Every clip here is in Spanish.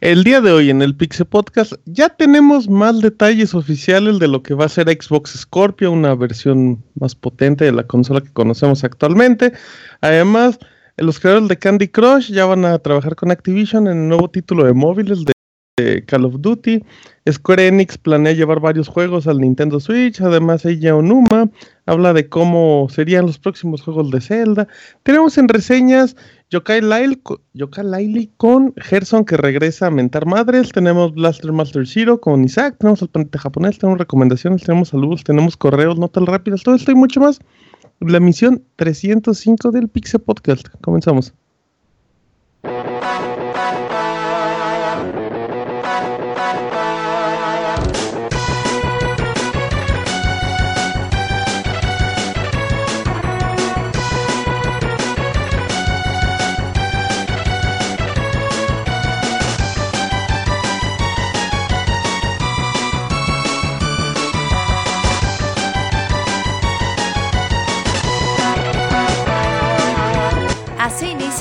El día de hoy en el Pixel Podcast ya tenemos más detalles oficiales de lo que va a ser Xbox Scorpio, una versión más potente de la consola que conocemos actualmente. Además, los creadores de Candy Crush ya van a trabajar con Activision en el nuevo título de móviles de Call of Duty. Square Enix planea llevar varios juegos al Nintendo Switch. Además, ella Onuma habla de cómo serían los próximos juegos de Zelda. Tenemos en reseñas Yokai Laili con Gerson que regresa a mentar madres. Tenemos Blaster Master Zero con Isaac. Tenemos el planeta japonés. Tenemos recomendaciones. Tenemos saludos. Tenemos correos, notas rápidas. Todo esto y mucho más. La misión 305 del Pixel Podcast. Comenzamos.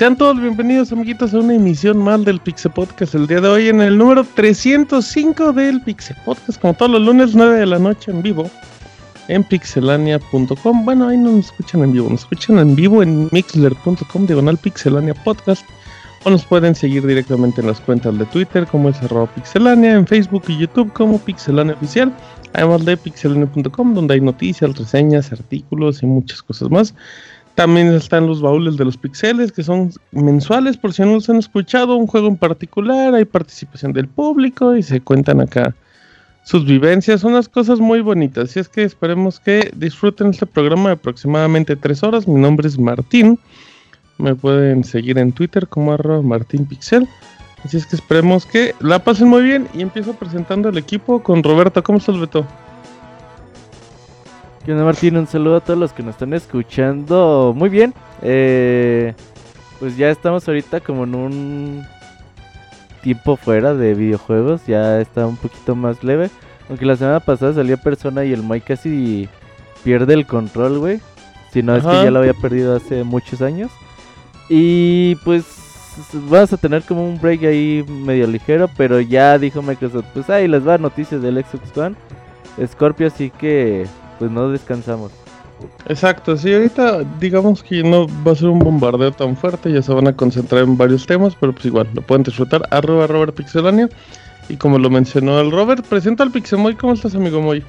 Sean todos bienvenidos, amiguitos, a una emisión más del Pixel Podcast. El día de hoy, en el número 305 del Pixel Podcast, como todos los lunes, 9 de la noche en vivo, en pixelania.com. Bueno, ahí no nos escuchan en vivo, nos escuchan en vivo en mixler.com, diagonal pixelania podcast. O nos pueden seguir directamente en las cuentas de Twitter, como es arroba pixelania, en Facebook y YouTube, como pixelania oficial. Además de pixelania.com, donde hay noticias, reseñas, artículos y muchas cosas más. También están los baúles de los pixeles, que son mensuales, por si no los han escuchado, un juego en particular, hay participación del público y se cuentan acá sus vivencias, unas cosas muy bonitas. Así es que esperemos que disfruten este programa de aproximadamente tres horas. Mi nombre es Martín. Me pueden seguir en Twitter como arroba martinpixel. Así es que esperemos que la pasen muy bien y empiezo presentando el equipo con Roberto. ¿Cómo estás, Beto? ¿Qué onda Martín? Un saludo a todos los que nos están escuchando. Muy bien. Eh, pues ya estamos ahorita como en un tiempo fuera de videojuegos. Ya está un poquito más leve. Aunque la semana pasada salía persona y el Mike casi pierde el control, güey. Si no es que ya lo había perdido hace muchos años. Y pues vamos a tener como un break ahí medio ligero. Pero ya dijo Microsoft, pues ahí les va noticias del Xbox One. Scorpio, así que pues no descansamos. Exacto, sí, ahorita digamos que no va a ser un bombardeo tan fuerte, ya se van a concentrar en varios temas, pero pues igual, lo pueden disfrutar, arroba Robert Pixelania, y como lo mencionó el Robert, presenta al Pixemoy, ¿cómo estás amigo Moy?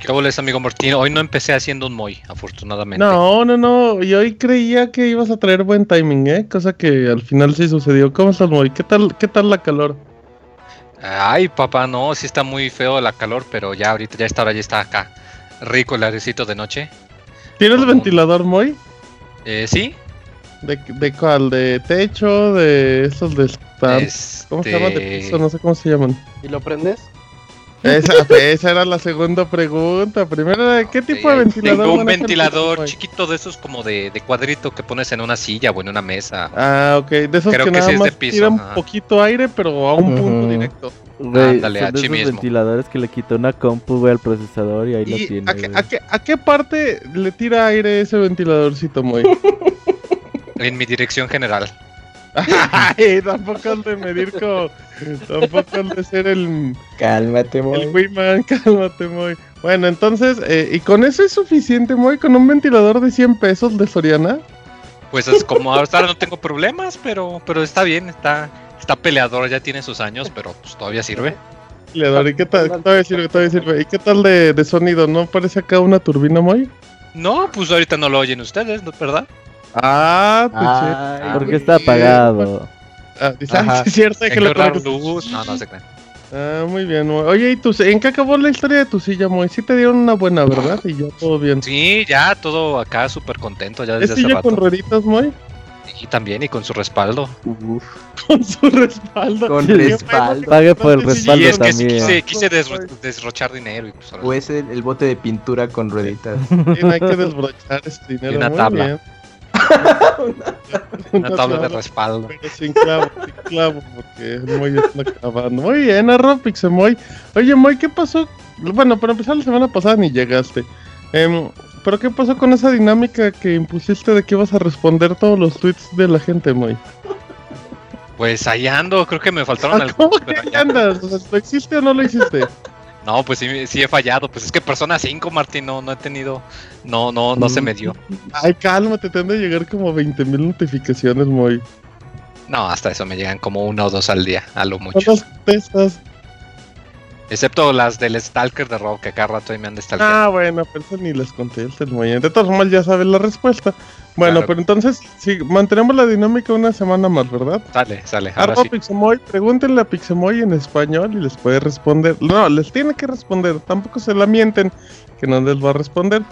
¿Qué boles amigo Martín? Hoy no empecé haciendo un Moy, afortunadamente. No, no, no, y hoy creía que ibas a traer buen timing, ¿eh? Cosa que al final sí sucedió. ¿Cómo estás Moy? ¿Qué tal, qué tal la calor? Ay, papá, no, sí está muy feo la calor, pero ya ahorita, ya está hora, ya está acá. Rico el airecito de noche. ¿Tienes ventilador, muy? Eh, sí. ¿De, ¿De cuál? ¿De techo? ¿De esos de ¿Cómo se llaman? De piso, no sé cómo se llaman. ¿Y lo prendes? Esa, esa, era la segunda pregunta. Primero, ¿qué tipo de ventilador? Tengo un ventilador chiquito de esos como de, de, cuadrito que pones en una silla o en una mesa. Ah, ok. De esos que, nada más tiran un poquito aire, pero a un punto directo. Ándale, son de esos ventiladores que le quita una compu, al procesador y ahí lo tiene. ¿a qué, a, qué, ¿A qué parte le tira aire ese ventiladorcito, muy? en mi dirección general. Ay, tampoco el de medir como. Tampoco el de ser el. Cálmate, Moy. El Wiman, cálmate, Moy. Bueno, entonces, eh, ¿y con eso es suficiente, Moy? ¿Con un ventilador de 100 pesos de Soriana? Pues es como ahora no tengo problemas, pero, pero está bien, está, está peleador, ya tiene sus años, pero pues todavía sirve. Peleador, ¿y qué tal? Todavía sirve, todavía sirve. ¿Y qué tal de, sonido? ¿No parece acá una turbina, Moy? No, pues ahorita no lo oyen ustedes, ¿no? ¿Verdad? Ah, Ay, che- Porque está apagado. Ah, dice, ah, sí, es cierto, que lo luz. No, no se crean. Ah, muy bien. Moy. Oye, ¿y tu, en qué acabó la historia de tu silla, Moy? Sí te dieron una buena, ¿verdad? Y ya todo bien. Sí, ya todo acá súper contento ya ¿Es desde hace silla con rato. rueditas, Moy? Y también y con su respaldo. Uf, Con su respaldo. Con Qué respaldo. Pague por el Sí, respaldo silla. es que sí también. quise, quise desro- desrochar dinero y pues o es el, el bote de pintura con rueditas. Hay que desbrochar este dinero. Y una muy tabla. bien. una tabla de respaldo. Pero sin clavo, sin clavo, porque Moy está acabando. Muy bien, arroba Pixemoy. Oye, Moy, ¿qué pasó? Bueno, para empezar, la semana pasada ni llegaste. Em, ¿Pero qué pasó con esa dinámica que impusiste de que ibas a responder todos los tweets de la gente, Moy? Pues ahí ando, creo que me faltaron Ah, algunos. ¿Cómo que ya- andas? ¿Lo hiciste o no lo hiciste? No, pues sí, sí he fallado. Pues es que Persona 5, Martín, no, no he tenido. No, no, no se me dio. Ay, cálmate, te han de llegar como 20.000 notificaciones, Moy. No, hasta eso me llegan como una o dos al día, a lo mucho. las contestas. Excepto las del Stalker de Rob, que cada rato ahí me han de stalkear. Ah, bueno, pero eso ni las contestas, Moy. De todas formas, ya sabes la respuesta. Bueno, Claro. pero entonces, sí, mantenemos la dinámica una semana más, ¿verdad? Sale, sale. Ahora sí. Pixemoy, pregúntenle a Pixemoy en español y les puede responder. No, les tiene que responder, tampoco se la mienten, que no les va a responder.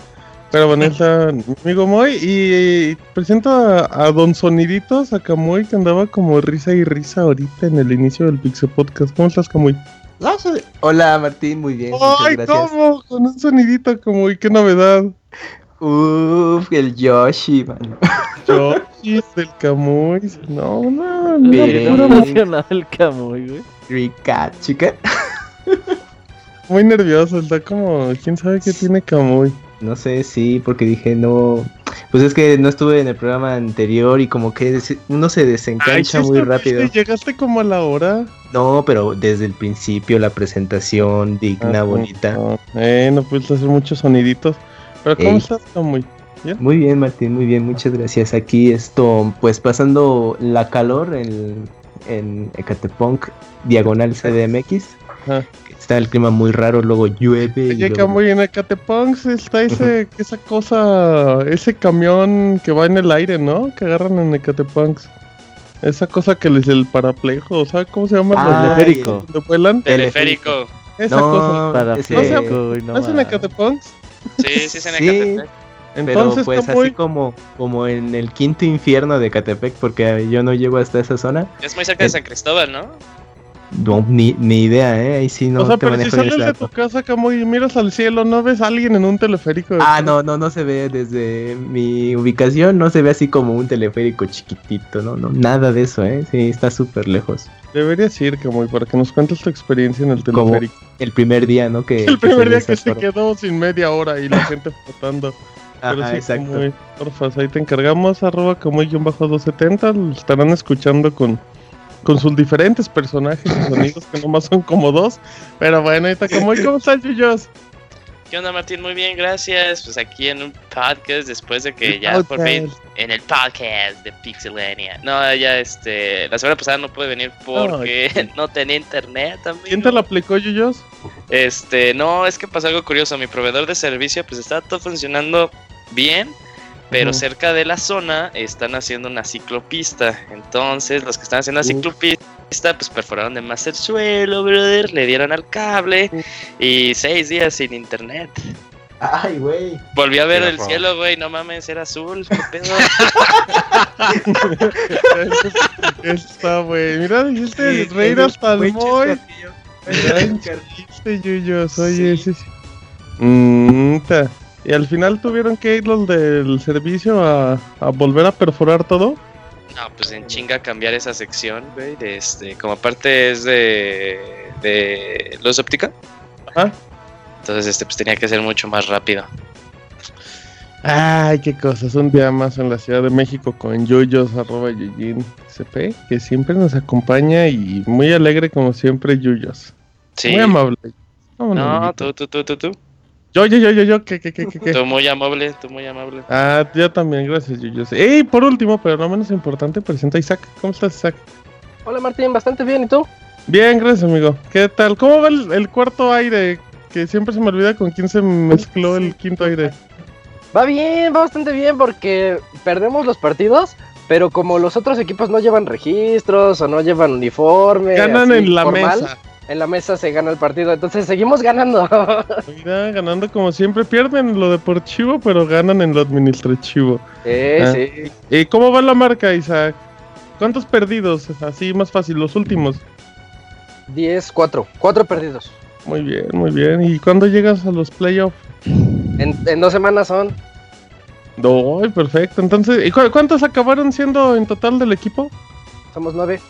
Pero bueno, está mi amigo Moy y presento a, a Don Soniditos, a Camuy, que andaba como risa y risa ahorita en el inicio del Pixel Podcast. ¿Cómo estás, Camuy? Hola Martín, muy bien. muchas ¡Ay, gracias. cómo! Con un sonidito, Camuy, qué novedad. Uf, el Yoshi, mano. Yo, del Camuy. No, no, no. Bien. mo- emocionado el Camuy, güey. Rica, chica. Muy nervioso, está como, quién sabe qué tiene Camuy. No sé, sí, porque dije no. Pues es que no estuve en el programa anterior y como que uno se Ay, sí muy rápido. Llegaste como a la hora. No, pero desde el principio la presentación digna, Ah, bonita. no. Eh, no pudiste hacer muchos soniditos. Pero ¿cómo Ey. estás, Camuy? Muy bien, Martín, muy bien, muchas gracias. Aquí esto, pues pasando la calor en, en Ecatepunk, diagonal CDMX. Ajá. Está el clima muy raro, luego llueve. y Oye, luego- Camuy, en Ecatepunks está ese, esa cosa, ese camión que va en el aire, ¿no? Que agarran en Ecatepunks. Esa cosa que les el paraplejo, ¿sabes cómo se llama? Ah, Los Teleférico. vuelan. Teleférico. Esa cosa. No no ¿No es en mames. Ecatepunks? Sí, sí, es en Sí, Ecatepec. pero Entonces, pues así como, como en el quinto infierno de Ecatepec, porque yo no llego hasta esa zona. Es muy cerca de San Cristóbal, ¿no? No, ni, ni idea, ¿eh? Ahí sí no o sea, te pero si sales de tu casa, Camuy, y miras al cielo, ¿no ves a alguien en un teleférico? Ah, no, no, no se ve desde mi ubicación, no se ve así como un teleférico chiquitito, no, no, nada de eso, ¿eh? Sí, está súper lejos. Deberías ir, Camuy, para que nos cuentes tu experiencia en el teleférico. El primer día, ¿no? Que, El primer día que se quedó sin media hora y la gente flotando. Pero Ajá, sí, exacto. Camuy, porfas, ahí te encargamos, arroba Camuy-270, lo estarán escuchando con, con sus diferentes personajes y sonidos que nomás son como dos. Pero bueno, ahí está Camuy, ¿cómo estás, Yuyos? ¿Qué onda, Martín? Muy bien, gracias. Pues aquí en un podcast después de que ya por fin en el podcast de Pixelania. No, ya este, la semana pasada no pude venir porque no tenía internet también. ¿Quién te la aplicó, Yuyos? Este, no, es que pasó algo curioso. Mi proveedor de servicio, pues estaba todo funcionando bien, pero cerca de la zona están haciendo una ciclopista. Entonces, los que están haciendo la ciclopista, pues perforaron de más el suelo, brother, le dieron al cable y seis días sin internet. Ay, güey. Volví a ver el cielo, güey, no mames, era azul, qué pedo. Está, güey. Mira, dijiste Sí, reír hasta el. Gran chiste, Yuyos. Oye, sí, sí. Mm, ta. Y al final tuvieron que ir los del servicio a, a volver a perforar todo. No, pues en chinga cambiar esa sección, güey, de este, como aparte es de, de luz óptica, Ajá. entonces este, pues tenía que ser mucho más rápido. Ay, qué cosas. Un día más en la Ciudad de México con Yuyos, arroba Yujin CP, que siempre nos acompaña y muy alegre como siempre, Yuyos. Sí. Muy amable. No, amiguito. tú, tú, tú, tú, tú. Yo, yo, yo, yo, yo, ¿qué, qué, qué, qué, qué? Tú muy amable, tú muy amable. Ah, yo también, gracias, Yuyos. Y por último, pero no menos importante, presenta a Isaac. ¿Cómo estás, Isaac? Hola Martín, bastante bien, ¿y tú? Bien, gracias, amigo. ¿Qué tal? ¿Cómo va el, el cuarto aire? Que siempre se me olvida con quién se mezcló el quinto aire. Va bien, va bastante bien porque perdemos los partidos, pero como los otros equipos no llevan registros o no llevan uniforme. Ganan así, en la formal, mesa. En la mesa se gana el partido, entonces seguimos ganando. Mira, ganando como siempre. Pierden en lo deportivo, pero ganan en lo administrativo. Eh, Ah. sí. ¿Y cómo va la marca, Isaac? ¿Cuántos perdidos? Así más fácil, los últimos. 10, 4. 4 perdidos. Muy bien, muy bien. ¿Y cuándo llegas a los playoffs? En, en dos semanas son. No, perfecto. Entonces, ¿y cu- cuántos acabaron siendo en total del equipo? Somos 9.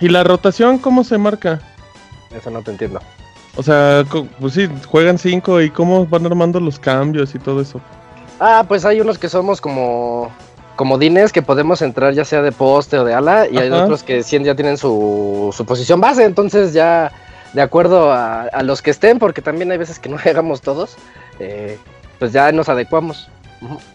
¿Y la rotación cómo se marca? Eso no te entiendo. O sea, pues sí, juegan cinco y cómo van armando los cambios y todo eso. Ah, pues hay unos que somos como comodines que podemos entrar ya sea de poste o de ala y hay otros que ya tienen su, su posición base, entonces ya de acuerdo a, a los que estén, porque también hay veces que no llegamos todos, eh, pues ya nos adecuamos.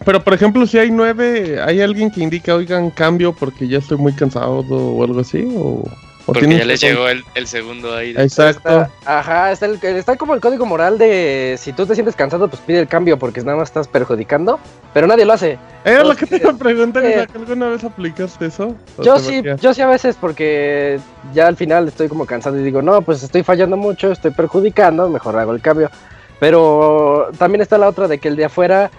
Pero, por ejemplo, si hay nueve, ¿hay alguien que indica, oigan, cambio porque ya estoy muy cansado o algo así? ¿O, o Porque ya les llegó el, el segundo aire. Exacto. Está- ajá, está, el, está como el código moral de si tú te sientes cansado, pues pide el cambio porque nada más estás perjudicando, pero nadie lo hace. Era lo que te iba a preguntar, Eh, ¿alguna vez aplicaste eso? ¿O Yo sí, yo sí a veces porque ya al final estoy como cansado y digo, no, pues estoy fallando mucho, estoy perjudicando, mejor hago el cambio. Pero también está la otra de que el de afuera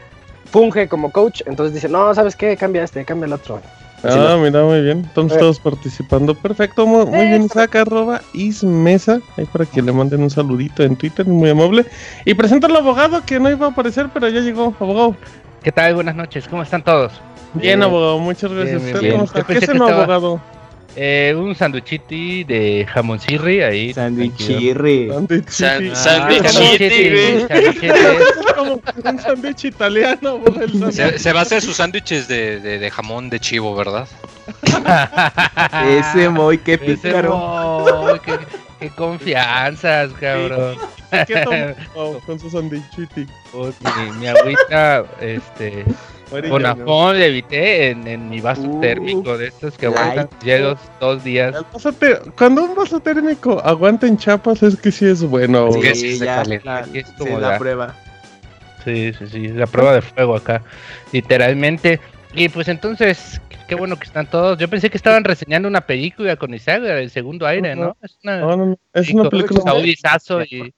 funge como coach, entonces dice, no, ¿sabes qué? Cambia este, cambia el otro. Ah, lo- mira, muy bien. Entonces Eh. todos participando. Perfecto, muy, muy bien, Eh, Isaac, arroba ismesa. Ahí para que le manden un saludito en Twitter, muy amable. Y presenta al abogado que no iba a aparecer, pero ya llegó. Abogado. ¿Qué tal? Buenas noches, ¿cómo están todos? Bien, abogado, muchas gracias. Bien, bien, ¿Usted bien. cómo está? ¿Qué es estaba- abogado? Eh, un sanduchiti de jamón cirri ahí. tranquilo. Sandwichirri. Sándwich San- City. Ah, Sándwich sanduchiti, sanduchiti. Como un sándwich italiano. Se, se va a hacer sus sándwiches de, de- de jamón de chivo, ¿verdad? Ese muy qué Ese pícaro. Qué, confianzas, cabrón. ¿Qué tomó con su sanduichiti? Pues, mi, mi agüita, este, con afón le evité en, en mi vaso Uh, térmico de estos que aguantan hielos dos días. Cuando un vaso térmico aguanta en chapas es que sí es bueno. Es que abogado. sí se ya, la, es sí, como la da. prueba. Sí, sí, sí, la prueba de fuego acá, literalmente. Y pues entonces, qué bueno que están todos. Yo pensé que estaban reseñando una película con Isaac, el segundo aire, ¿no? Es una No, no, no. Es una con película. Saúl Sazo y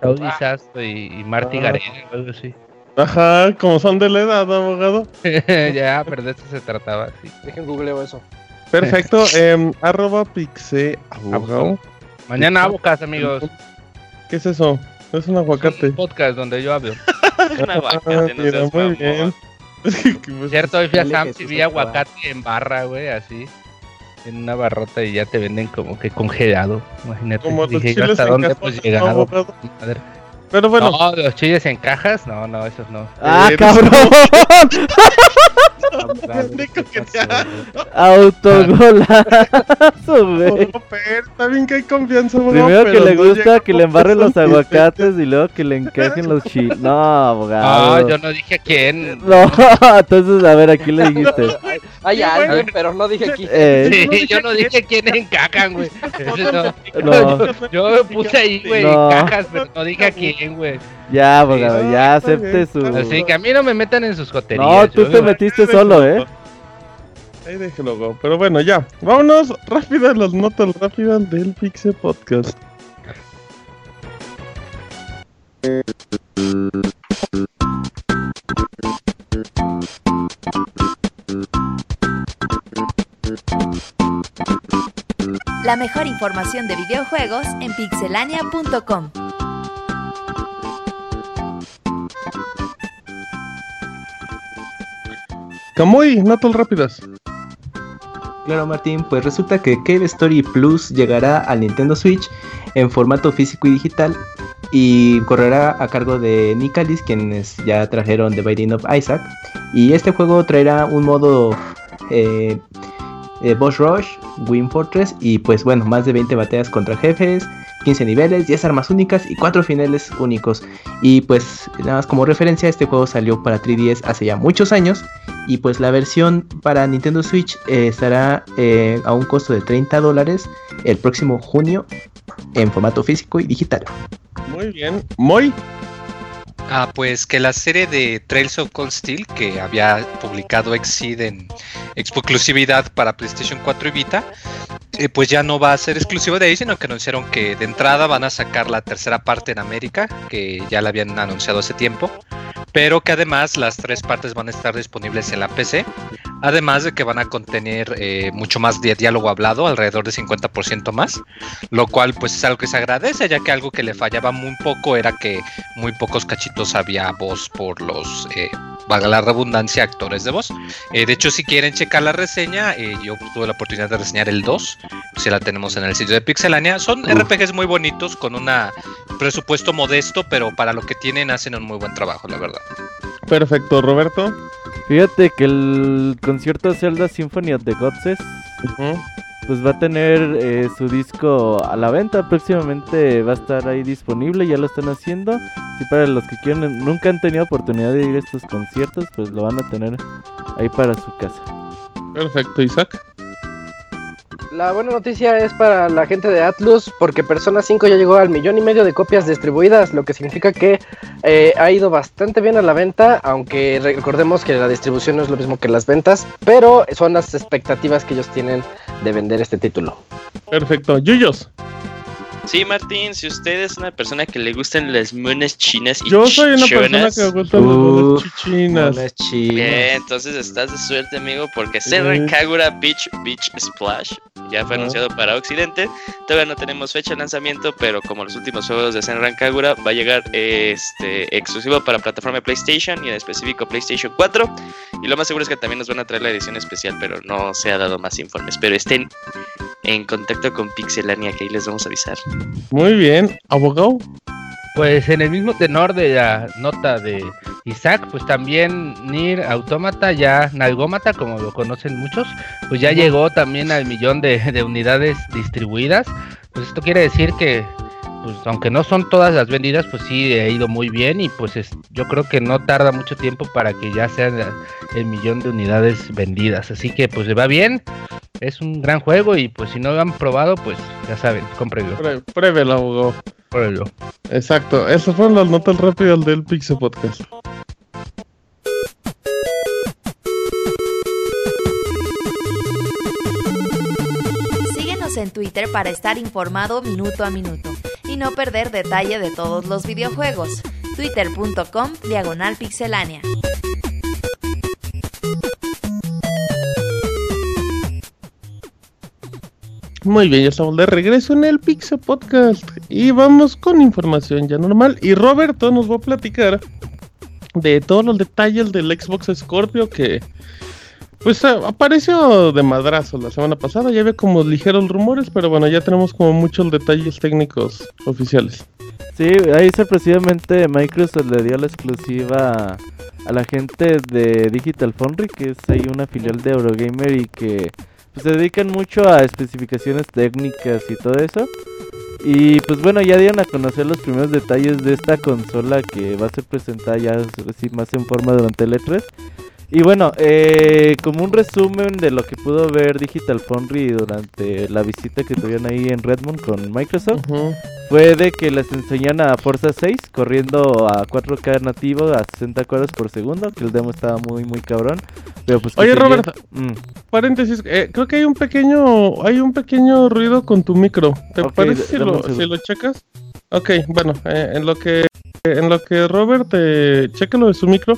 Saúl Sazo y, y Marty Ah. Gareda, algo así. Ajá, como son de la edad, abogado. ya, pero de eso se trataba, sí. Dejen googleo eso. Perfecto. em, arroba pixe abogado. Mañana abocas, amigos. ¿Qué es eso? Es un Es aguacate. un podcast donde yo hablo. Un aguacate, Ah, no mira, seas muy bien. Cierto, hoy fui a Sam's y vi aguacate en barra, güey, así. En una barrota y ya te venden como que congelado. Imagínate. Como Dije, ¿yo hasta dónde cajas, pues ¿no, llegado? Madre. Pero bueno, No, los chiles en cajas, no, no, esos no. ¡Ah, Eh, cabrón! Rico que te Autogolazo, güey. abogado, pero está bien que hay confianza, abogado, Primero que le no gusta que le embarren los aguacates y luego que le encajen los chiles. No, Ah, abogado. yo no dije a quién. No, entonces a ver, aquí le dijiste. Hay Sí, alguien, bueno. pero no dije aquí. Eh, Sí, yo no dije quién encajan, güey. No. no, Yo puse ahí, güey, No. cajas, pero no dije a quién, güey. ya, abogado, Sí, ya acepte su. Así que a mí no me metan en sus joterías. No, tú yo- te metiste solo, ¿eh? Ahí déjelo, go. Pero bueno, ya. Vámonos rápidas las notas rápidas del Pixel Podcast. La mejor información de videojuegos en pixelania.com. Camuy, notas rápidas. Claro, Martín, pues resulta que Cave Story Plus llegará al Nintendo Switch en formato físico y digital y correrá a cargo de Nicalis, quienes ya trajeron The Binding of Isaac. Y este juego traerá un modo eh, eh, Boss Rush, Win Fortress y pues bueno, más de 20 batallas contra jefes, 15 niveles, 10 armas únicas y 4 finales únicos. Y pues nada más como referencia, este juego salió para 3DS hace ya muchos años y pues la versión para Nintendo Switch eh, estará eh, a un costo de 30 dólares el próximo junio en formato físico y digital. Muy bien. Muy. Ah, pues que la serie de Trails of Cold Steel que había publicado Exceed en exclusividad para PlayStation 4 y Vita, eh, pues ya no va a ser exclusivo de ahí, sino que anunciaron que de entrada van a sacar la tercera parte en América, que ya la habían anunciado hace tiempo, pero que además las tres partes van a estar disponibles en la PC, además de que van a contener eh, mucho más de diálogo hablado, alrededor de 50% más, lo cual pues es algo que se agradece, ya que algo que le fallaba muy poco era que muy pocos cachitos había voz por los, eh, valga la redundancia, actores de voz. Eh, de hecho, si quieren checar la reseña, eh, yo tuve la oportunidad de reseñar el 2, si la tenemos en el sitio de Pixelania. Son RPGs muy bonitos, con un presupuesto modesto, pero para lo que tienen hacen un muy buen trabajo, la verdad. Perfecto, Roberto. Fíjate que el concierto Zelda Symphony of the Gods pues va a tener eh, su disco a la venta. Próximamente va a estar ahí disponible, ya lo están haciendo. Si para los que quieren, nunca han tenido oportunidad de ir a estos conciertos, pues lo van a tener ahí para su casa. Perfecto, Isaac. La buena noticia es para la gente de Atlus porque Persona 5 ya llegó al millón y medio de copias distribuidas, lo que significa que eh, ha ido bastante bien a la venta, aunque recordemos que la distribución no es lo mismo que las ventas, pero son las expectativas que ellos tienen de vender este título. Perfecto, Yuyos. Sí, Martín, si usted es una persona que le gustan las monas chinas y Yo soy una persona que gustan las monas chinas. Bien, entonces estás de suerte, amigo, porque Senran Kagura Beach Beach Splash ya fue anunciado para Occidente. Todavía no tenemos fecha de lanzamiento, pero como los últimos juegos de Senran Kagura, va a llegar este exclusivo para plataforma de PlayStation y en específico PlayStation 4. Y lo más seguro es que también nos van a traer la edición especial, pero no se ha dado más informes. Pero estén en contacto con Pixelania, que ahí les vamos a avisar. Muy bien, abogado. Pues en el mismo tenor de la nota de Isaac, pues también Nir Automata, ya Nalgómata, como lo conocen muchos, pues ya llegó también al millón de, de unidades distribuidas. Pues esto quiere decir que pues aunque no son todas las vendidas, pues sí ha ido muy bien y pues es, yo creo que no tarda mucho tiempo para que ya sean el millón de unidades vendidas. Así que pues va bien, es un gran juego y pues si no lo han probado, pues ya saben, cómprenlo. pruébelo, abogado. Pruébelo. Exacto, esas fueron las notas rápidas del Pixel Podcast. Síguenos en Twitter para estar informado minuto a minuto y no perder detalle de todos los videojuegos. Twitter.com Diagonal Pixelánea. Muy bien, ya estamos de regreso en el Pixel Podcast y vamos con información ya normal. Y Roberto nos va a platicar de todos los detalles del Xbox Scorpio que pues apareció de madrazo la semana pasada. Ya había como ligeros rumores, pero bueno, ya tenemos como muchos detalles técnicos oficiales. Sí, ahí sorpresivamente Microsoft le dio la exclusiva a la gente de Digital Foundry, que es ahí una filial de Eurogamer y que pues, se dedican mucho a especificaciones técnicas y todo eso. Y pues bueno, ya dieron a conocer los primeros detalles de esta consola que va a ser presentada ya más en forma durante el E3. Y bueno, eh, como un resumen de lo que pudo ver Digital Foundry durante la visita que tuvieron ahí en Redmond con Microsoft, fue de que les enseñan a Forza 6 corriendo a 4K nativo a 60 cuadros por segundo, que el demo estaba muy muy cabrón. Pero pues Oye Roberto, mm. paréntesis, eh, creo que hay un pequeño hay un pequeño ruido con tu micro. ¿Te parece si lo, si lo, checas? Ok, bueno, eh, en lo que en lo que Robert eh, cheque lo de su micro.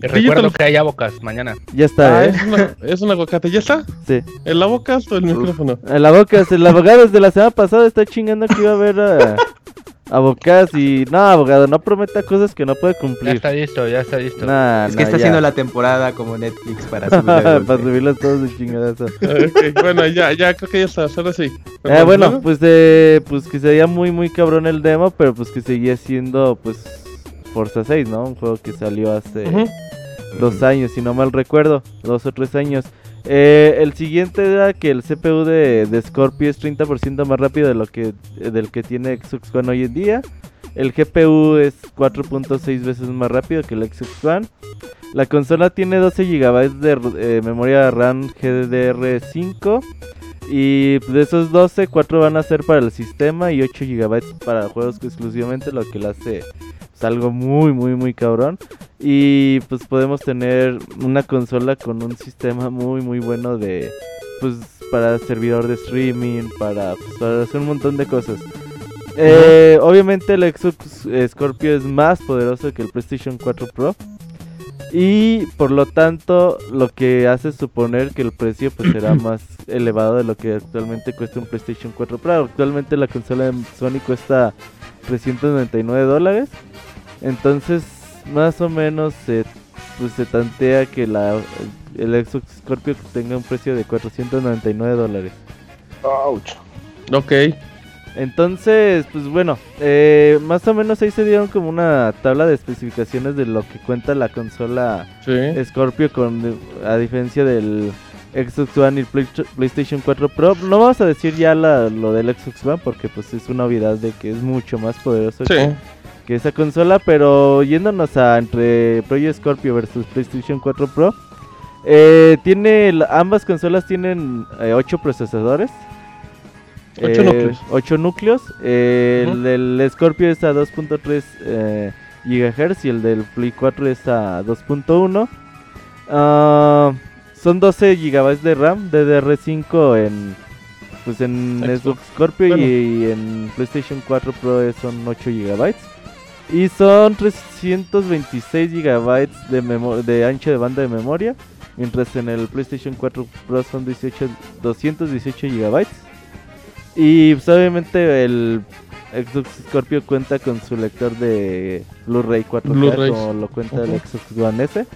Recuerdo que hay abocas mañana. Ya está, ah, ¿eh? Es, una, es un aguacate, ¿ya está? Sí. ¿El abocas o el micrófono? El abocas, el abogado desde la semana pasada está chingando que iba a haber a, abocas y... No, abogado, no prometa cosas que no puede cumplir. Ya está listo, ya está listo. Nah, es que nah, está ya. haciendo la temporada como Netflix para subir Para subirlas todos de chingadazo. Ok, bueno, ya, ya creo que ya está, ahora sí. Eh, bueno, pues eh, pues que se veía muy muy cabrón el demo, pero pues que seguía siendo pues Forza 6, ¿no? Un juego que salió hace dos años, si no mal recuerdo, dos o tres años. Eh, el siguiente era que el CPU de, de Scorpio es 30% más rápido de lo que del que tiene Xbox One hoy en día. El GPU es 4.6 veces más rápido que el Xbox One. La consola tiene 12 GB de eh, memoria RAM GDDR5. Y de esos 12, 4 van a ser para el sistema y 8 GB para juegos exclusivamente, lo que lo hace pues, algo muy, muy, muy cabrón. Y pues podemos tener una consola con un sistema muy, muy bueno de, pues para servidor de streaming, para, pues, para hacer un montón de cosas. Eh, obviamente el Xbox Scorpio es más poderoso que el PlayStation 4 Pro. Y por lo tanto, lo que hace suponer que el precio pues será más elevado de lo que actualmente cuesta un PlayStation 4 Pro. Actualmente la consola de Sony cuesta 399 dólares. Entonces, más o menos se, pues, se tantea que la, el Xbox Scorpio tenga un precio de 499 dólares. Ouch. Ok. Entonces, pues bueno, eh, más o menos ahí se dieron como una tabla de especificaciones de lo que cuenta la consola Sí. Scorpio con a diferencia del Xbox One y Play- PlayStation 4 Pro. No vamos a decir ya la- lo del Xbox One porque pues es una obviedad de que es mucho más poderoso Sí. que, que esa consola, pero yéndonos a entre Project Scorpio versus PlayStation 4 Pro, eh, tiene ambas consolas tienen 8 procesadores. Ocho núcleos. 8 núcleos. Eh, Ujú. El del Scorpio es a 2.3 eh, GHz y el del Play 4 es a 2.1. Ah, son 12 GB de RAM, DDR5 en pues en Xbox. Xbox Scorpio Bueno. y en PlayStation 4 Pro son 8 GB. Y son 326 GB de, ancho de banda de memoria. Mientras en el PlayStation 4 Pro son 18, 218 GB. Y pues, obviamente el Xbox Scorpio cuenta con su lector de Blu-ray 4K Blu-rays. como lo cuenta el. Xbox One S.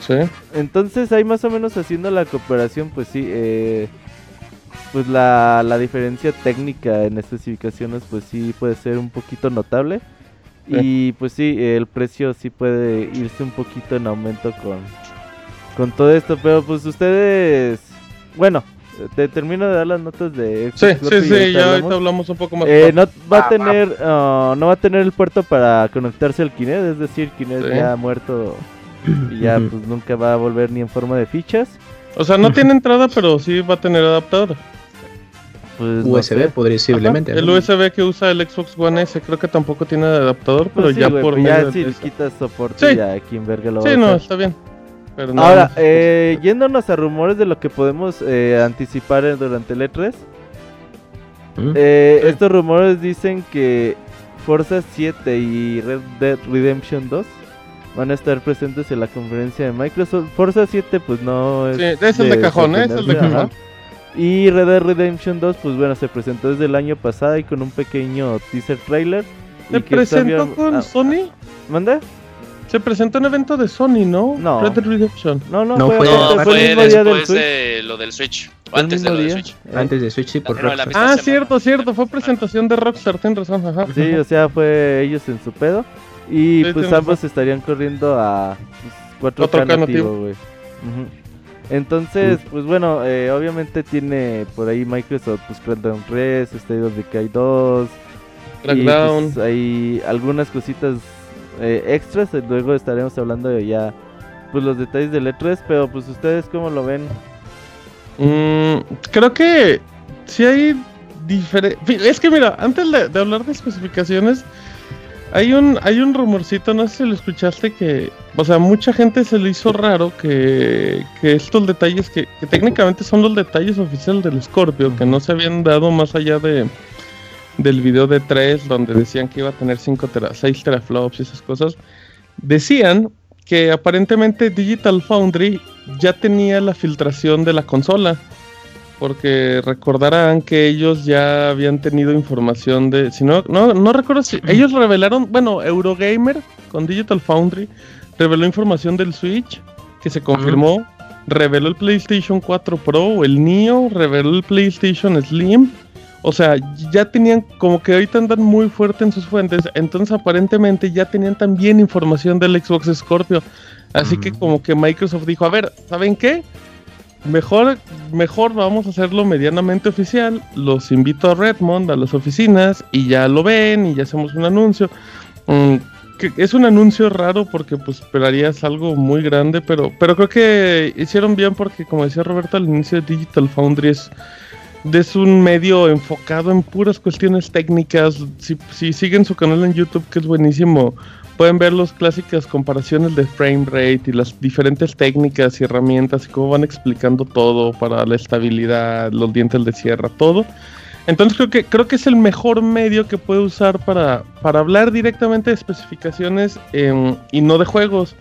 Sí. Entonces ahí más o menos haciendo la cooperación, pues sí, eh, pues la, la diferencia técnica en especificaciones, pues sí puede ser un poquito notable. Y pues sí, el precio sí puede irse un poquito en aumento con, con todo esto. Pero pues ustedes, bueno, te termino de dar las notas de Sí, Xbox sí, sí, ahorita ya ahorita hablamos. hablamos un poco más. Eh, no va a tener ah, no va a tener el puerto para conectarse al Kinect, es decir, Kinect Sí. ya ha muerto y ya pues nunca va a volver ni en forma de fichas. O sea, no tiene entrada, pero sí va a tener adaptador. Pues no USB, sé. posiblemente. El ¿no? USB que usa el Xbox One S creo que tampoco tiene adaptador, pero Pues sí, ya güey, por pues ya medio si de le quitas soporte Sí. ya quien verga lo va Sí, a no, está bien. Pero no, Ahora, eh, yéndonos a rumores de lo que podemos eh, anticipar durante el E3, ¿Mm? eh, Sí. estos rumores dicen que Forza 7 y Red Dead Redemption 2 van a estar presentes en la conferencia de Microsoft. Forza 7 pues no es... Sí, es el de cajón, ¿eh? Es el de ajá. Y Red Dead Redemption 2 pues bueno, se presentó desde el año pasado y con un pequeño teaser trailer. ¿Se presentó todavía- con ah, Sony? ¿Manda? Se presentó en evento de Sony, ¿no? No. Red Dead Redemption. No, no, No, fue, fue- fue- No, fue fue el mismo día del Switch. de lo del Switch. Antes de lo del día. Switch. Eh, Antes de Switch, sí, por Rockstar. Ah, semana. cierto, cierto. Fue presentación de Rockstar, tienes razón. Ajá. Sí, o sea, fue ellos en su pedo. Y Sí, pues ambos razón. estarían corriendo a pues, 4K, 4K nativo, güey. Ujú. Entonces, pues bueno, eh, obviamente tiene por ahí Microsoft, pues Crackdown 3, State of Decay 2. Y Crackdown. pues, hay algunas cositas eh, extras. eh, Luego estaremos hablando de ya pues los detalles del E3. Pero pues ustedes cómo lo ven. Mm, creo que sí hay diferentes. Es que mira, antes de, de hablar de especificaciones, hay un hay un rumorcito, no sé si lo escuchaste, que, o sea, mucha gente se le hizo raro que, que estos detalles, que, que técnicamente son los detalles oficiales del Scorpio, que no se habían dado más allá de del video de 3, donde decían que iba a tener 5 tera, 6 teraflops y esas cosas, decían que aparentemente Digital Foundry ya tenía la filtración de la consola. Porque recordarán que ellos ya habían tenido información de. Si no, no, no recuerdo si. Ellos revelaron. Bueno, Eurogamer con Digital Foundry reveló información del Switch que se confirmó. Reveló el PlayStation 4 Pro, el Neo, reveló el PlayStation Slim. O sea, ya tenían, como que ahorita andan muy fuerte en sus fuentes, entonces aparentemente ya tenían también información del Xbox Scorpio. Así que Mm. como que Microsoft dijo, a ver, ¿saben qué? Mejor, mejor vamos a hacerlo medianamente oficial. Los invito a Redmond, a las oficinas, y ya lo ven, y ya hacemos un anuncio. Mm, que es un anuncio raro porque pues esperarías algo muy grande, pero, pero creo que hicieron bien porque como decía Roberto al inicio, Digital Foundry es, es un medio enfocado en puras cuestiones técnicas. Si, si siguen su canal en YouTube, que es buenísimo, pueden ver las clásicas comparaciones de frame rate y las diferentes técnicas y herramientas y cómo van explicando todo para la estabilidad, los dientes de sierra, todo. Entonces creo que creo que es el mejor medio que puede usar para, para hablar directamente de especificaciones em, y no de juegos.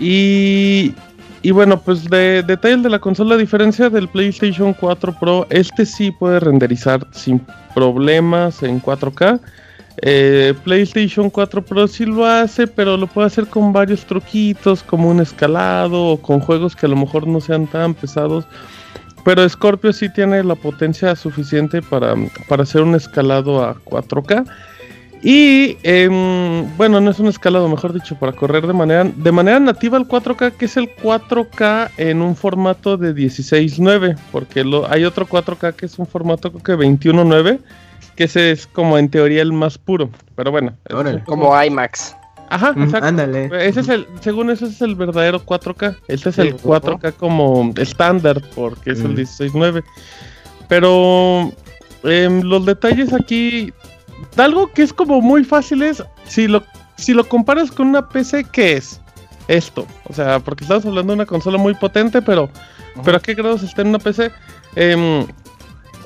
Y, y bueno, pues de detalles de la consola, a diferencia del PlayStation 4 Pro, este sí puede renderizar sin problemas en 4K. Eh, PlayStation 4 Pro sí lo hace, pero lo puede hacer con varios truquitos, como un escalado o con juegos que a lo mejor no sean tan pesados. Pero Scorpio sí tiene la potencia suficiente para, para hacer un escalado a 4K. Y em, bueno, no es un escalado, mejor dicho, para correr de manera, de manera nativa al 4K, que es el 4K en un formato de 16.9, porque hay otro 4K que es un formato que 21.9, que ese es como en teoría el más puro. Pero bueno, Órale. Como IMAX. Ajá, Mm, exacto. ándale. Ese es el, según eso ese es el verdadero 4K. Este es el ujú. 4K como estándar, porque es el Mm. 16.9. Pero em, los detalles aquí, algo que es como muy fácil es, si lo, si lo comparas con una PC, ¿qué es? Esto. O sea, porque estamos hablando de una consola muy potente, pero, pero ¿a qué grados está en una PC? Em,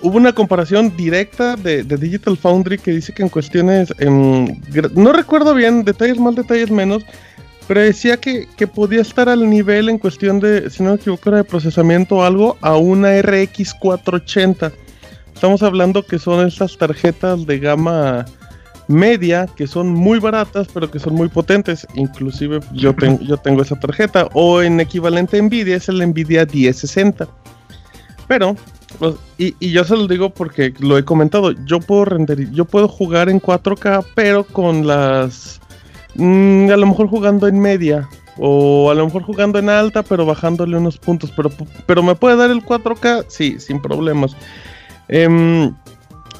hubo una comparación directa de, de Digital Foundry que dice que en cuestiones, em, no recuerdo bien, detalles más, detalles menos, pero decía que, que podía estar al nivel en cuestión de, si no me equivoco, era de procesamiento o algo, a una RX 480. Estamos hablando que son estas tarjetas de gama media que son muy baratas pero que son muy potentes. Inclusive yo, tengo yo tengo esa tarjeta. O en equivalente Nvidia es el Nvidia 1060 pero y, y yo se lo digo porque lo he comentado yo puedo render yo puedo jugar en 4K pero con las mm, a lo mejor jugando en media o a lo mejor jugando en alta pero bajándole unos puntos pero pero me puede dar el 4K sí sin problemas Em,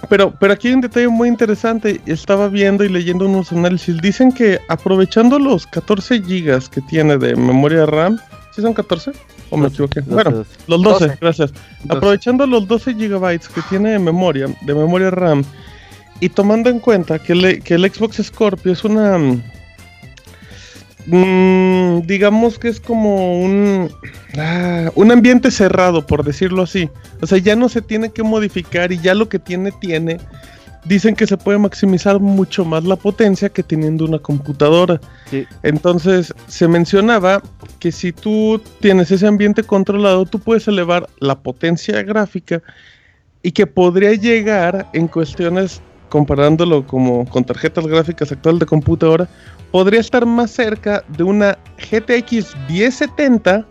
pero, pero aquí hay un detalle muy interesante. Estaba viendo y leyendo unos análisis. Dicen que aprovechando los 14 GB que tiene de memoria RAM, ¿sí son 14? ¿O me equivoqué? Bueno, los 12, 12. gracias. Aprovechando los 12 GB que tiene de memoria, de memoria RAM, y tomando en cuenta que, el- que el Xbox Scorpio es una. mm, digamos que es como un. ah, un ambiente cerrado, por decirlo así. O sea, ya no se tiene que modificar y ya lo que tiene, tiene. Dicen que se puede maximizar mucho más la potencia que teniendo una computadora. Sí. Entonces, se mencionaba que si tú tienes ese ambiente controlado, tú puedes elevar la potencia gráfica y que podría llegar en cuestiones, comparándolo como con tarjetas gráficas actual de computadora, podría estar más cerca de una GTX 1070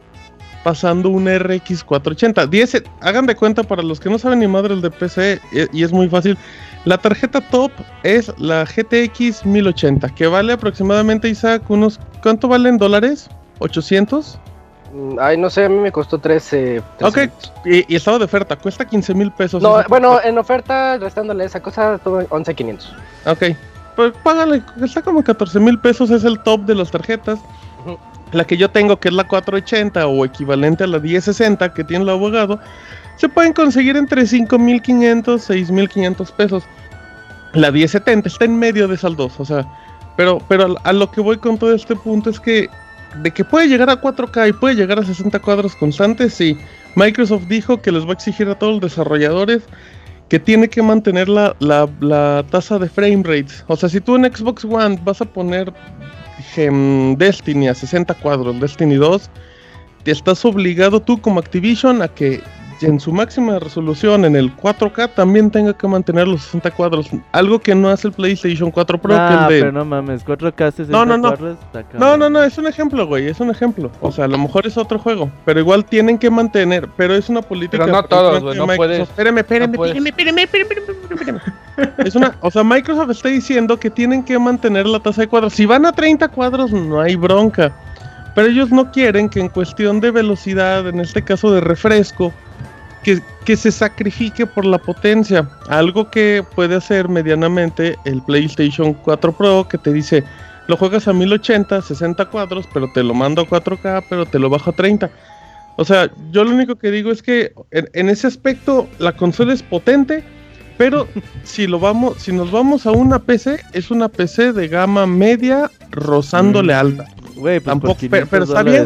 pasando una RX 480. 10, hagan de cuenta para los que no saben ni madres de PC y es muy fácil. La tarjeta top es la GTX 1080, que vale aproximadamente, Isaac, unos... ¿Cuánto vale en dólares? ¿800? Mm, Ay, no sé, a mí me costó 13. Ok, 13. y, y estaba de oferta, cuesta 15 mil pesos. No, bueno, en oferta, restándole esa cosa, tuve 11,500. Ok, pues págale, está como 14 mil pesos, es el top de las tarjetas. La que yo tengo, que es la 480 o equivalente a la 1060 que tiene el abogado, se pueden conseguir entre 5.500, 6.500 pesos. La 1070 está en medio de esas dos, o sea, pero, pero a lo que voy con todo este punto es que de que puede llegar a 4K y puede llegar a 60 cuadros constantes, sí. Microsoft dijo que les va a exigir a todos los desarrolladores que tiene que mantener la, la- la tasa de frame rates. O sea, si tú en Xbox One vas a poner em, Destiny a 60 cuadros, Destiny 2, te estás obligado tú como Activision a que en su máxima resolución en el 4K también tenga que mantener los 60 cuadros. Algo que no hace el PlayStation 4 Pro. que Ah, el de- pero no mames, 4K 60 No, no, no. cuadros, no, no, no, es un ejemplo, güey, es un ejemplo. O sea, a lo mejor es otro juego, pero igual tienen que mantener, pero es una política. Pero no todos, güey, no de puedes- Microsoft. Espérame, espérame, no puedes. espérame, espérame, espérame, espérame, espérame. Es una, o sea, Microsoft está diciendo que tienen que mantener la tasa de cuadros. Si van a 30 cuadros, no hay bronca. Pero ellos no quieren que en cuestión de velocidad, en este caso de refresco, que, se sacrifique por la potencia. Algo que puede hacer medianamente el PlayStation 4 Pro, que te dice, lo juegas a 1080, 60 cuadros, pero te lo mando a 4K, pero te lo bajo a 30. O sea, yo lo único que digo es que en ese aspecto la consola es potente, Pero si lo vamos, si nos vamos a una PC, es una PC de gama media rozándole Mm. alta. Güey, pues Tampoco, por pero- 500 pero está bien,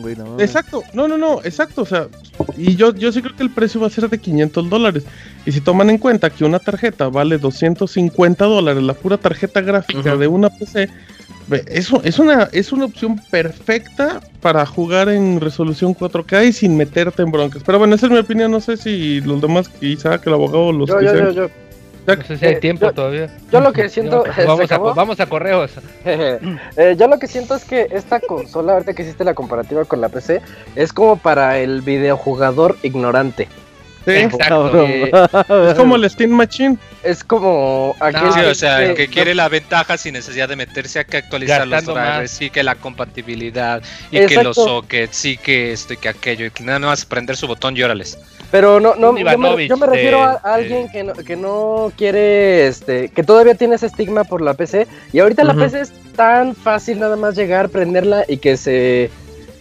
güey, está- no. Exacto, no, no, no, exacto, o sea, y yo, yo sí creo que el precio va a ser de 500 dólares. Y si toman en cuenta que una tarjeta vale 250 dólares, la pura tarjeta gráfica de una PC, eso es una, es una opción perfecta para jugar en resolución 4K y sin meterte en broncas. Pero bueno, esa es mi opinión, no sé si los demás, quizá que el abogado los Yo, yo, yo, yo. No sé si hay Eh, tiempo yo- todavía. Yo lo que siento. ¿se vamos, a, vamos a correos. Eh, yo lo que siento es que esta consola, ahorita que hiciste la comparativa con la PC, es como para el videojugador ignorante. Sí, Exacto. Eh, es como el Steam Machine. Es como aquel Sí, que o sea, el dice, que quiere la ventaja sin necesidad de meterse a que actualizar los drivers, sí que la compatibilidad, y que los sockets, sí que esto y que aquello, y que nada más prender su botón y órales. Pero no, no, yo me, Ivanovich yo me refiero a, de- a alguien que no, que no quiere, este, que todavía tiene ese estigma por la PC. Y ahorita la. PC es tan fácil nada más llegar, prenderla y que se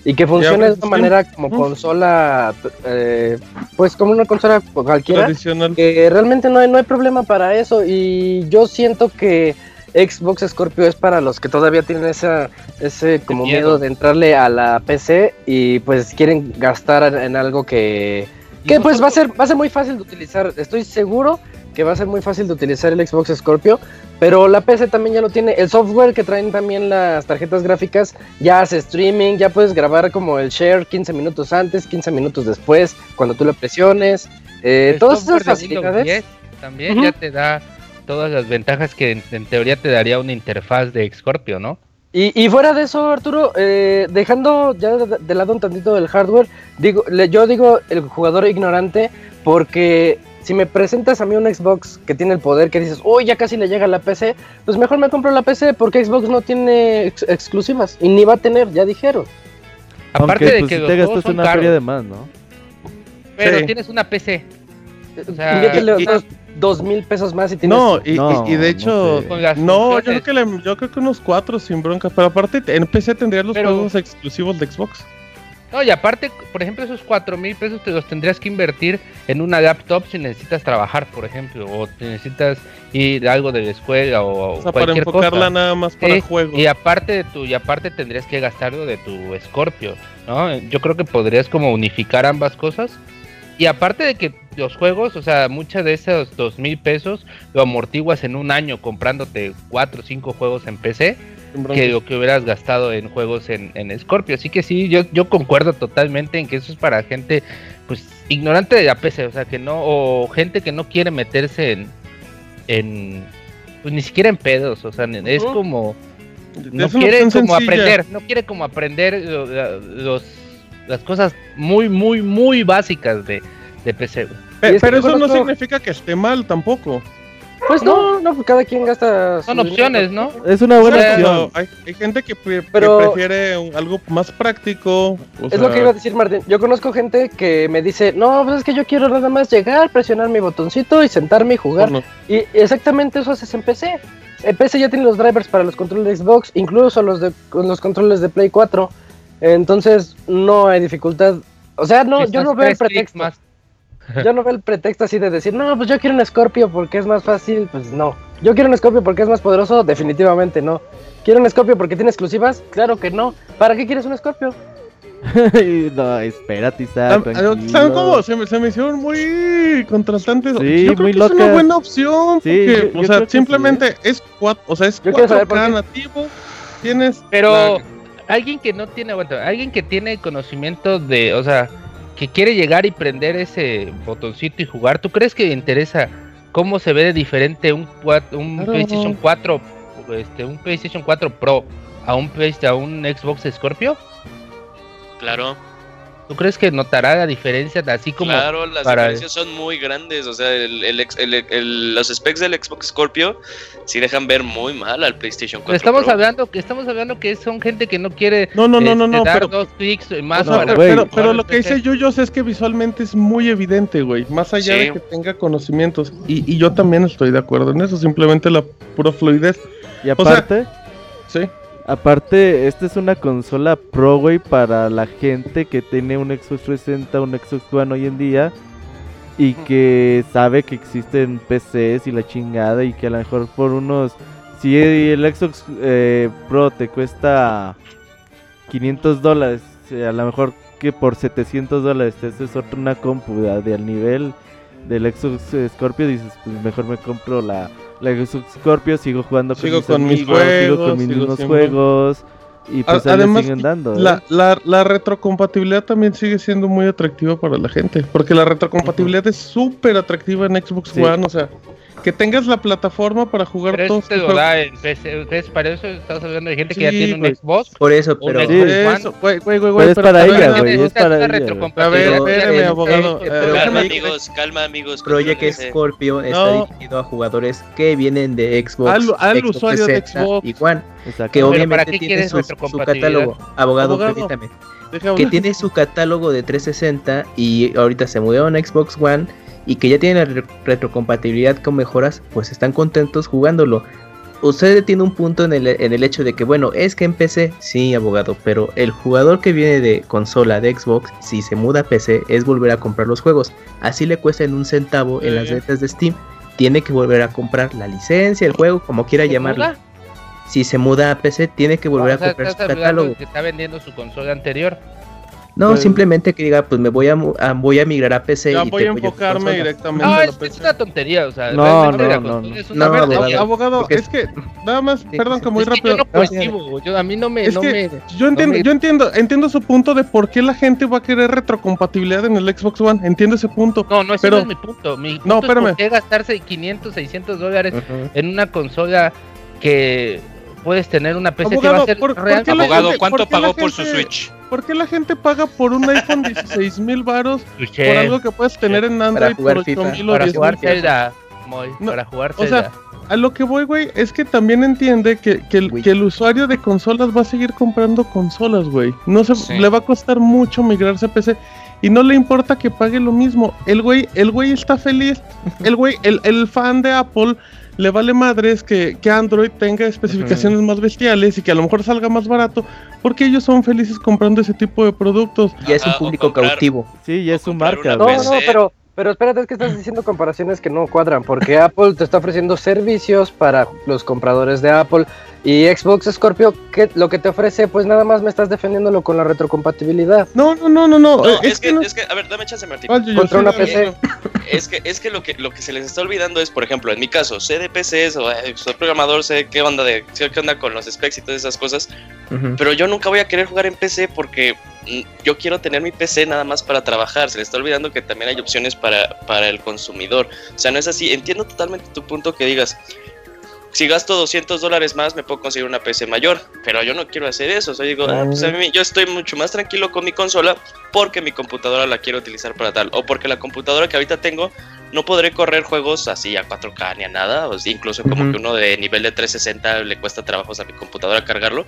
y que funcione de una manera como consola, eh, pues como una consola cualquiera. Tradicional. que realmente no hay, no hay problema para eso y yo siento que Xbox Scorpio es para los que todavía tienen esa, ese como miedo. miedo. de entrarle a la PC y pues quieren gastar en, en algo que, que pues va a ser va a ser muy fácil de utilizar. Estoy seguro que va a ser muy fácil de utilizar el Xbox Scorpio, pero la PC también ya lo tiene. El software que traen también las tarjetas gráficas ya hace streaming, ya puedes grabar como el share 15 minutos antes, 15 minutos después, cuando tú le presiones. Eh, todas esas facilidades. 10 también ya te da todas las ventajas que en, en teoría te daría una interfaz de Scorpio, ¿no? Y, y fuera de eso, Arturo, eh, dejando ya de, de lado un tantito del hardware, digo, le- yo digo el jugador ignorante porque si me presentas a mí un Xbox que tiene el poder que dices, uy, ya casi le llega a la PC, pues mejor me compro la PC porque Xbox no tiene ex- exclusivas y ni va a tener, ya dijeron. Aparte Aunque, de pues, que si los te gastas son una caros, feria de más, ¿no? pero Sí. tienes una PC. O sea, Inviértele y- otros dos mil pesos más y tienes... No, y, No, y- y de no hecho, sé. No, yo creo que le- yo creo que unos cuatro sin broncas, pero aparte en PC tendrías los Pero- juegos exclusivos de Xbox. No, y aparte, por ejemplo, esos cuatro mil pesos te los tendrías que invertir en una laptop si necesitas trabajar, por ejemplo, o te necesitas ir a algo de la escuela o, O sea, para cualquier enfocarla cosa. nada más para Sí, juegos. Y aparte de tu, y aparte tendrías que gastarlo de tu Scorpio, ¿no? Yo creo que podrías como unificar ambas cosas. Y aparte de que los juegos, o sea, muchas de esos dos mil pesos lo amortiguas en un año comprándote cuatro o cinco juegos en PC. Que lo que hubieras gastado en juegos en, en Scorpio. Así que sí, yo, yo concuerdo totalmente en que eso es para gente pues ignorante de la PC, o sea, que no, o gente que no quiere meterse en, en pues ni siquiera en pedos, o sea, es como no quiere como sencilla. aprender, no quiere como aprender los las cosas muy, muy, muy básicas de, de PC. es pero eso no significa que esté mal tampoco. Pues no, no, cada quien gasta... Son dinero. opciones, ¿no? Es una buena O sea, opción. Hay, hay gente que, pre- que Pero- prefiere un- algo más práctico. o Es sea, lo que iba a decir Martín. Yo conozco gente que me dice, no, pues es que yo quiero nada más llegar, presionar mi botoncito y sentarme y jugar. Y exactamente eso haces en PC. En PC ya tiene los drivers para los controles de Xbox, incluso los de los controles de Play 4. Entonces no hay dificultad. O sea, no, yo no veo el pretexto. más. Yo no veo el pretexto así de decir, no, pues yo quiero un Scorpio porque es más fácil. Pues no. Yo quiero un Scorpio porque es más poderoso. Definitivamente no. ¿Quiero un Scorpio porque tiene exclusivas? Claro que no. ¿Para qué quieres un Scorpio? no, espérate, Isaac. ¿Saben cómo? Se me, se me hicieron muy contrastantes. Sí, yo creo muy que es una buena opción. Sí, porque, yo- yo o sea, simplemente es 4, o sea, es Yo quiero saber por 4K qué. nativo. Tienes. Pero la- alguien que no tiene, aguanta, alguien que tiene conocimiento de, o sea, que quiere llegar y prender ese botoncito y jugar, ¿tú crees que le interesa cómo se ve de diferente un, un Claro. PlayStation 4, este, un PlayStation 4 Pro a un a un Xbox Scorpio? Claro, ¿Tú crees que notará la diferencia así como claro, las para- diferencias son muy grandes. O sea, el, el ex- el- el- los specs del Xbox Scorpio sí dejan ver muy mal al PlayStation 4. Pero estamos Pro. hablando que estamos hablando que son gente que no quiere No, no, no, no, este, no. dar Pero, dos clics o más sea, para pero, pero lo que dice Yuyos es que visualmente es muy evidente, güey. Más allá Sí. de que tenga conocimientos. Y, y yo también estoy de acuerdo en eso. Simplemente la pura fluidez. Y aparte, Sí. Aparte, esta es una consola pro, güey, para la gente que tiene un Xbox 360, un Xbox One hoy en día. y que sabe que existen PCs y la chingada y que a lo mejor por unos si el Xbox eh, Pro te cuesta 500 dólares, eh, a lo mejor que por 700 dólares te haces otra una compu de, de al nivel del Xbox Scorpio, dices, pues mejor me compro la, la Xbox Scorpio, sigo jugando con Sigo mis con mis amigos, sigo juegos, con mis sigo mismos siempre- juegos y pues además, siguen dando. ¿eh? La, la, la retrocompatibilidad también sigue siendo muy atractiva para la gente. Porque la retrocompatibilidad es súper atractiva en Xbox Sí. One. O sea, que tengas la plataforma para jugar Pero todos eso te tus lo juegos. da en PC. Para eso estás hablando de gente que ya Sí, tiene un güey. Xbox. Por eso, pero Sí. Eso, güey, güey, güey, Pero es para ella, güey, es para ella, A ver, espérame, abogado, eh, Calma, amigos, calma, amigos. Project. Scorpio está No. dirigido a jugadores que vienen de Xbox, Al- al Xbox usuario de 360 Xbox. y One, Exacto. que obviamente ¿para qué tiene su, catálogo. Abogado, Abogado. permítame. que tiene su catálogo de 360 y ahorita se mudaron a Xbox One y que ya tienen la re- retrocompatibilidad con mejoras, pues están contentos jugándolo. Usted tiene un punto en el, en el hecho de que, bueno, es que en PC, sí, abogado, pero el jugador que viene de consola de Xbox, si se muda a PC, es volver a comprar los juegos. Así le cuesta en un centavo en las ventas de Steam. Tiene que volver a comprar la licencia, el juego, como quiera ¿Se llamarlo. muda? Si se muda a PC, tiene que volver O a comprar su catálogo. que está vendiendo su consola anterior. No, Pues- simplemente que diga, pues me voy a, mu- a- voy a migrar a PC. Ya y voy a enfocarme directamente No, a la es, es una tontería, o sea, No, no, no, no. es una No, tontería. abogado. Abogado, Porque- es que nada más, Sí, perdón, sí, que muy Es que rápido. yo no No, sí, cohesivo, yo a mí no me, Es no que me, Yo entiendo, me- yo entiendo, entiendo su punto de por qué la gente va a querer retrocompatibilidad en el Xbox One. Entiendo ese punto. no, no, ese pero- no es mi punto. Mi punto No, es espérame. por qué gastarse 500, 600 dólares en una consola que puedes tener una PC que va Abogado, a ser ¿por- por real. la Abogado, gente- ¿cuánto por pagó por su Switch? ¿Por qué la gente paga por un iPhone 16 mil varos por algo que puedes tener en Android jugar por 8 FIFA. mil o para 10 jugar? Zelda, Moy, No, para jugar o sea. A lo que voy, güey, es que también entiende que, que el, Güey. que el usuario de consolas va a seguir comprando consolas, güey. No se Sí. le va a costar mucho migrarse a PC y no le importa que pague lo mismo. El güey, el güey está feliz. El güey, el, el fan de Apple le vale madres que, que Android tenga especificaciones más bestiales y que a lo mejor salga más barato porque ellos son felices comprando ese tipo de productos. Ya es un o público comprar- cautivo. Sí, o es su comprar marca, No, no, pero, pero espérate, es que estás diciendo comparaciones que no cuadran, porque Apple te está ofreciendo servicios para los compradores de Apple y Xbox Scorpio, que lo que te ofrece, pues nada más me estás defendiéndolo con la retrocompatibilidad. No, no, no, no, no. No, eh, es, que, no- es que, a ver, dame chance, Martín. Yo- yo contra una PC. Es que, es que lo que lo que se les está olvidando es, por ejemplo, en mi caso, sé de PCs o eh, soy programador, sé qué onda de sé qué onda con los specs y todas esas cosas, Ujú. pero yo nunca voy a querer jugar en PC porque yo quiero tener mi PC nada más para trabajar. Se les está olvidando que también hay opciones para, para el consumidor. O sea, no es así. Entiendo totalmente tu punto que digas. Si gasto 200 dólares más, me puedo conseguir una PC mayor, pero yo no quiero hacer eso. O sea, digo, ah, pues a mí, yo estoy mucho más tranquilo con mi consola porque mi computadora la quiero utilizar para tal, o porque la computadora que ahorita tengo no podré correr juegos así a 4K ni a nada, o sea, incluso como Ujú. que uno de nivel de 360 le cuesta trabajos a mi computadora cargarlo,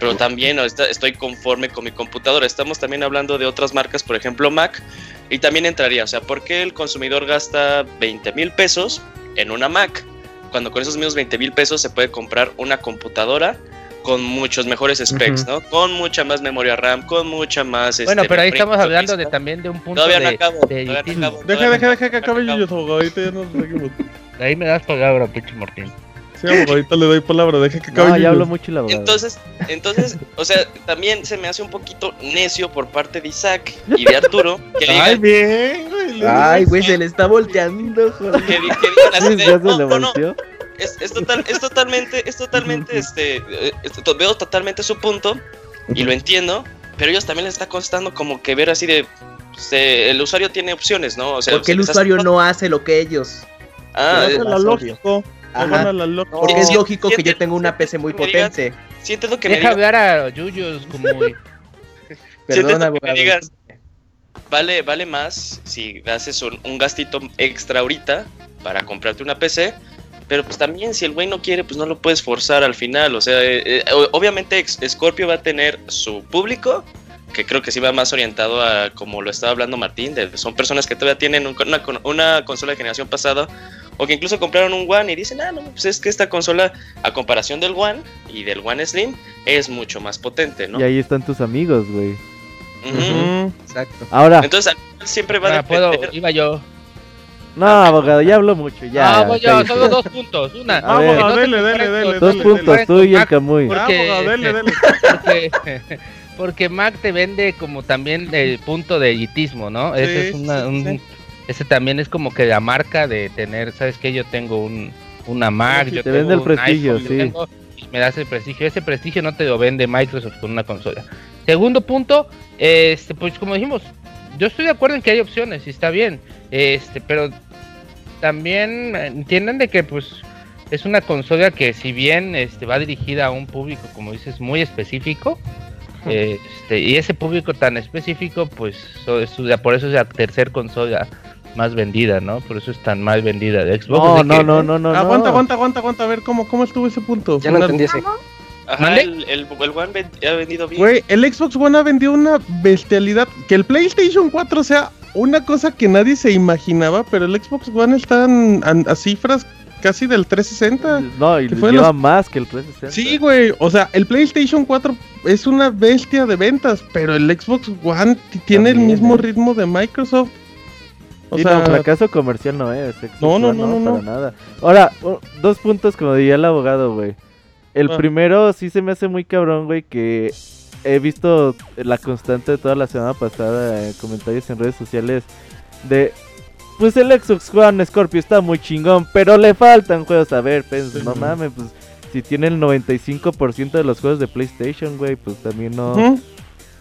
pero también estoy conforme con mi computadora. Estamos también hablando de otras marcas, por ejemplo Mac, y también entraría, o sea, ¿por qué el consumidor gasta 20 mil pesos en una Mac? Cuando con esos mismos 20 mil pesos se puede comprar una computadora con muchos mejores specs. ¿no? Con mucha más memoria RAM, con mucha más... Bueno, este, pero ahí estamos hablando de también de un punto Todavía no de, acabo, de todavía no acabo. Deja, deja, deja que acabe yo. Ahorita ya nos seguimos. Ahí me das palabra, pinche Martín. Sí, abogadito, le doy palabra. Deja que acabe No, ya hablo mucho el abogado. Entonces, entonces, o sea, también se me hace un poquito necio por parte de Isaac y de Arturo que Ay, digan, bien, güey. Ay, güey, se le está volteando, joder. que, que digan así Sí, de, ya se no, le no, es, es total, es totalmente, es totalmente, este, eh, es- veo totalmente su punto y lo entiendo, pero ellos también les está costando como que ver así de, pues, eh, el usuario tiene opciones, ¿no? O sea, Porque se el hace- usuario no hace lo que ellos. Ah, eh, es la más lógico. Ajá. Porque es lógico que yo tengo una PC muy me digas- potente. sí entiendo que me Deja digan, hablar a Yuyos como que me digas, vale, vale más si haces un, un gastito extra ahorita para comprarte una PC. Pero pues también si el güey no quiere, pues no lo puedes forzar al final. O sea, eh, eh, obviamente Scorpio va a tener su público, que creo que sí va más orientado a, como lo estaba hablando Martín, de, son personas que todavía tienen un- una, con- una consola de generación pasada, o que incluso compraron un One y dicen, ah, no, pues es que esta consola, a comparación del One y del One Slim, es mucho más potente, ¿no? Y ahí están tus amigos, güey. Ujú. Exacto. Ahora, Entonces, al final siempre va a Ah, puedo, depender. iba yo. No, abogado, ya hablo mucho, ya. Ah, voy yo, solo dos puntos. Una, A ver. no Dele, dele, dele, Dos dele, puntos, tú y el Camuy. Porque, Abogado, dele, dele. porque, porque Mac te vende como también el punto de elitismo, ¿no? ese Sí, es una, sí, un- sí. Ese también es como que la marca de tener, ¿sabes qué? Yo tengo un, una Mac, Sí, yo te tengo vende el un prestigio, iPhone, sí. tengo- me das el prestigio. Ese prestigio no te lo vende Microsoft con una consola. Segundo punto, este, pues como dijimos, yo estoy de acuerdo en que hay opciones y está bien, este, pero también entienden de que pues es una consola que si bien este, va dirigida a un público, como dices, muy específico, este, y ese público tan específico, pues so- es- por eso es la tercer consola más vendida, ¿no? Por eso es tan mal vendida de Xbox. No, no, que- no, no, no. aguanta, no. aguanta, aguanta, aguanta. A ver, ¿cómo, cómo estuvo ese punto? Ya no entendí ese. Ajá, el, el, el One ven- ha vendido bien. Güey, el Xbox One ha vendido una bestialidad. Que el PlayStation 4 sea una cosa que nadie se imaginaba, pero el Xbox One está en- en- a cifras casi del 360. No, y que fue lleva los- más que el 360. Sí, güey. O sea, el PlayStation 4 es una bestia de ventas, pero el Xbox One tiene el mismo eh. ritmo de Microsoft. O Sí, sea, no, fracaso comercial no es. No, no, One, no, no, para no. nada. Ahora, dos puntos como diría el abogado, güey. El Ah. primero sí se me hace muy cabrón, güey, que he visto la constante de toda la semana pasada en comentarios en redes sociales de... Pues el Xbox One Scorpio está muy chingón, pero le faltan juegos. A ver, pues, Sí. no mames, pues si tiene el 95% de los juegos de PlayStation, güey, pues también no...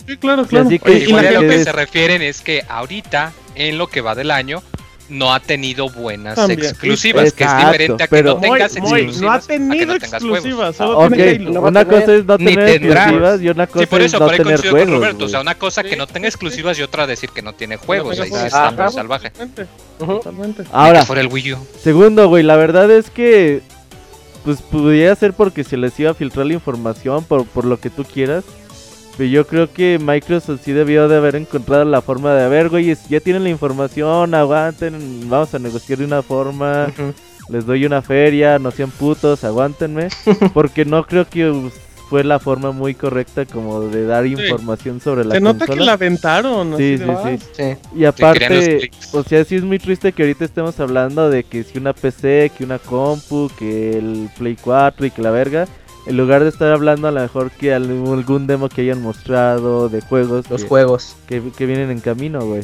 Sí, claro, claro. así que Oye, Igual a lo que es- se refieren es que ahorita, en lo que va del año, no ha tenido buenas También. exclusivas, que es diferente a que pero- no tengas exclusivas. no ha que tenido no exclusivas, juegos. solo tiene. No una cosa es no ni tener exclusivas y una cosa Sí, por es eso, no por ahí tener coincido con juegos. Roberto. O sea, una cosa que no tenga exclusivas y otra decir que no tiene juegos. Ahí sí juegos. está muy salvaje. Totalmente, totalmente. Ahora, el Wii U. Segundo, güey, la verdad es que pues pudiera ser porque se les iba a filtrar la información por, por lo que tú quieras. Pero yo creo que Microsoft sí debió de haber encontrado la forma de, a ver, güey, ya tienen la información, aguanten, vamos a negociar de una forma, les doy una feria, no sean putos, aguántenme. Porque no creo que fue la forma muy correcta como de dar información sobre la Se nota que la aventaron. Sí, sí, "Ah, sí. Sí. Y aparte, o sea, sí es muy triste que ahorita estemos hablando de que si una PC, que una compu, que el Play 4 y que la verga, en lugar de estar hablando a lo mejor que al- algún demo que hayan mostrado de juegos Los que, juegos. que, que vienen en camino, güey.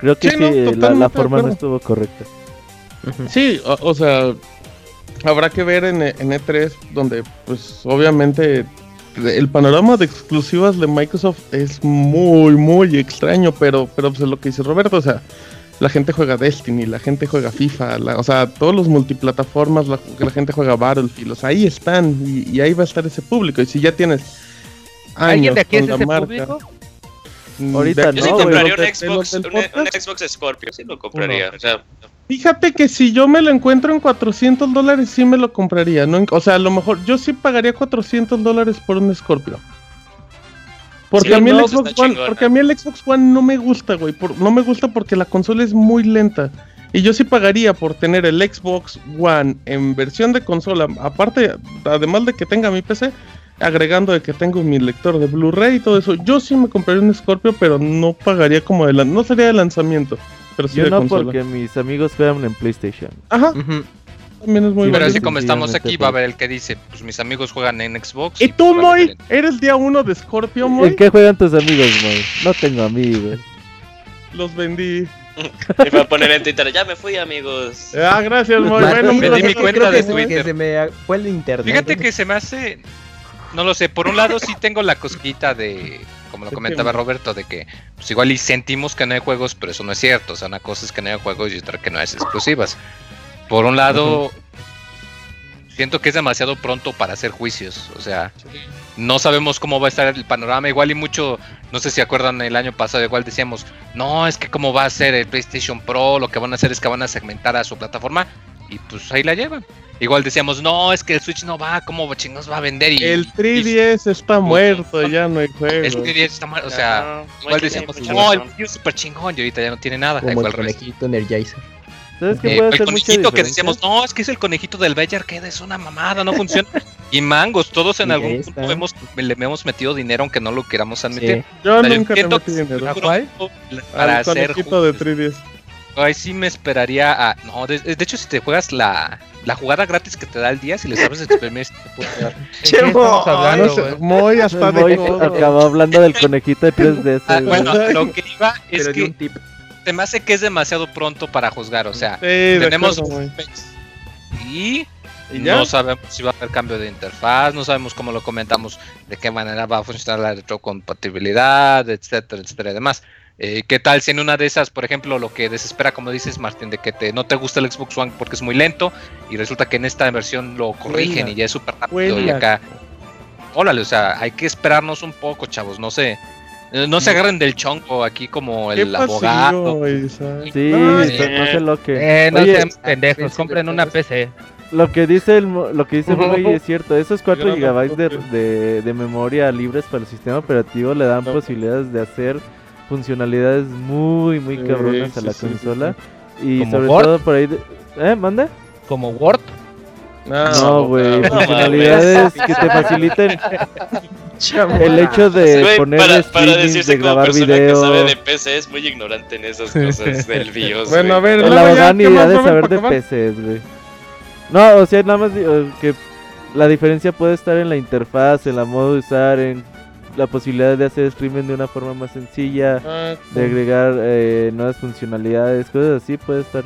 Creo que Sí, sí, no, la- forma no estuvo correcta. Sí, o, o sea, habrá que ver en, en E3, donde pues obviamente el panorama de exclusivas de Microsoft es muy, muy extraño, pero, pero pues es lo que dice Roberto, o sea, la gente juega Destiny, la gente juega FIFA, la- o sea, todos los multiplataformas, la, la gente juega Battlefield, o sea, ahí están y, y ahí va a estar ese público, y si ya tienes ¿Alguien años de aquí es con la ese marca, público? mm, Ahorita Yo sí compraría un Xbox, un, Xbox Scorpio, sí lo compraría. O sea, Fíjate que si yo me lo encuentro en 400 dólares, sí me lo compraría. ¿no? O sea, a lo mejor yo sí pagaría 400 dólares por un Scorpio. Porque, Sí, a mí no, el pues Xbox One, porque a mí el Xbox One no me gusta, güey. por- no me gusta porque la consola es muy lenta. Y yo sí pagaría por tener el Xbox One en versión de consola. Aparte, además de que tenga mi PC, agregando de que tengo mi lector de Blu-ray y todo eso. Yo sí me compraría un Scorpio, pero no pagaría como de lan- No sería de lanzamiento. Pero sí Yo de no consola. porque mis amigos juegan en PlayStation. Ajá. También es muy Sí, Pero así como estamos aquí, va a haber el que dice, pues mis amigos juegan en Xbox. ¿Y tú, pues, Moy? ¿Eres día uno de Scorpio, Moy? ¿En qué juegan tus amigos, Moy? No tengo amigos. Los vendí. me fue a poner en Twitter, ya me fui, amigos. Ah, gracias, Moy. Bueno, mi placer. cuenta creo de Twitter. que se me fue el internet. Fíjate que se me hace, no lo sé, por un lado sí tengo la cosquita de, como lo ¿De comentaba? Roberto, de que pues igual y sentimos que no hay juegos, pero eso no es cierto. O sea, una cosa es que no hay juegos y otra que no es exclusivas. Por un lado, siento que es demasiado pronto para hacer juicios. O sea, no sabemos cómo va a estar el panorama. Igual y mucho, no sé si acuerdan el año pasado, igual decíamos, no, es que cómo va a ser el PlayStation Pro, lo que van a hacer es que van a segmentar a su plataforma. Y pues ahí la llevan. Igual decíamos, no, es que el Switch no va, ¿cómo chingados va a vender? Y, El 3DS está muerto, ya no hay juego. el 3DS está mal, o sea, igual decíamos, no, el. Wii súper chingón y ahorita ya no tiene nada. Como el conejito Energizer. ¿Sabes qué Eh, puede el conejito que decíamos, no, es que es el conejito del Belly Arcade, es una mamada, no funciona. y mangos, todos en algún punto hemos, le hemos metido dinero aunque no lo queramos admitir. Sí. Yo O sea, yo nunca le metí dinero. ¿A cuál? Para Al hacer conejito de juicios. 3DS. ahí sí me esperaría a. No, de, de hecho, si te juegas la, la jugada gratis que te da el día, si le sabes exprimir, te puede dar. ¿De qué estamos hablando, No sé, güey? Muy hasta de acabó hablando del conejito de 3DS. Ah, bueno, lo que iba es Pero que un tip. Se me hace que es demasiado pronto para juzgar. O sea, Sí, tenemos acuerdo, y ¿Y ya? no sabemos si va a haber cambio de interfaz, no sabemos cómo lo comentamos, de qué manera va a funcionar la retrocompatibilidad, etcétera, etcétera y demás. Eh, ¿Qué tal si en una de esas, por ejemplo, lo que desespera, como dices, Martín, de que te, no te gusta el Xbox One porque es muy lento y resulta que en esta versión lo corrigen Huela. y ya es súper rápido y acá... Órale, o sea, hay que esperarnos un poco, chavos, no sé. No se agarren del chongo aquí como ¿Qué el abogado. Isaac? Sí, No, no, no sé lo que. Eh, no Oye, sean pendejos, compren una PC. Lo que dice el mo- lo que dice Moy es cierto, esos 4 Gran GB de, de, de memoria libres para el sistema operativo le dan No. posibilidades de hacer funcionalidades muy muy Sí, cabronas a sí, la sí, sí, consola y sobre Word. todo por ahí de- ¿Eh? ¿Manda? Como Word. No, güey, no, funcionalidades que te faciliten el hecho de poner para, para decirse de como grabar persona video. que sabe de PC es muy ignorante en esas cosas del BIOS. Bueno, a ver, ya, abogado ni ¿qué más ha de saber de? PCs, güey. No, o sea, nada más digo que la diferencia puede estar en la interfaz, en la modo de usar, en la posibilidad de hacer streaming de una forma más sencilla, Ah, de agregar eh, nuevas funcionalidades, cosas así, puede estar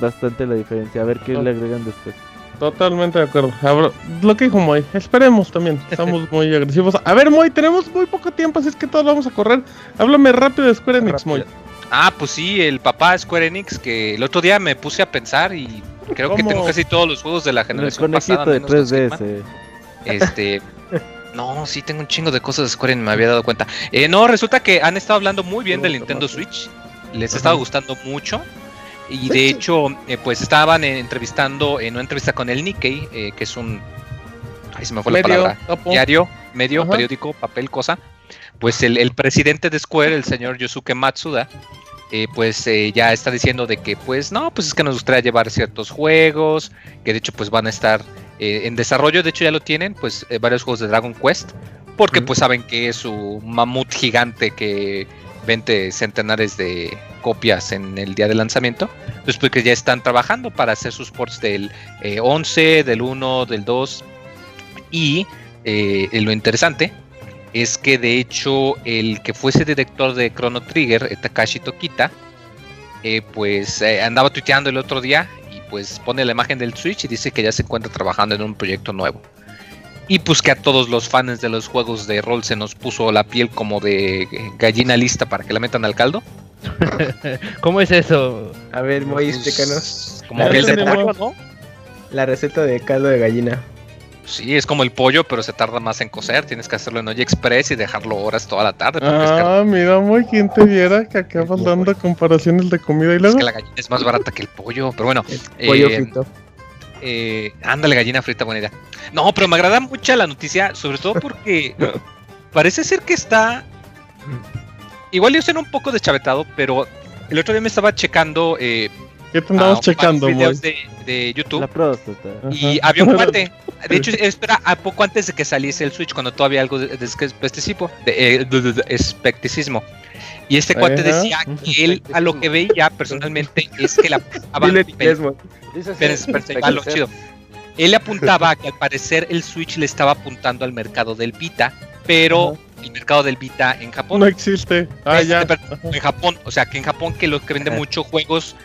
bastante la diferencia. A ver qué le agregan después. Totalmente de acuerdo. Ahora, lo que dijo Moy, esperemos también. Estamos muy agresivos. A ver, Moy, tenemos muy poco tiempo, así es que todos vamos a correr. Háblame rápido de Square Enix, Moy. Ah, pues sí, el papá de Square Enix, que el otro día me puse a pensar y creo que tengo casi todos los juegos de la El generación conejito pasada. de menos los que 3DS. Este. No, sí, tengo un chingo de cosas de Square Enix, me había dado cuenta. Eh, no, resulta que han estado hablando muy bien del Nintendo Switch. Les ha estado gustando mucho. Y de hecho, eh, pues estaban eh, entrevistando en una entrevista con el Nikkei, eh, que es un. Ay, se me fue la palabra. topo. Diario, medio, Ajá. periódico, papel, cosa. Pues el, el presidente de Square, el señor Yosuke Matsuda, eh, pues eh, ya está diciendo de que, pues no, pues es que nos gustaría llevar ciertos juegos, que de hecho, pues van a estar eh, en desarrollo, de hecho ya lo tienen, pues eh, varios juegos de Dragon Quest, porque pues saben que es su mamut gigante que vende centenares de copias en el día de lanzamiento, pues porque ya están trabajando para hacer sus ports del eh, 11, del 1, del 2 y eh, lo interesante es que de hecho el que fuese director de Chrono Trigger, eh, Takashi Tokita, eh, pues eh, andaba tuiteando el otro día y pues pone la imagen del Switch y dice que ya se encuentra trabajando en un proyecto nuevo. Y pues que a todos los fans de los juegos de rol se nos puso la piel como de gallina lista para que la metan al caldo. ¿Cómo es eso? A ver, Moy, Pues, explícanos. como Ya piel de pollo, ¿no? La receta de caldo de gallina. Sí, es como el pollo, pero se tarda más en cocer. Tienes que hacerlo en olla express y dejarlo horas toda la tarde. es, que, Ah, mira, Moy, quien te viera que acabas dando comparaciones de comida y es luego. que la gallina es más barata que el pollo. Pero bueno, Pollo eh, frito. Eh, ándale, gallina frita, buena idea. No, pero me agrada mucho la noticia, sobre todo porque parece ser que está. Igual yo estoy un poco deschavetado, pero el otro día me estaba checando. Eh, ¿Qué te checando, videos de, de YouTube. La próstata. Y había un cuate. De hecho, espera, a poco antes de que saliese el Switch, cuando todavía algo de, de especticismo, de, eh, de- de- de especticismo. Y este cuate decía que él a lo que veía personalmente es que la apuntaba- lo chido. Él le apuntaba a que al parecer el Switch le estaba apuntando al mercado del Vita, pero el mercado del Vita en Japón. No existe. Ah, Este, ya. en Japón, o sea, que en Japón que lo que vende Ajá. muchos juegos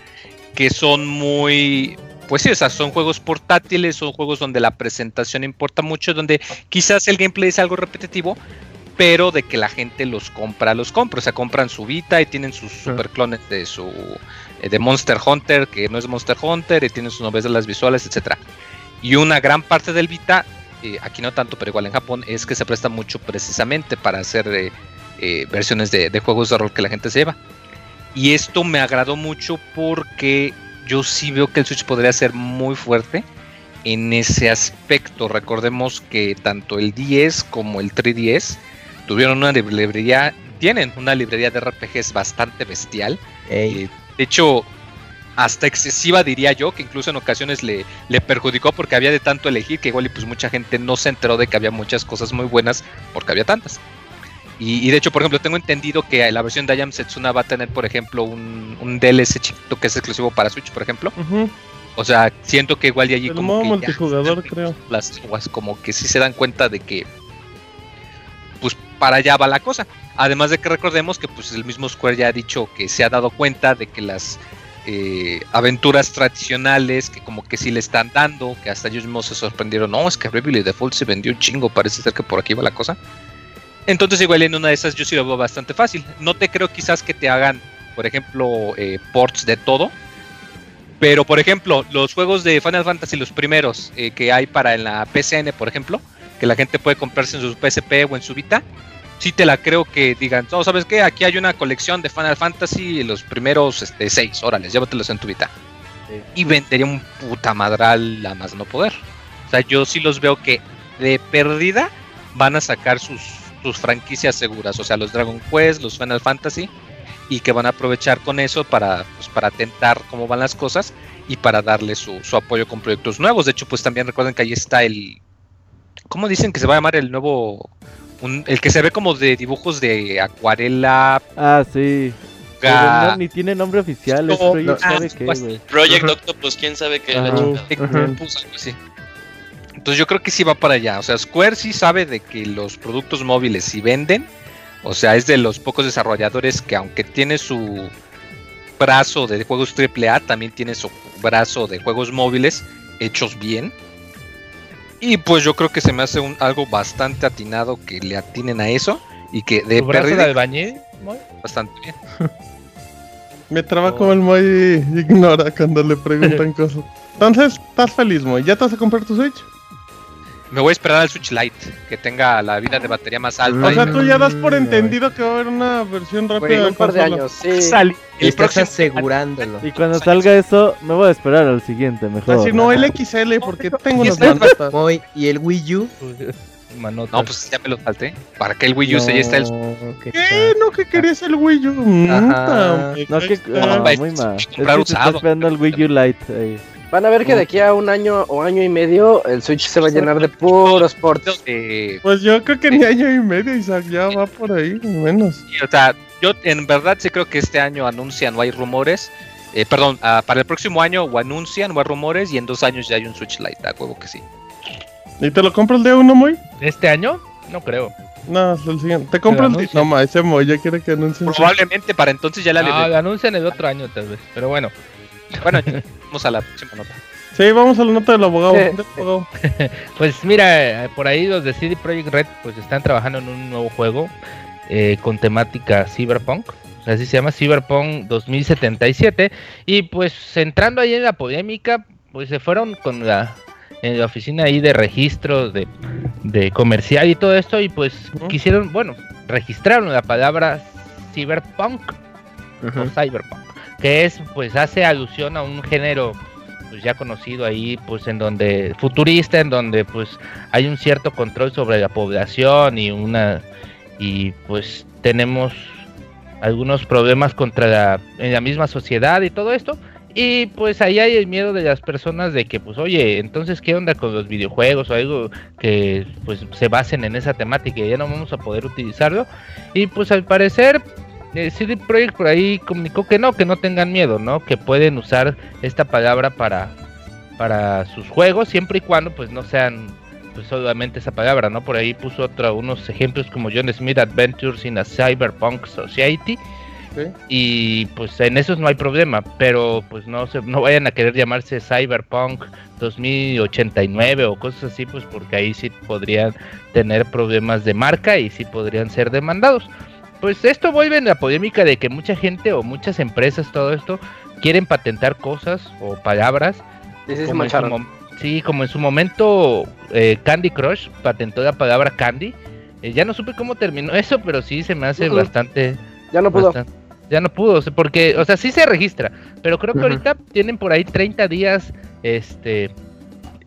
que son muy pues sí, o sea, son juegos portátiles, son juegos donde la presentación importa mucho, donde quizás el gameplay es algo repetitivo, pero de que la gente los compra, los compra, o sea, compran su Vita y tienen sus super clones de su eh, de Monster Hunter, que no es Monster Hunter, y tienen sus novelas visuales, etcétera. Y una gran parte del Vita, eh, aquí no tanto, pero igual en Japón, es que se presta mucho precisamente para hacer eh, eh, versiones de, de juegos de rol que la gente se lleva. Y esto me agradó mucho porque yo sí veo que el Switch podría ser muy fuerte en ese aspecto. Recordemos que tanto el 10 como el 3DS tuvieron una librería, tienen una librería de RPGs bastante bestial. Ey, Eh, de hecho, hasta excesiva diría yo, que incluso en ocasiones le, le perjudicó porque había de tanto elegir que igual y pues mucha gente no se enteró de que había muchas cosas muy buenas porque había tantas. Y, y de hecho, por ejemplo, tengo entendido que la versión de Ayam Setsuna va a tener, por ejemplo, un, un DLC chiquito que es exclusivo para Switch, por ejemplo. O sea, siento que igual y allí El como modo que ya multijugador, creo. las aguas como que sí se dan cuenta de que para allá va la cosa. Además de que recordemos que pues el mismo Square ya ha dicho que se ha dado cuenta de que las eh, aventuras tradicionales que como que sí le están dando, que hasta ellos mismos se sorprendieron, no, es que Bravely Default se vendió un chingo, parece ser que por aquí va la cosa. Entonces igual en una de esas yo sí lo veo bastante fácil. No te creo quizás que te hagan, por ejemplo, eh, ports de todo. Pero por ejemplo, los juegos de Final Fantasy, los primeros eh, que hay para en la PCN, por ejemplo, que la gente puede comprarse en su PSP o en su Vita, sí te la creo que digan, no, ¿sabes qué? Aquí hay una colección de Final Fantasy, los primeros este, seis, órale, llévatelos en tu Vita. Y vendería un puta madral a más no poder. O sea, yo sí los veo que de perdida van a sacar sus, sus franquicias seguras, o sea, los Dragon Quest, los Final Fantasy, y que van a aprovechar con eso para, pues, para tentar cómo van las cosas y para darle su, su apoyo con proyectos nuevos. De hecho, pues también recuerden que ahí está el... ¿Cómo dicen que se va a llamar el nuevo... un- el que se ve como de dibujos de acuarela... Ah, sí. Pero ga- no, ni tiene nombre oficial, es No, Project no, sabe ah, qué, pues. Project. Octopus, quién sabe qué Ajá. la algo así. Entonces yo creo que sí va para allá. O sea, Square sí sabe de que los productos móviles sí venden. O sea, es de los pocos desarrolladores que aunque tiene su brazo de juegos AAA, también tiene su brazo de juegos móviles hechos bien. Y pues yo creo que se me hace un, algo bastante atinado que le atinen a eso y que de ¿Tu brazo de pérdida albañil? Moy? bastante bien. Me traba como el Moy ignora cuando le preguntan cosas. Entonces, estás feliz, Moy. ¿Ya te vas a comprar tu Switch? Me voy a esperar al Switch Lite, que tenga la vida de batería más alta. O sea, tú ya das por entendido que va a haber una versión rápida Güey, de un par de años, sí. Sale el Estás próximo asegurándolo. Y cuando salga eso, me voy a esperar al siguiente, mejor. Así no, el XL, porque tengo unas manotas. ¿y el Wii U? Manotas. No, pues ya me lo salté. ¿Para que el Wii U se ya está el No, qué ¿Qué? ¿No que querías el Wii U? Ajá. No, que Ah, no, pues, muy mal. Es que usado. esperando el Wii U Lite. ahí. Van a ver que de aquí a un año o año y medio el Switch se va a llenar de puros ports. Eh, Pues yo creo que ni año y medio, Isaac, ya va por ahí, menos. sí, o sea, yo en verdad sí creo que este año anuncian o hay rumores. eh, perdón, ah, para el próximo año o anuncian o hay rumores y en dos años ya hay un Switch Lite, a huevo que sí. ¿Y te lo compro el día uno, Moy? ¿Este año? No creo. No, es el siguiente. Te compro el. No, ma, ese Moy ya quiere que anuncien. Probablemente para entonces ya la Ah, le lo anuncian el otro año tal vez. Pero bueno, Bueno, vamos a la próxima nota. Sí, vamos a la nota del abogado. Sí. del abogado. pues mira, eh, por ahí los de CD Projekt Red pues están trabajando en un nuevo juego eh, con temática cyberpunk. Así se llama Cyberpunk 2077. Y pues entrando ahí en la polémica, pues se fueron con la, en la oficina ahí de registros de, de comercial y todo esto. Y pues quisieron, bueno, registraron la palabra cyberpunk o cyberpunk, que es pues hace alusión a un género pues ya conocido ahí pues en donde futurista en donde pues hay un cierto control sobre la población y una y pues tenemos algunos problemas contra la en la misma sociedad y todo esto. Y pues ahí hay el miedo de las personas de que pues oye entonces qué onda con los videojuegos o algo que pues se basen en esa temática y ya no vamos a poder utilizarlo y pues al parecer eh, CD Projekt por ahí comunicó que no, que no tengan miedo, ¿no? Que pueden usar esta palabra para, para sus juegos, siempre y cuando pues no sean pues solamente esa palabra, ¿no? Por ahí puso otro, unos ejemplos como John Smith Adventures in a Cyberpunk Society. Sí. Y pues en esos no hay problema, pero pues no se, no vayan a querer llamarse Cyberpunk 2089 o cosas así, pues porque ahí sí podrían tener problemas de marca y sí podrían ser demandados pues esto vuelve en la polémica de que mucha gente o muchas empresas, todo esto, quieren patentar cosas o palabras. Sí, como en su mancharon. mom- sí, como en su momento eh, Candy Crush patentó la palabra Candy. Eh, ya no supe cómo terminó eso, pero sí se me hace bastante, Ya no pudo. Ya no pudo, porque, o sea, sí se registra, pero creo que ahorita tienen por ahí 30 días, este,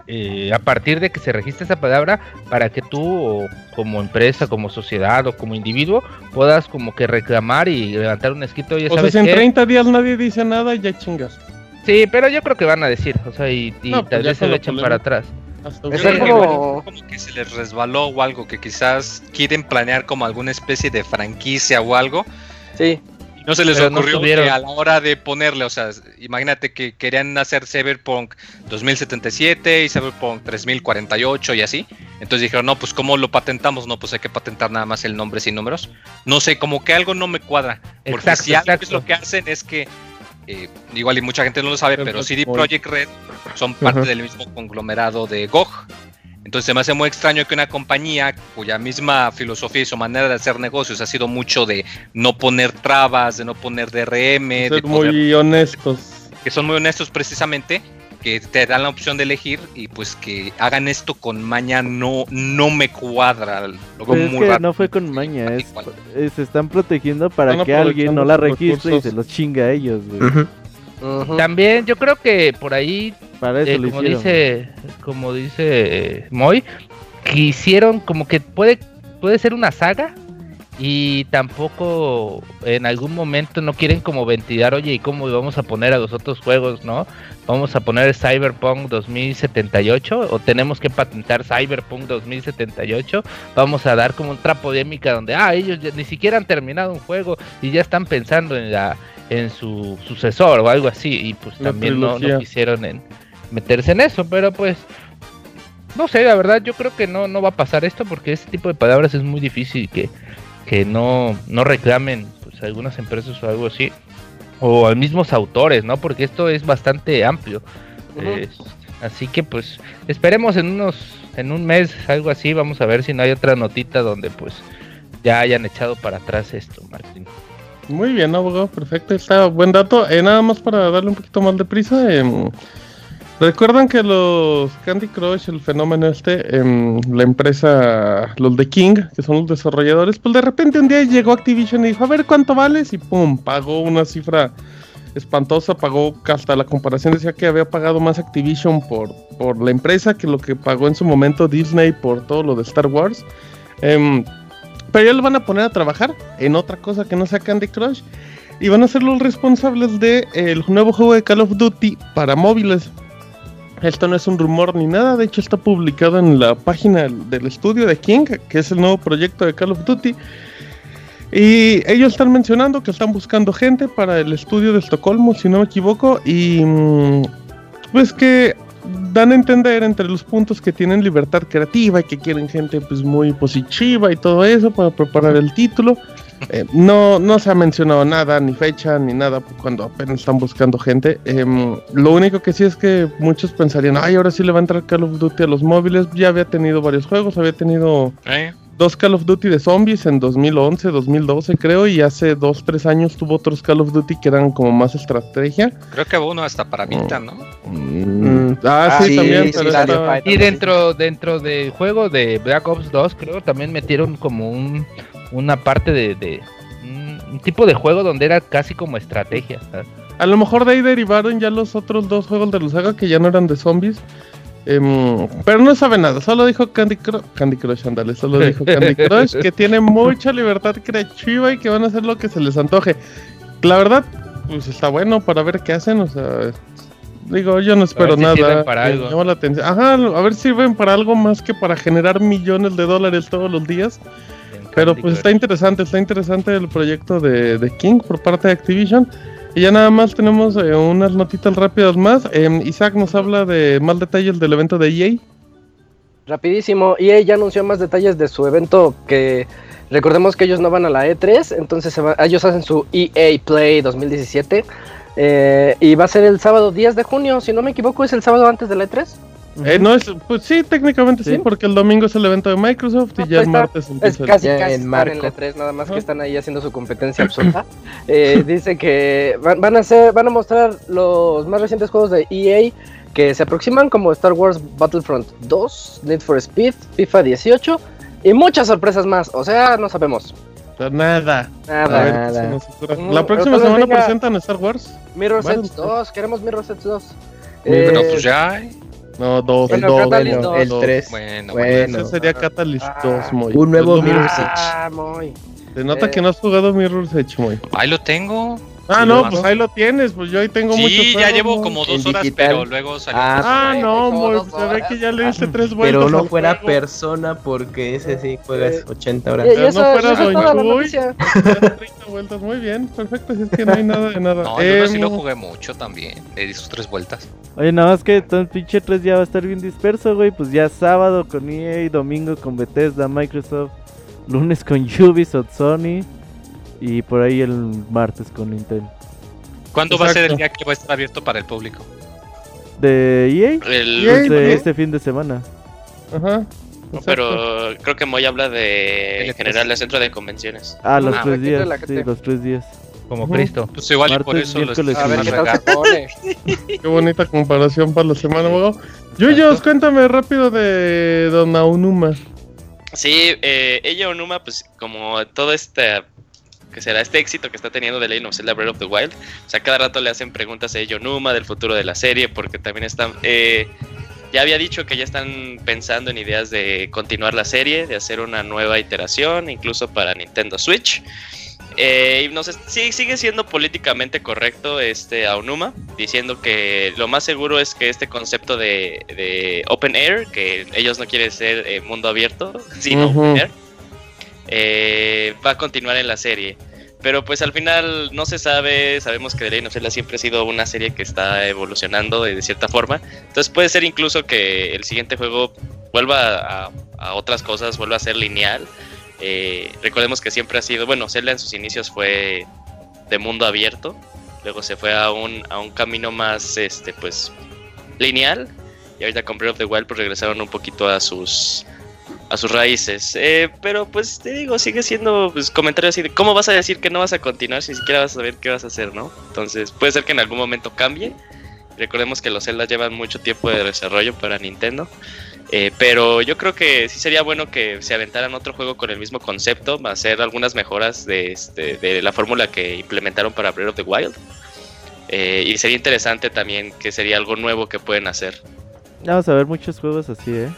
eh, a partir de que se registre esa palabra, para que tú, o como empresa, como sociedad o como individuo, puedas como que reclamar y levantar un escrito. Ya O sea, sabes si en qué? 30 días nadie dice nada, ya chingas. Sí, pero yo creo que van a decir, o sea, y, y No, pues tal vez se lo polémica. para atrás. Es que como- igual como que se les resbaló o algo, que quizás quieren planear como alguna especie de franquicia o algo, Sí, y no se les Pero ocurrió que a la hora de ponerle, o sea, imagínate que querían hacer Cyberpunk 2077 y Cyberpunk 3048 y así, entonces dijeron, no, pues ¿cómo lo patentamos? No, pues hay que patentar nada más el nombre sin números. No sé, como que algo no me cuadra, porque Exacto, si algo es lo que hacen es que, eh, igual y mucha gente no lo sabe, pero CD. Projekt Red son parte del mismo conglomerado de GOG. Entonces se me hace muy extraño que una compañía cuya misma filosofía y su manera de hacer negocios ha sido mucho de no poner trabas, de no poner DRM, de Ser poner- muy honestos. que son muy honestos precisamente, que te dan la opción de elegir y pues que hagan esto con maña no, no me cuadra. Lo Pues es muy que raro. no fue con maña, es, se están protegiendo para Están que alguien no la registre y se los chinga a ellos, güey. También yo creo que por ahí Para eso Eh, como hicieron. dice como dice eh, Moy quisieron como que puede puede ser una saga y tampoco en algún momento no quieren como ventilar oye y cómo vamos a poner a los otros juegos no vamos a poner Cyberpunk 2078 o tenemos que patentar Cyberpunk 2078 vamos a dar como otra polémica donde ah ellos ya ni siquiera han terminado un juego y ya están pensando en la en su sucesor o algo así y pues La también no, no quisieron en meterse en eso pero pues no sé la verdad yo creo que no no va a pasar esto porque ese tipo de palabras es muy difícil que que no no reclamen pues algunas empresas o algo así o a mismos autores no porque esto es bastante amplio así que pues esperemos en unos en un mes algo así vamos a ver si no hay otra notita donde pues ya hayan echado para atrás esto Martín Muy bien, abogado, perfecto. Está buen dato. Eh, nada más para darle un poquito más de prisa. em, Recuerdan que los Candy Crush, el fenómeno este, em, la empresa, los de King, que son los desarrolladores, pues de repente un día llegó Activision y dijo, a ver cuánto vales, y pum, pagó una cifra espantosa, pagó hasta la comparación decía que había pagado más Activision por, por la empresa que lo que pagó en su momento Disney por todo lo de Star Wars. Em, pero ya lo van a poner a trabajar en otra cosa que no sea Candy Crush. Y van a ser los responsables del nuevo juego de Call of Duty para móviles. Esto no es un rumor ni nada, de hecho está publicado en la página del estudio de King, que es el nuevo proyecto de Call of Duty. Y ellos están mencionando que están buscando gente para el estudio de Estocolmo, si no me equivoco, y mm, pues que dan a entender entre los puntos que tienen libertad creativa y que quieren gente pues muy positiva y todo eso para preparar el título. Eh, no, no se ha mencionado nada, ni fecha, ni nada, cuando apenas están buscando gente. Em, lo único que sí es que muchos pensarían, ay, ahora sí le va a entrar Call of Duty a los móviles. Ya había tenido varios juegos, había tenido ¿Eh? Dos Call of Duty de zombies en 2011, 2012 creo, y hace dos, tres años tuvo otros Call of Duty que eran como más estrategia. Creo que hubo uno hasta para Vita, ¿no? Mm, ah, Ah, sí, sí, también, sí, pero. Y dentro, dentro del juego de Black Ops 2, creo también metieron como un, una parte de, de un, tipo de juego donde era casi como estrategia. ¿sabes? A lo mejor de ahí derivaron ya los otros dos juegos de saga que ya no eran de zombies. Em, pero no sabe nada, solo dijo Candy Crush, Candy Crush, ándale, solo dijo Candy Crush que tiene mucha libertad creativa y que van a hacer lo que se les antoje. La verdad, pues está bueno para ver qué hacen, o sea, digo, yo no espero si nada. sirven para me algo. llama la atención. Ajá, a ver si sirven para algo más que para generar millones de dólares todos los días. Pero pues está interesante, está interesante el proyecto de, de King por parte de Activision. Y ya nada más tenemos eh, unas notitas rápidas más. Em, Isaac nos habla de más detalles del evento de EA. Rapidísimo, EA ya anunció más detalles de su evento que recordemos que ellos no van a la E3, entonces va- ellos hacen su EA Play 2017 eh, y va a ser el sábado 10 de junio, si no me equivoco es el sábado antes de la E3. Eh, no es, pues sí, técnicamente sí. Sí. porque el domingo es el evento de Microsoft y Ah, ya el pues está. martes Es empieza el- casi, Ya casi en están en la E3, nada más Ajá. que están ahí haciendo su competencia absurda. Eh, dice que van, van a hacer, van a mostrar los más recientes juegos de EA que se aproximan como Star Wars Battlefront 2, Need for Speed, FIFA 18 y muchas sorpresas más. O sea, no sabemos. Sea, nada. Nada. ver, Nada. Mm, La próxima pero semana venga- presentan Star Wars. Mirror Bueno, Sets 2, queremos Mirror Sets 2. Pero Eh, pues ya hay. No, dos, Bueno, dos, Catalyst dos, el. 3. Bueno, Bueno. Ese sería Catalyst Ah. 2, Moy. Un nuevo Pues Mirror's. Edge. Ah, muy. Se nota Eh. que no has jugado Mirror's Edge, Moy. Ahí lo tengo. Ah, Sí, no, pues ahí lo tienes, pues yo ahí tengo mucho Sí, ya llevo ¿no? como dos horas, digital. pero luego salió. Ah, Ah, no, como muy, dos se ve que ya le diste tres vueltas. Pero no fuera juego. persona porque ese sí juegas Eh, 80 Y, horas. Pero no esa, fuera Doña toda la Chuy. noticia. Ya 30 vueltas, muy bien, perfecto, si es que no hay nada de nada. No, yo no sí lo Em, jugué mucho también. Le di sus tres vueltas. Oye, nada más que el pinche 3 ya va a estar bien disperso, güey. Pues ya sábado con EA, domingo con Bethesda, Microsoft, lunes con Ubisoft, Sony y por ahí el martes con Nintendo. ¿Cuándo va a ser el Exacto. día que va a estar abierto para el público? ¿De EA? El-. Pues de ¿qué? este fin de semana. Ajá. no, exacto. pero creo que Moy habla de en El general el centro de convenciones. Ah, los Ah, tres días. Sí, los tres días. Como Ujú. Cristo. Pues igual y por Martes, eso lo miércoles A ver qué tal regar. se pone. Qué bonita comparación para la semana, abogado. Yuyos, cuéntame rápido de Don Aonuma. Sí, eh, ella Onuma, pues como todo este que será este éxito que está teniendo de Legend of Zelda Breath of the Wild, o sea, cada rato le hacen preguntas a ella Onuma del futuro de la serie, porque también están, eh, ya había dicho que ya están pensando en ideas de continuar la serie, de hacer una nueva iteración, incluso para Nintendo Switch. Eh, y no sé, sí, sigue siendo políticamente correcto este Aonuma, diciendo que lo más seguro es que este concepto de, de open air, que ellos no quieren ser eh, mundo abierto, sino open air, eh, va a continuar en la serie. Pero pues al final no se sabe, sabemos que The Legend of Zelda siempre ha sido una serie que está evolucionando de, cierta forma. Entonces puede ser incluso que el siguiente juego vuelva a, a otras cosas, vuelva a ser lineal. Eh, recordemos que siempre ha sido, bueno, Zelda en sus inicios fue de mundo abierto, luego se fue a un, a un camino más, este, pues, lineal, y ahorita con Breath of the Wild pues regresaron un poquito a sus a sus raíces. Eh, pero pues te digo, sigue siendo pues, comentarios así de cómo vas a decir que no vas a continuar si ni siquiera vas a saber qué vas a hacer, ¿no? Entonces puede ser que en algún momento cambie. Recordemos que los Zelda llevan mucho tiempo de desarrollo para Nintendo. Eh, pero yo creo que sí sería bueno que se aventaran otro juego con el mismo concepto, hacer algunas mejoras de, este, de la fórmula que implementaron para Breath of the Wild. Eh, y sería interesante también que sería algo nuevo que pueden hacer. Vamos a ver muchos juegos así, ¿eh?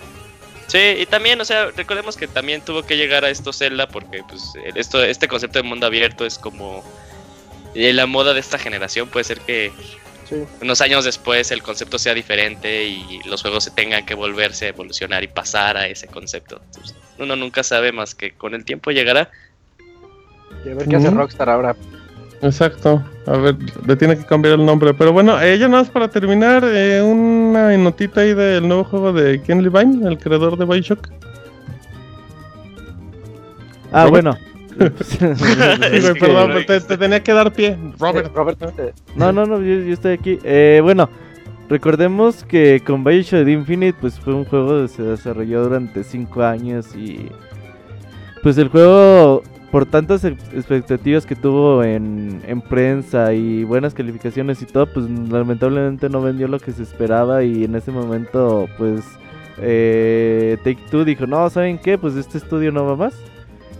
Sí, y también, o sea, recordemos que también tuvo que llegar a esto Zelda porque pues esto, este concepto de mundo abierto es como eh, la moda de esta generación. Puede ser que Sí. unos años después el concepto sea diferente y los juegos se tengan que volverse a evolucionar y pasar a ese concepto. Entonces, uno nunca sabe más que con el tiempo llegará. Y a ver qué hace Ujú. Rockstar ahora. Exacto. A ver, le tiene que cambiar el nombre. Pero bueno, eh, ya nada más para terminar, eh, una notita ahí del nuevo juego de Ken Levine, el creador de Bioshock. Ah, Robert. bueno. Que- perdón, pero te, te tenía que dar pie. Robert. Eh, Robert, eh, No, no, no, yo, yo estoy aquí. Eh, bueno, recordemos que con Bioshock Infinite pues fue un juego que se desarrolló durante 5 años y pues el juego por tantas ex- expectativas que tuvo en, en prensa y buenas calificaciones y todo, pues lamentablemente no vendió lo que se esperaba y en ese momento pues eh, Take Two dijo, no, ¿saben qué? Pues este estudio no va más.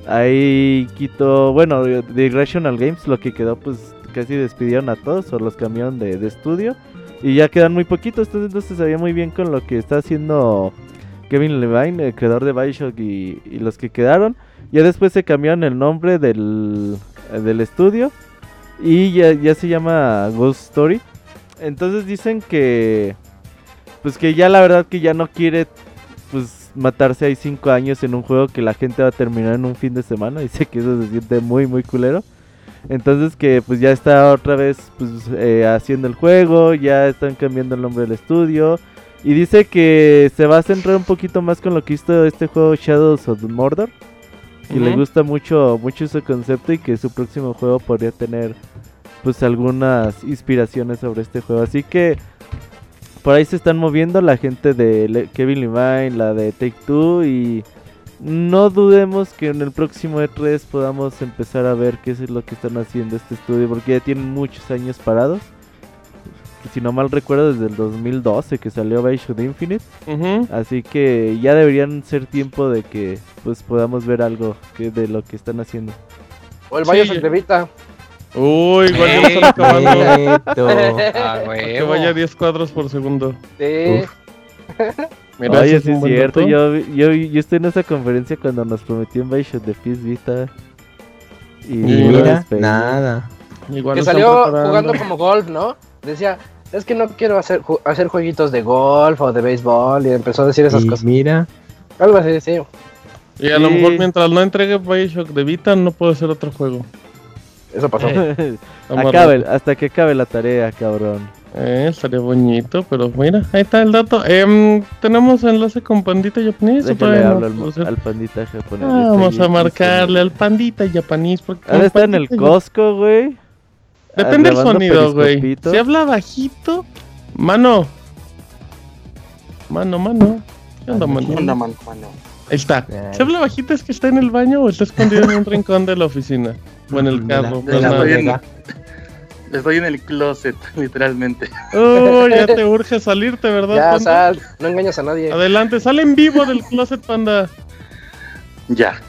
Ahí quitó, bueno, de Irrational Games lo que quedó pues casi despidieron a todos o los cambiaron de, estudio y ya quedan muy poquitos, entonces se sabía muy bien con lo que está haciendo Kevin Levine, el creador de Bioshock y los que quedaron. Ya después se cambiaron el nombre del, del estudio y ya, ya se llama Ghost Story. Entonces dicen que pues que ya la verdad que ya no quiere pues matarse ahí cinco años en un juego que la gente va a terminar en un fin de semana. Dice que eso se siente muy muy culero. Entonces que pues ya está otra vez pues eh, haciendo el juego, ya están cambiando el nombre del estudio. Y dice que se va a centrar un poquito más con lo que hizo este juego Shadows of Mordor. Que le gusta mucho, mucho ese concepto y que su próximo juego podría tener pues algunas inspiraciones sobre este juego. Así que por ahí se están moviendo la gente de Kevin Levine, la de Take Two y no dudemos que en el próximo E3 podamos empezar a ver qué es lo que están haciendo este estudio porque ya tienen muchos años parados. Si no mal recuerdo desde el 2012 que salió Bioshock Infinite, así que ya deberían ser tiempo de que pues podamos ver algo que de lo que están haciendo. O el Sí, Bioshock ya. de Vita. Uy, igual ya están acabando. Ah, Que vaya a 10 cuadros por segundo. Sí. Mira, Oye, sí es cierto, yo, yo, yo estoy en esa conferencia cuando nos prometió en Bioshock de Fizz Vita. Y Mira, nada. Igual que salió jugando como golf, ¿no? Decía, es que no quiero hacer, ju- hacer jueguitos de golf o de béisbol y empezó a decir esas Y cosas. mira, Algo así, sí. Y a lo mejor mientras no entregue Bioshock de Vita, no puede ser otro juego. Eso pasó. Acabe, hasta que acabe la tarea, cabrón. Eh, estaría bonito, pero mira, ahí está el dato. Em, ¿Tenemos enlace con Pandita Japonés? Déjale todavía no? hablo al, al pandita japonés. ah, está vamos a marcarle al Pandita japonés. Como estar en el Costco, güey. Depende del sonido, güey. Si habla bajito, mano. Mano, mano. ¿Qué onda, mano? ¿Qué onda, mano? Mano. Ahí está. Si habla bajito es que está en el baño o está escondido en un rincón de la oficina. O en el la- carro. de pues la. Estoy en el closet, literalmente. Oh, ya te urge salirte, ¿verdad? Ya, Panda? sal, no engañas a nadie. Adelante, sale en vivo del closet, panda. Ya.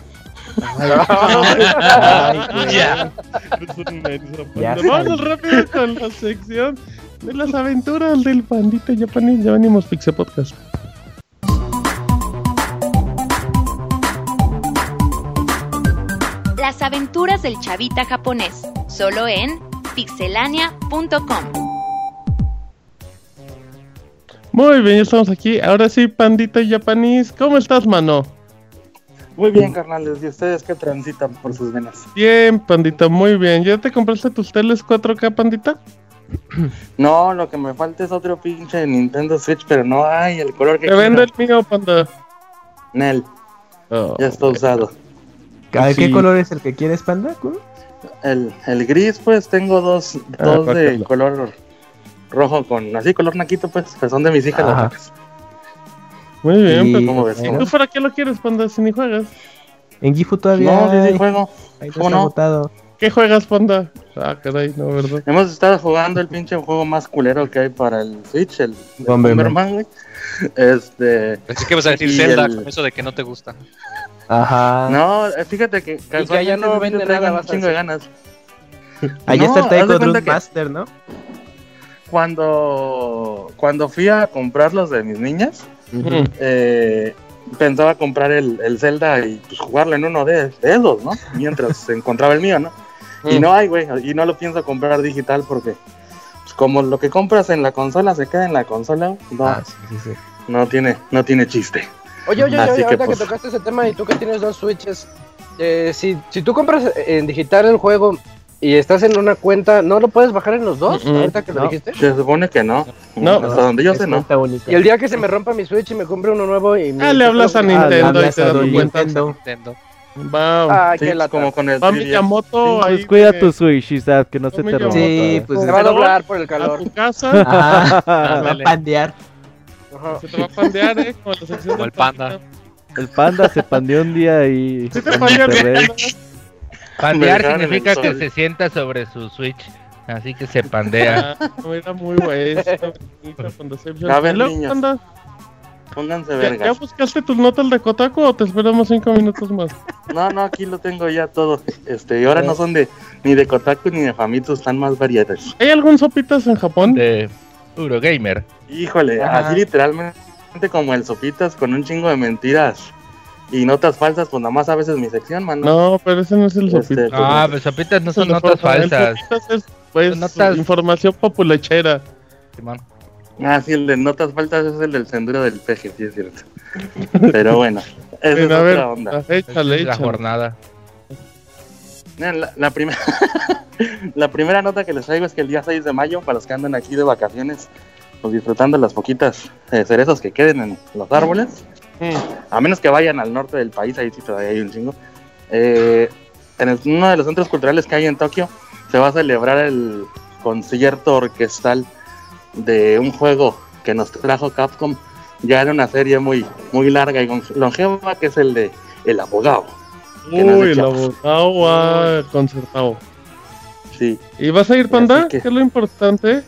Ya. Vamos rápido con la sección de las aventuras del pandita japonés. Ya venimos, Pixel Podcast. Las aventuras del chavita japonés, solo en pixelania.com. Muy bien, ya estamos aquí. Ahora sí, pandita japonés. ¿Cómo estás, mano? Muy bien, carnales. ¿Y ustedes qué transitan por sus venas? Bien, pandita, muy bien. ¿Ya te compraste tus teles 4K, pandita? No, lo que me falta es otro pinche Nintendo Switch, pero no hay el color que Te vende el mío, panda. Nel, Oh. ya está usado. ¿A ¿Qué Sí. color es el que quieres, panda? El, el gris, pues tengo dos, Ah, dos de color rojo con así color naquito, pues, que son de mis hijas. las. Muy bien, Y- pero ¿Cómo ves? ¿tú para qué lo quieres, panda, si ni juegas? En Gifu todavía. No, sí, sí, juego. Ahí no ¿Cómo está no? agotado. ¿Qué juegas, panda? Ah, caray, no, ¿verdad? Hemos estado jugando el pinche juego más culero que hay para el Switch, el Bomberman. Güey. Este. Pensé que ibas a decir Y Zelda, el- con eso de que no te gusta. Ajá. No, eh, fíjate que que allá no vende nada, vas a chingo de ganas. Ahí No, está el Taiko Drum Master, ¿no? Cuando cuando fui a comprar los de mis niñas, eh, pensaba comprar el, el Zelda y pues, jugarlo en uno de, de esos, ¿no? Mientras se encontraba el mío, ¿no? Y no hay, güey, y no lo pienso comprar digital porque pues, como lo que compras en la consola se queda en la consola, no, Ah, sí, sí, sí. no tiene no tiene chiste. Oye, oye, Así oye, que, ahorita que, pues- tocaste ese tema y tú que tienes dos Switches, eh, si, si tú compras en digital el juego y estás en una cuenta, ¿no lo puedes bajar en los dos? Mm, mm, ahorita que lo no. dijiste. Se supone que no. No. Hasta donde yo Es sé, no. cuenta única. Y el día que se me rompa mi Switch y me compre uno nuevo y... mi- Ah, le hablas a Ah, Nintendo y te a das Don cuenta. Nintendo. Nintendo. Wow. Ay, Sí, como con el Va 3DS. Miyamoto Sí, ahí. Pues cuida de- tu Switch, Isaac, que no se te rompa. Sí, pues Se va a doblar por el a calor. tu casa. Ajá. Va a pandear. Ajá. Se te va a pandear, eh, como la sección Como del el panda. El panda se pandeó un día y Sí te pandeó. Pandear significa que se sienta sobre su Switch. Así que se pandea. Ah, no, era muy bueno. está bonita cuando se- A ver, ¿Y luego, niños. panda? Pónganse ¿Ya, ya vergas. buscaste tus notas de Kotaku o te esperamos cinco minutos más? No, no, aquí lo tengo ya todo. Este, y ahora no son de ni de Kotaku ni de Famitsu, están más variadas. ¿Hay algún sopitas en Japón? De Eurogamer. Híjole, Ajá. así literalmente como el Sopitas con un chingo de mentiras y notas falsas, pues nada más a veces mi sección, mano. No, pero ese no es el Este, sopitas. Ah, pues sopitas no Ese son notas falsas. es, pues, notas- información populachera. Simón. Ah, sí, el de notas falsas es el del sendero del peje, sí es cierto. Pero bueno, esa es a otra ver, onda. ah, échale, Es la échale. jornada. Mira, La, la primera la primera nota que les traigo es que el día 6 de mayo, para los que andan aquí de vacaciones, pues disfrutando las poquitas eh, cerezos que queden en los árboles. A menos que vayan al norte del país, ahí sí todavía hay un chingo. eh, en el- uno de los centros culturales que hay en Tokio se va a celebrar el concierto orquestal de un juego que nos trajo Capcom ya en una serie muy muy larga y longeva que es el de El Abogado. Uy, el abogado ha concertado. Sí. ¿Y vas a ir, panda? Que- ¿Qué es lo importante?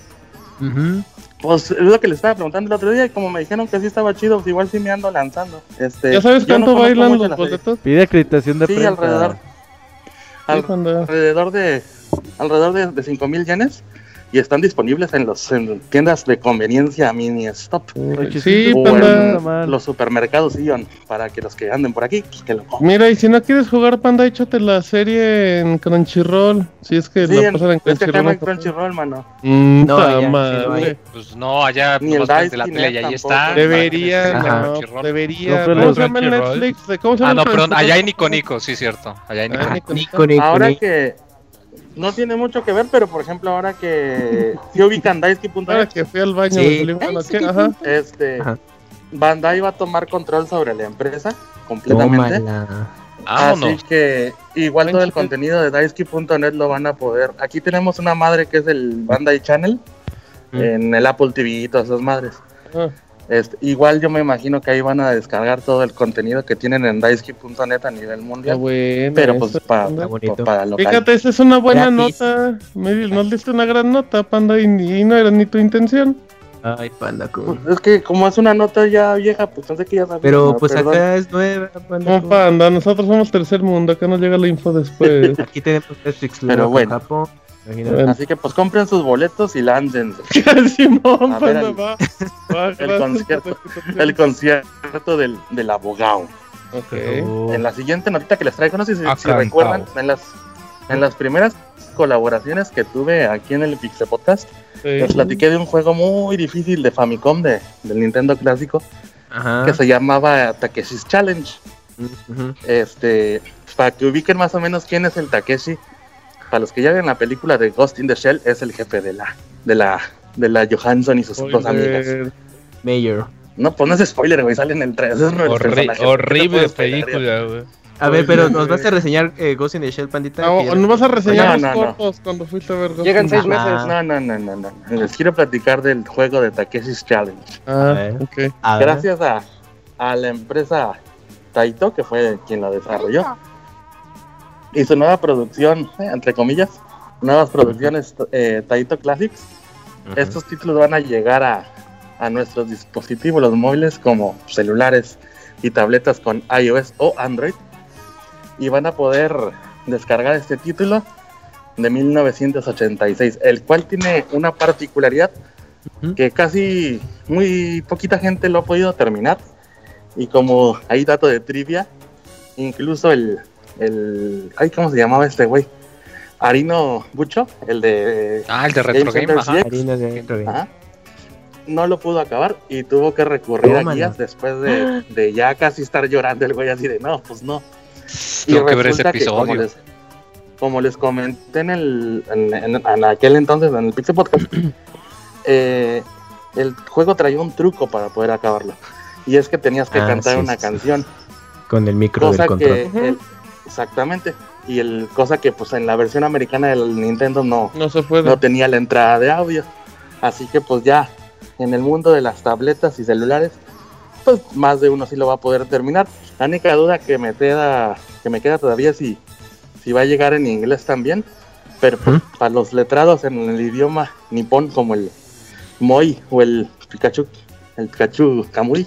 Pues es lo que le estaba preguntando el otro día y como me dijeron que sí estaba chido, pues igual sí me ando lanzando. Este, ¿Ya sabes no cuánto conozco bailan los boletos? Pide acreditación de Sí, prensa. alrededor, alrededor de alrededor de, de 5 mil yenes. Y están disponibles en las tiendas de conveniencia mini stop Sí, o panda. en los supermercados Ion para que los que anden por aquí pues, que lo compren. Mira, y si no quieres jugar Panda, échate la serie en Crunchyroll. Si es que Sí, la en- pasan en es que Crunchyroll. Crunchyroll, mano. Mm, No, sí hay. Pues no, allá Ni el nomás prende la Dice tele y ahí está. Debería, no, Crunchyroll. debería. ¿Cómo se llama el Crunchyroll. Netflix? ¿Cómo se llama Ah, no, perdón, Crunchyroll? allá hay Nico Nico, sí, cierto. Allá hay Nico Ah, Nico. Nico Nico. Nico, Nico, Ahora que no tiene mucho que ver, pero por ejemplo, ahora que si ubican Ahora Daisuke.net, que fui al baño, Sí. noche, ajá. este Ajá. Bandai va a tomar control sobre la empresa completamente. Tómala. Vámonos. Así que igual todo el contenido de Daisuke.net lo van a poder. Aquí tenemos una madre que es el Bandai Channel Mm. en el Apple TV y todas esas madres. Ah, Este, igual yo me imagino que ahí van a descargar todo el contenido que tienen en Daisuke.net a nivel mundial. bueno. pero pues para, bonito. para local. Fíjate, esa es una buena Gratis. nota. Me di- nos diste una gran nota, Panda, y, y no era ni tu intención. Ay, panda. cool. Es que como es una nota ya vieja, pues pensé que ya sabía. Pero no, pues perdón. acá es nueva, panda. No, cool. Panda, nosotros somos tercer mundo, acá nos llega la info después. Aquí tenemos Netflix Pero bueno. Japón. Bueno. Así que pues compren sus boletos y lándense. Simón, A ver, Panda, el- va. va, gracias concierto. El concierto del, del abogado. Ok. Oh. En la siguiente notita que les traigo, no sé si, si Acampao. recuerdan, en las, en las primeras colaboraciones que tuve aquí en el Pixel Podcast, Sí. les platiqué de un juego muy difícil de Famicom de, del Nintendo clásico Ajá. que se llamaba Takeshi's Challenge. Este, para que ubiquen más o menos quién es el Takeshi, para los que ya ven la película de Ghost in the Shell, es el jefe de la, de la, de la Johansson y sus dos amigas. Mayor. No, pues no es spoiler, güey, salen en el 3. Horri- horrible película, güey. A ver, pero ¿nos vas a reseñar eh, Ghost in the Shell, pandita? No, Que ya- no vas a reseñar No, los no, cortos cuando fuiste a ver. Ghost Llegan in seis the Shell. meses. No, no, no, no, no. Les quiero platicar del juego de Takeshi's Challenge. Ah, ver. ok. A. Gracias a, a la empresa Taito, que fue quien la desarrolló, y su nueva producción, eh, entre comillas, nuevas producciones eh, Taito Classics, estos títulos van a llegar a, a nuestros dispositivos, los móviles, como celulares y tabletas con iOS o Android, y van a poder descargar este título de 1986, el cual tiene una particularidad que casi muy poquita gente lo ha podido terminar. Y como hay dato de trivia, incluso el, el ay, ¿cómo se llamaba este güey? Arino Bucho, el de Ah, el de Retro Game, ajá. CX, Harina de Retro Game. ajá, no lo pudo acabar y tuvo que recurrir a guías después de, de ya casi estar llorando el güey así de no, pues no. Tengo que ver ese como episodio. les, como les comenté en, el, en, en- en aquel entonces, en el Pixel Podcast, eh, el juego traía un truco para poder acabarlo. Y es que tenías que Ah, cantar sí, una sí. canción. Con el micro Cosa del control. que. el- exactamente. Y el cosa que pues en la versión americana del Nintendo no, No se puede. no tenía la entrada de audio. Así que pues ya en el mundo de las tabletas y celulares, pues más de uno sí lo va a poder terminar. La única duda que me queda, que me queda todavía es si, si va a llegar en inglés también. Pero pues, para los letrados en el idioma nipón como el Moi o el Pikachu, el Pikachu Kamui,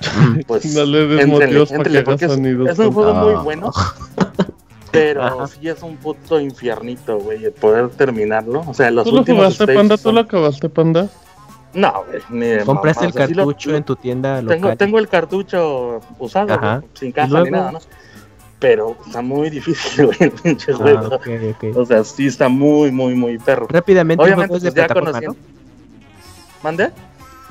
pues No le des motivos para que haga sonidos. es un juego muy Ah. bueno. Pero Ajá. sí es un puto infiernito, güey, el poder terminarlo. O sea, los ¿Tú lo stages Panda? ¿Tú lo acabaste, Panda? No, güey, ni ¿Compraste el o sea, sí lo- cartucho en tu tienda tengo, local? tengo el cartucho usado, Ajá. güey, sin ¿Y caja ni nada, ¿no? Pero está muy difícil, güey, el pinche Ah, juego. O sea, sí está muy, muy, muy perro. Rápidamente, ¿el Obviamente, pues ya plataforma, conociendo. ¿Mande?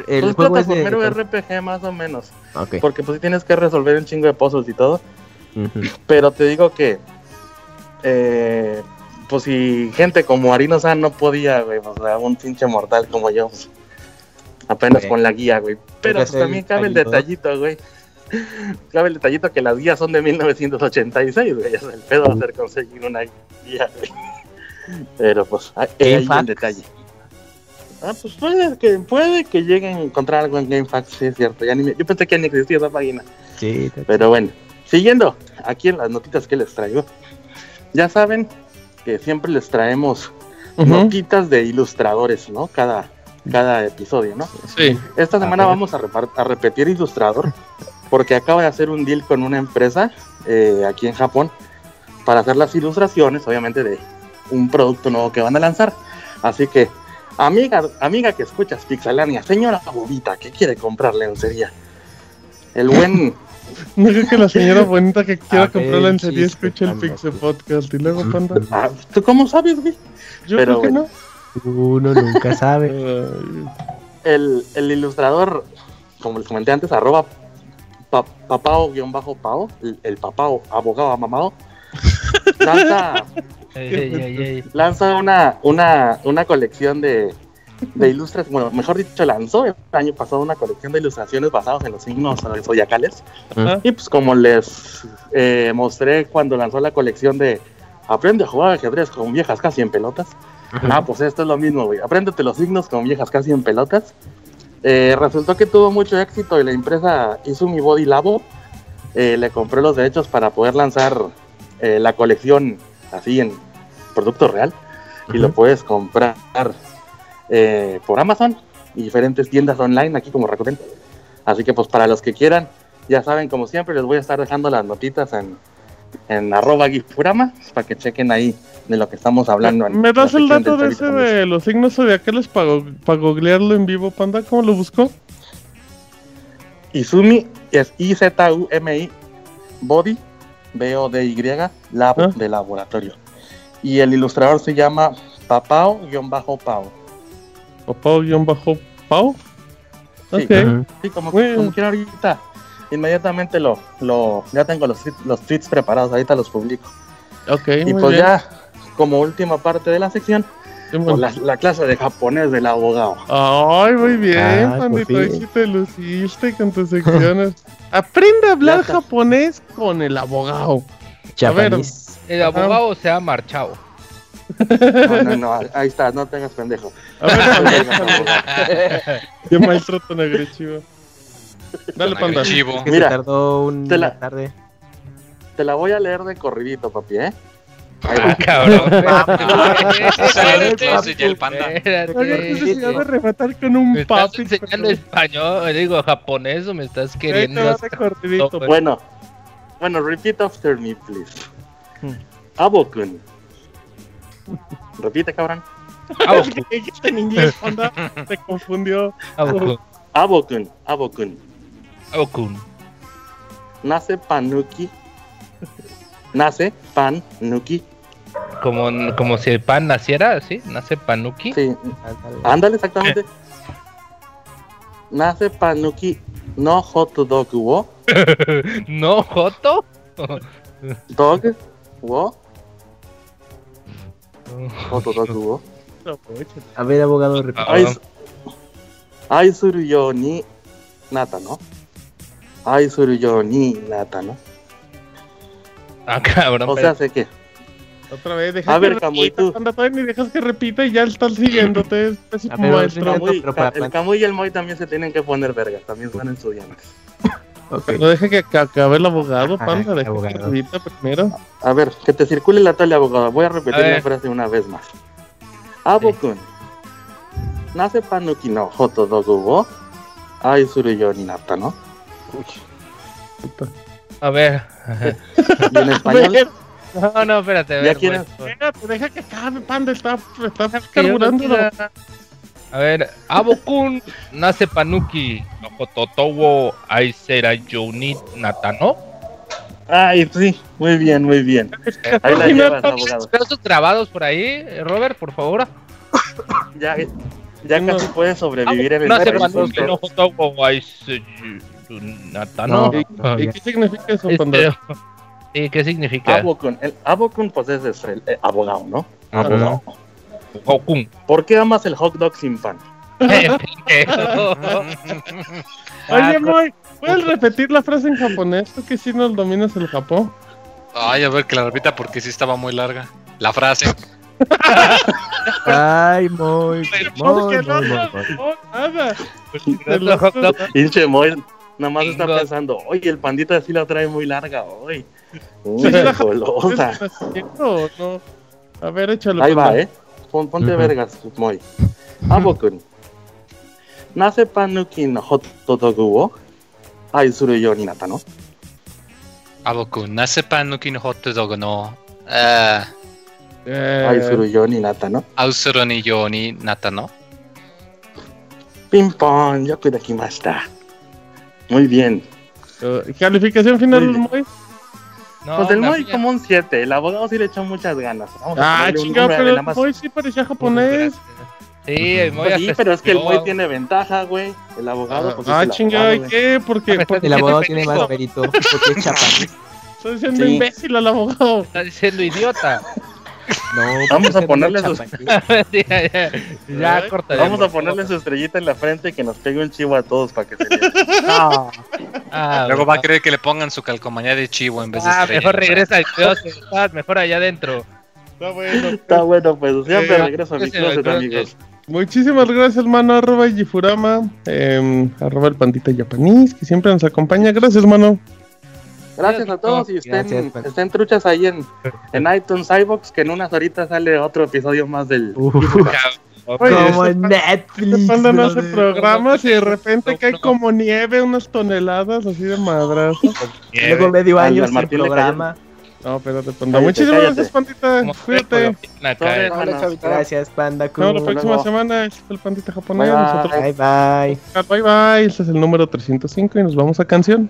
El pues juego es de... RPG más o menos. Ok. Porque pues sí tienes que resolver un chingo de puzzles y todo. Pero te digo que, eh, pues si gente como Arino San no podía, güey, o sea, un pinche mortal como yo, pues, apenas con la guía, güey. Pero pues, también cabe el detallito, güey. Cabe el detallito que las guías son de 1986, güey. Sea, el pedo va a ser conseguir una guía, güey. Pero pues, ahí ahí el GameFAQs. detalle. Ah, pues puede que, puede que lleguen a encontrar algo en GameFAQs, sí es cierto. Ya ni me- yo pensé que ya ni existía esa página. Sí, Pero bueno, siguiendo aquí en las notitas que les traigo. Ya saben que siempre les traemos Ujú. notitas de ilustradores, ¿no? Cada, cada episodio, ¿no? Sí. Esta semana vamos a repetir ilustrador porque acaba de hacer un deal con una empresa eh, aquí en Japón para hacer las ilustraciones, obviamente, de un producto nuevo que van a lanzar. Así que, amiga, amiga que escuchas Pixelania, señora bobita que quiere comprar lencería. El buen No creo que la señora bonita que quiera A comprar lencería escuche el Pixel. Podcast. Y luego, panda. Ah, ¿Tú cómo sabes, güey? Yo Pero creo que bueno. Uno nunca sabe. no. El, el ilustrador, como les comenté antes, arroba pa- papao-pao, el, el papao abogado amamado, lanza, Ey, ey, ey, lanza una, una, una colección de, de ilustraciones, bueno, mejor dicho, lanzó el año pasado una colección de ilustraciones basadas en los signos zodiacales. Y pues como les eh, mostré cuando lanzó la colección de Aprende a jugar ajedrez con viejas casi en pelotas. Ah, pues esto es lo mismo, güey. Apréndete los signos con viejas casi en pelotas. Eh, resultó que tuvo mucho éxito y la empresa Izumi Body Labo eh, le compró los derechos para poder lanzar eh, la colección así en producto real. Y lo puedes comprar eh, por Amazon y diferentes tiendas online aquí como Rakuten. Así que pues para los que quieran, ya saben, como siempre, les voy a estar dejando las notitas en, en arroba gifurama para que chequen ahí de lo que estamos hablando. ¿Me das el dato de ese de los signos zodiacales para, para googlearlo en vivo, panda? ¿Cómo lo buscó? Izumi es I-Z-U-M-I, Body, B-O-D-Y, Lab Ah. de laboratorio. Y el ilustrador se llama Papao-Pao. ¿O Pau-Pau? Sí. Ok. Ujú. Sí, como, bien. como quiera ahorita. Inmediatamente lo, lo, ya tengo los, tweets- los tweets preparados, ahorita los publico. Ok, y muy pues bien. ya, como última parte de la sección, pues, bueno. la, la clase de japonés del abogado. Ay, muy bien, Ah, pandito. pues sí. te luciste con tus secciones. Aprende a hablar japonés con el abogado. Japanese. El abogado se ha marchado. No, no, no, ahí está, no tengas pendejo. A ver, qué maestro tan agresivo. Dale, Tan panda. agresivo. Mira, tardó una te la- tarde. Te la voy a leer de corridito, papi, ¿eh? Ahí Ah, cabrón. Ya el panda. Espérate. rematar con un ¿Me estás papi. enseñando español? Digo, japonés o me estás queriendo Bueno, bueno, repeat after me, please. Hmm. Abokun. Repite, cabrón. Es que dijiste en inglés, panda. Se confundió. Abokun. Abokun, Abokun. Abokun. Nace Panuki. Nace Panuki. Como, como si el pan naciera, ¿sí? Nace Panuki. Sí, Ándale. exactamente. Nace Panuki no hot dog wo. no, Joto. Dog ¿Jugó? Mm. No, Totó jugó. A ver, abogado, ah, repite. Ay, yo ni nata, ¿no? Ay, yo ni nata, ¿no? Ah, cabrón. O sea, sé que. Otra vez, dejas a ver, que Camuy, repita, tú. Ni dejas que repita y ya están siguiéndote. Es, es un maestro. Camuy, el Camuy y el Moy también se tienen que poner vergas. También están en estudiantes. No deja que ac- acabe el abogado, panda. Deja que abogado. primero. A ver, que te circule la tele, abogado. Voy a repetir A la frase una vez más. Abokun. Nace panuki no hoto dogu wo ai suru yo ni natta, ¿no? A ver. Y en español, No, no, espérate. A ¿Ya quieres? pues, Espérate, deja que acabe, panda. Está, está carburando. A ver, Abokun nace Panuki. Jototowo Aisera Yoni Natano. Ay, sí, muy bien, muy bien. Ahí la llevas, abogado. ¿Tienes grabados por ahí, Robert, por favor? Ya, ya No. casi puedes sobrevivir en el Nace. Panuki no Jotowo Aisera Natano. No. ¿Y qué significa eso, Este, panda? Sí, ¿qué significa? Abokun, el Abokun pues es el eh, abogado, ¿no? Abogado. Gokun. ¿Por qué amas el hot dog sin pan? Oye, Moy, ¿puedes repetir la frase en japonés? Tú que sí no dominas el Japón. Ay, a ver que la repita porque sí estaba muy larga. La frase. Ay, muy, muy, dog. Pinche Moy, nada más está pensando, oye, el pandita sí la trae muy larga hoy. Uy, golosa. A ver, échalo. Ahí va. ¿eh? Pon- ponte Ujú. vergas, Moy. Abokun. Nace panuki no hot dog wo ai suru yo ni natta, ¿no? Aboku, nace panuki no hot dog no. Ah, Eh, Ay, Suruyon y Nata, ¿no? Ausuron y Yoni Nata, ¿no? Ping pong, yo cuido aquí más está. Muy bien. eh, ¿Calificación final, Muy bien. Moy? No, pues el Moy mía- como un 7. El abogado sí le echó muchas ganas. Vamos a Ah, nueve, pero el. Moy sí parecía japonés. Sí, el Moy Pues sí, pero es que el. Moy tiene ventaja, güey. El abogado, pues Ah, es el chingado, ¿y qué? Porque, Ah, El abogado tiene más mérito porque es chapaní. estoy diciendo Sí. imbécil al abogado. Está diciendo idiota. No, Vamos a ponerle sus- ya, ya, Vamos a su estrellita en la frente y que nos pegue un chivo a todos para que se. No, Ah, Luego va a querer que le pongan su calcomanía de chivo en vez de Ah, estrella. mejor regresa al closet, estás mejor allá adentro. Está bueno. Está bueno, pues siempre Eh, regreso a mi closet, closet. amigos. Muchísimas gracias, hermano. Arroba Gifurama. eh, arroba el pandita japonés, que siempre nos acompaña. Gracias, hermano. Gracias a todos y estén, Gracias, Pan. estén truchas ahí en, en iTunes, iBox, que en unas horitas sale otro episodio más del... Uh, Oye, como este- Netflix. Panda no hace programas y de repente No, cae no. como nieve, unas toneladas así de madrazo. Luego medio año sin Martín programa. No, espérate, panda. Muchísimas gracias, pandita. Cuídate. Gracias, Panda Nos vemos la próxima semana. Este es el pandita japonés. Bye, bye. Nosotros. Bye, bye. Bye bye. Este es el número 305 y nos vamos a canción.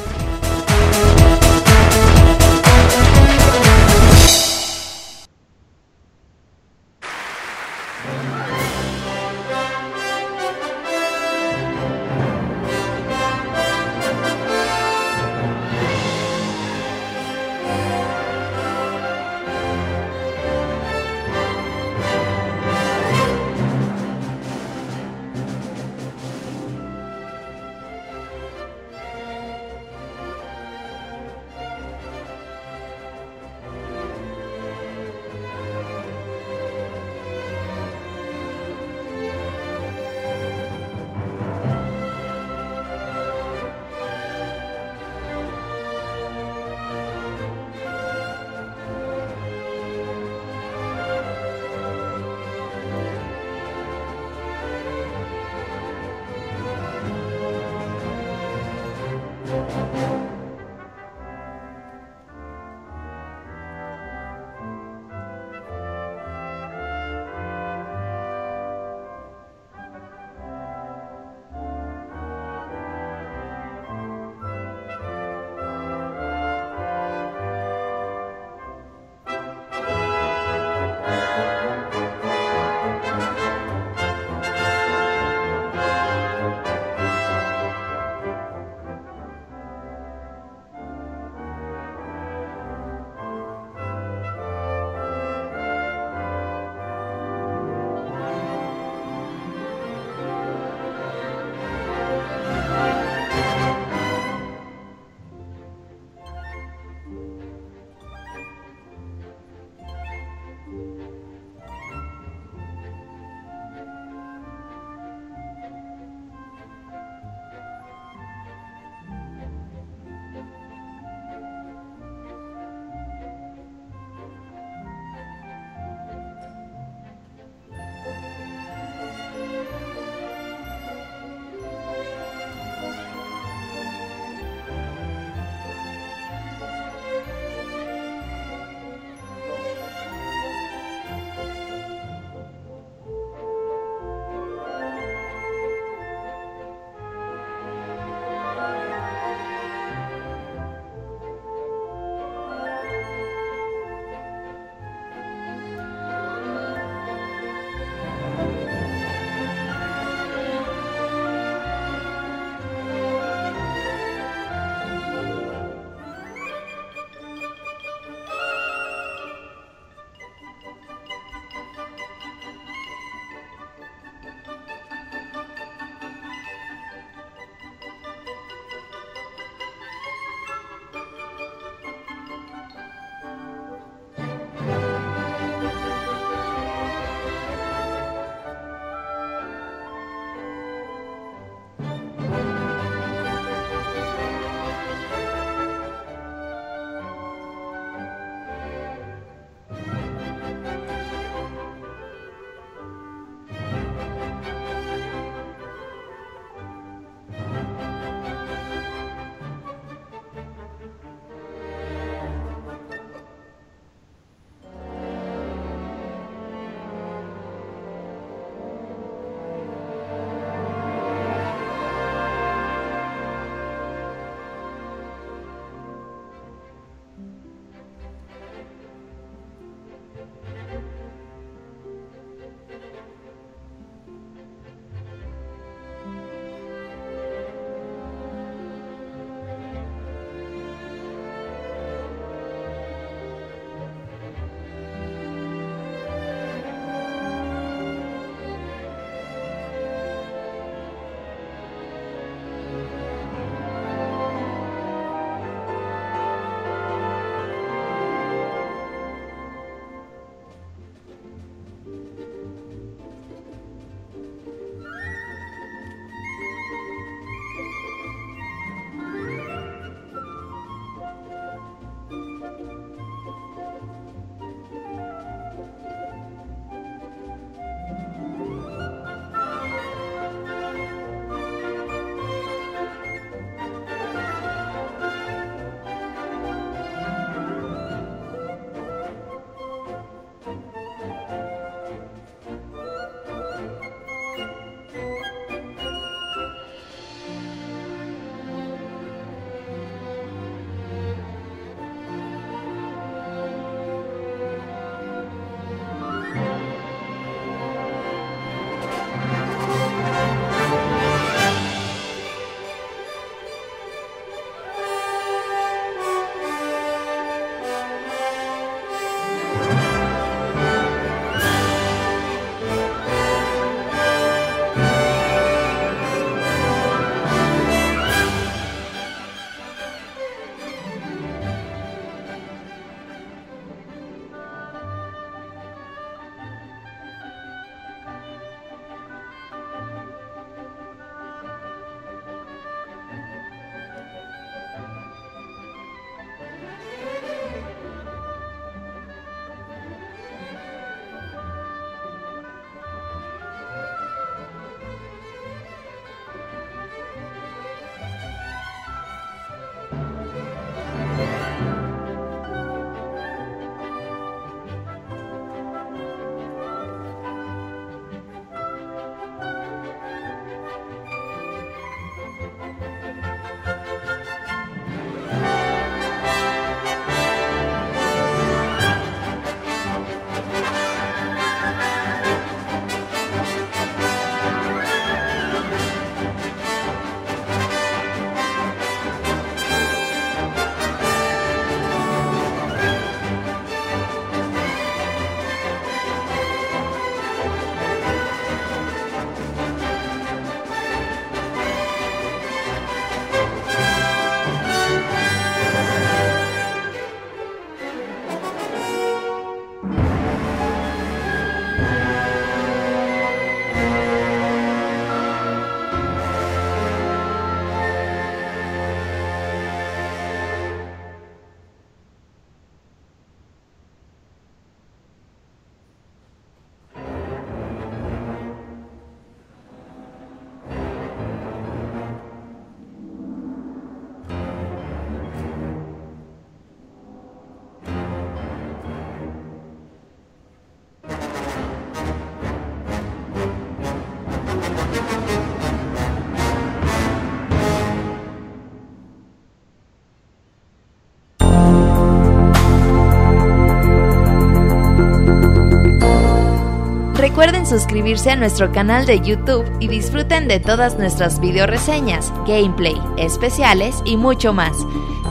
suscribirse a nuestro canal de YouTube y disfruten de todas nuestras video reseñas, gameplay, especiales y mucho más.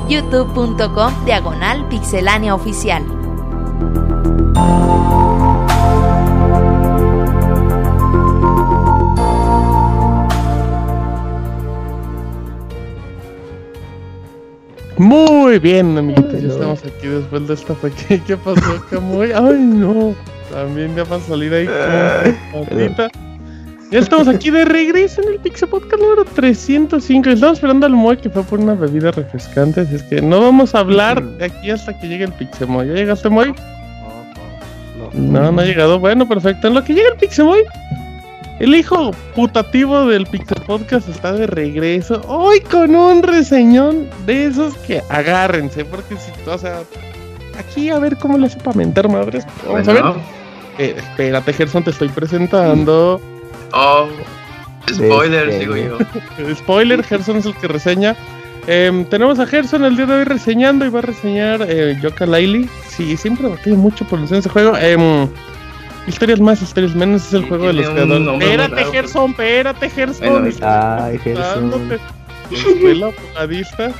youtube.com diagonal pixelania oficial. Muy bien, amiguitos. Ya estamos aquí después de esta pequeña. ¿Qué pasó, Camuy? Ay, no. También ya va a salir ahí. Ya estamos aquí de regreso en el Pixel Podcast número 305. Estamos esperando al Moy que fue por una bebida refrescante. Así es que no vamos a hablar de aquí hasta que llegue el Pixemoy. ¿Ya llegaste, Moy? No, no ha llegado. Bueno, perfecto. En lo que llega el Pixemoy, el hijo putativo del Pixel Podcast está de regreso. Hoy con un reseñón de esos que agárrense. Porque si, o sea, aquí a ver cómo le hace para mentar madres. Vamos a ver. Eh, espérate, Gerson, te estoy presentando. Oh, spoilers, digo yo. Spoiler, Gerson es el que reseña. Em, tenemos a Gerson el día de hoy reseñando y va a reseñar eh, Yoka Laili. Sí, siempre batalla mucho por ese juego. Em, historias más, historias menos es el Sí, juego de los creadores. Espérate. Gerson, espérate, Gerson. Bueno, Ay, Gerson. Escuela voladista.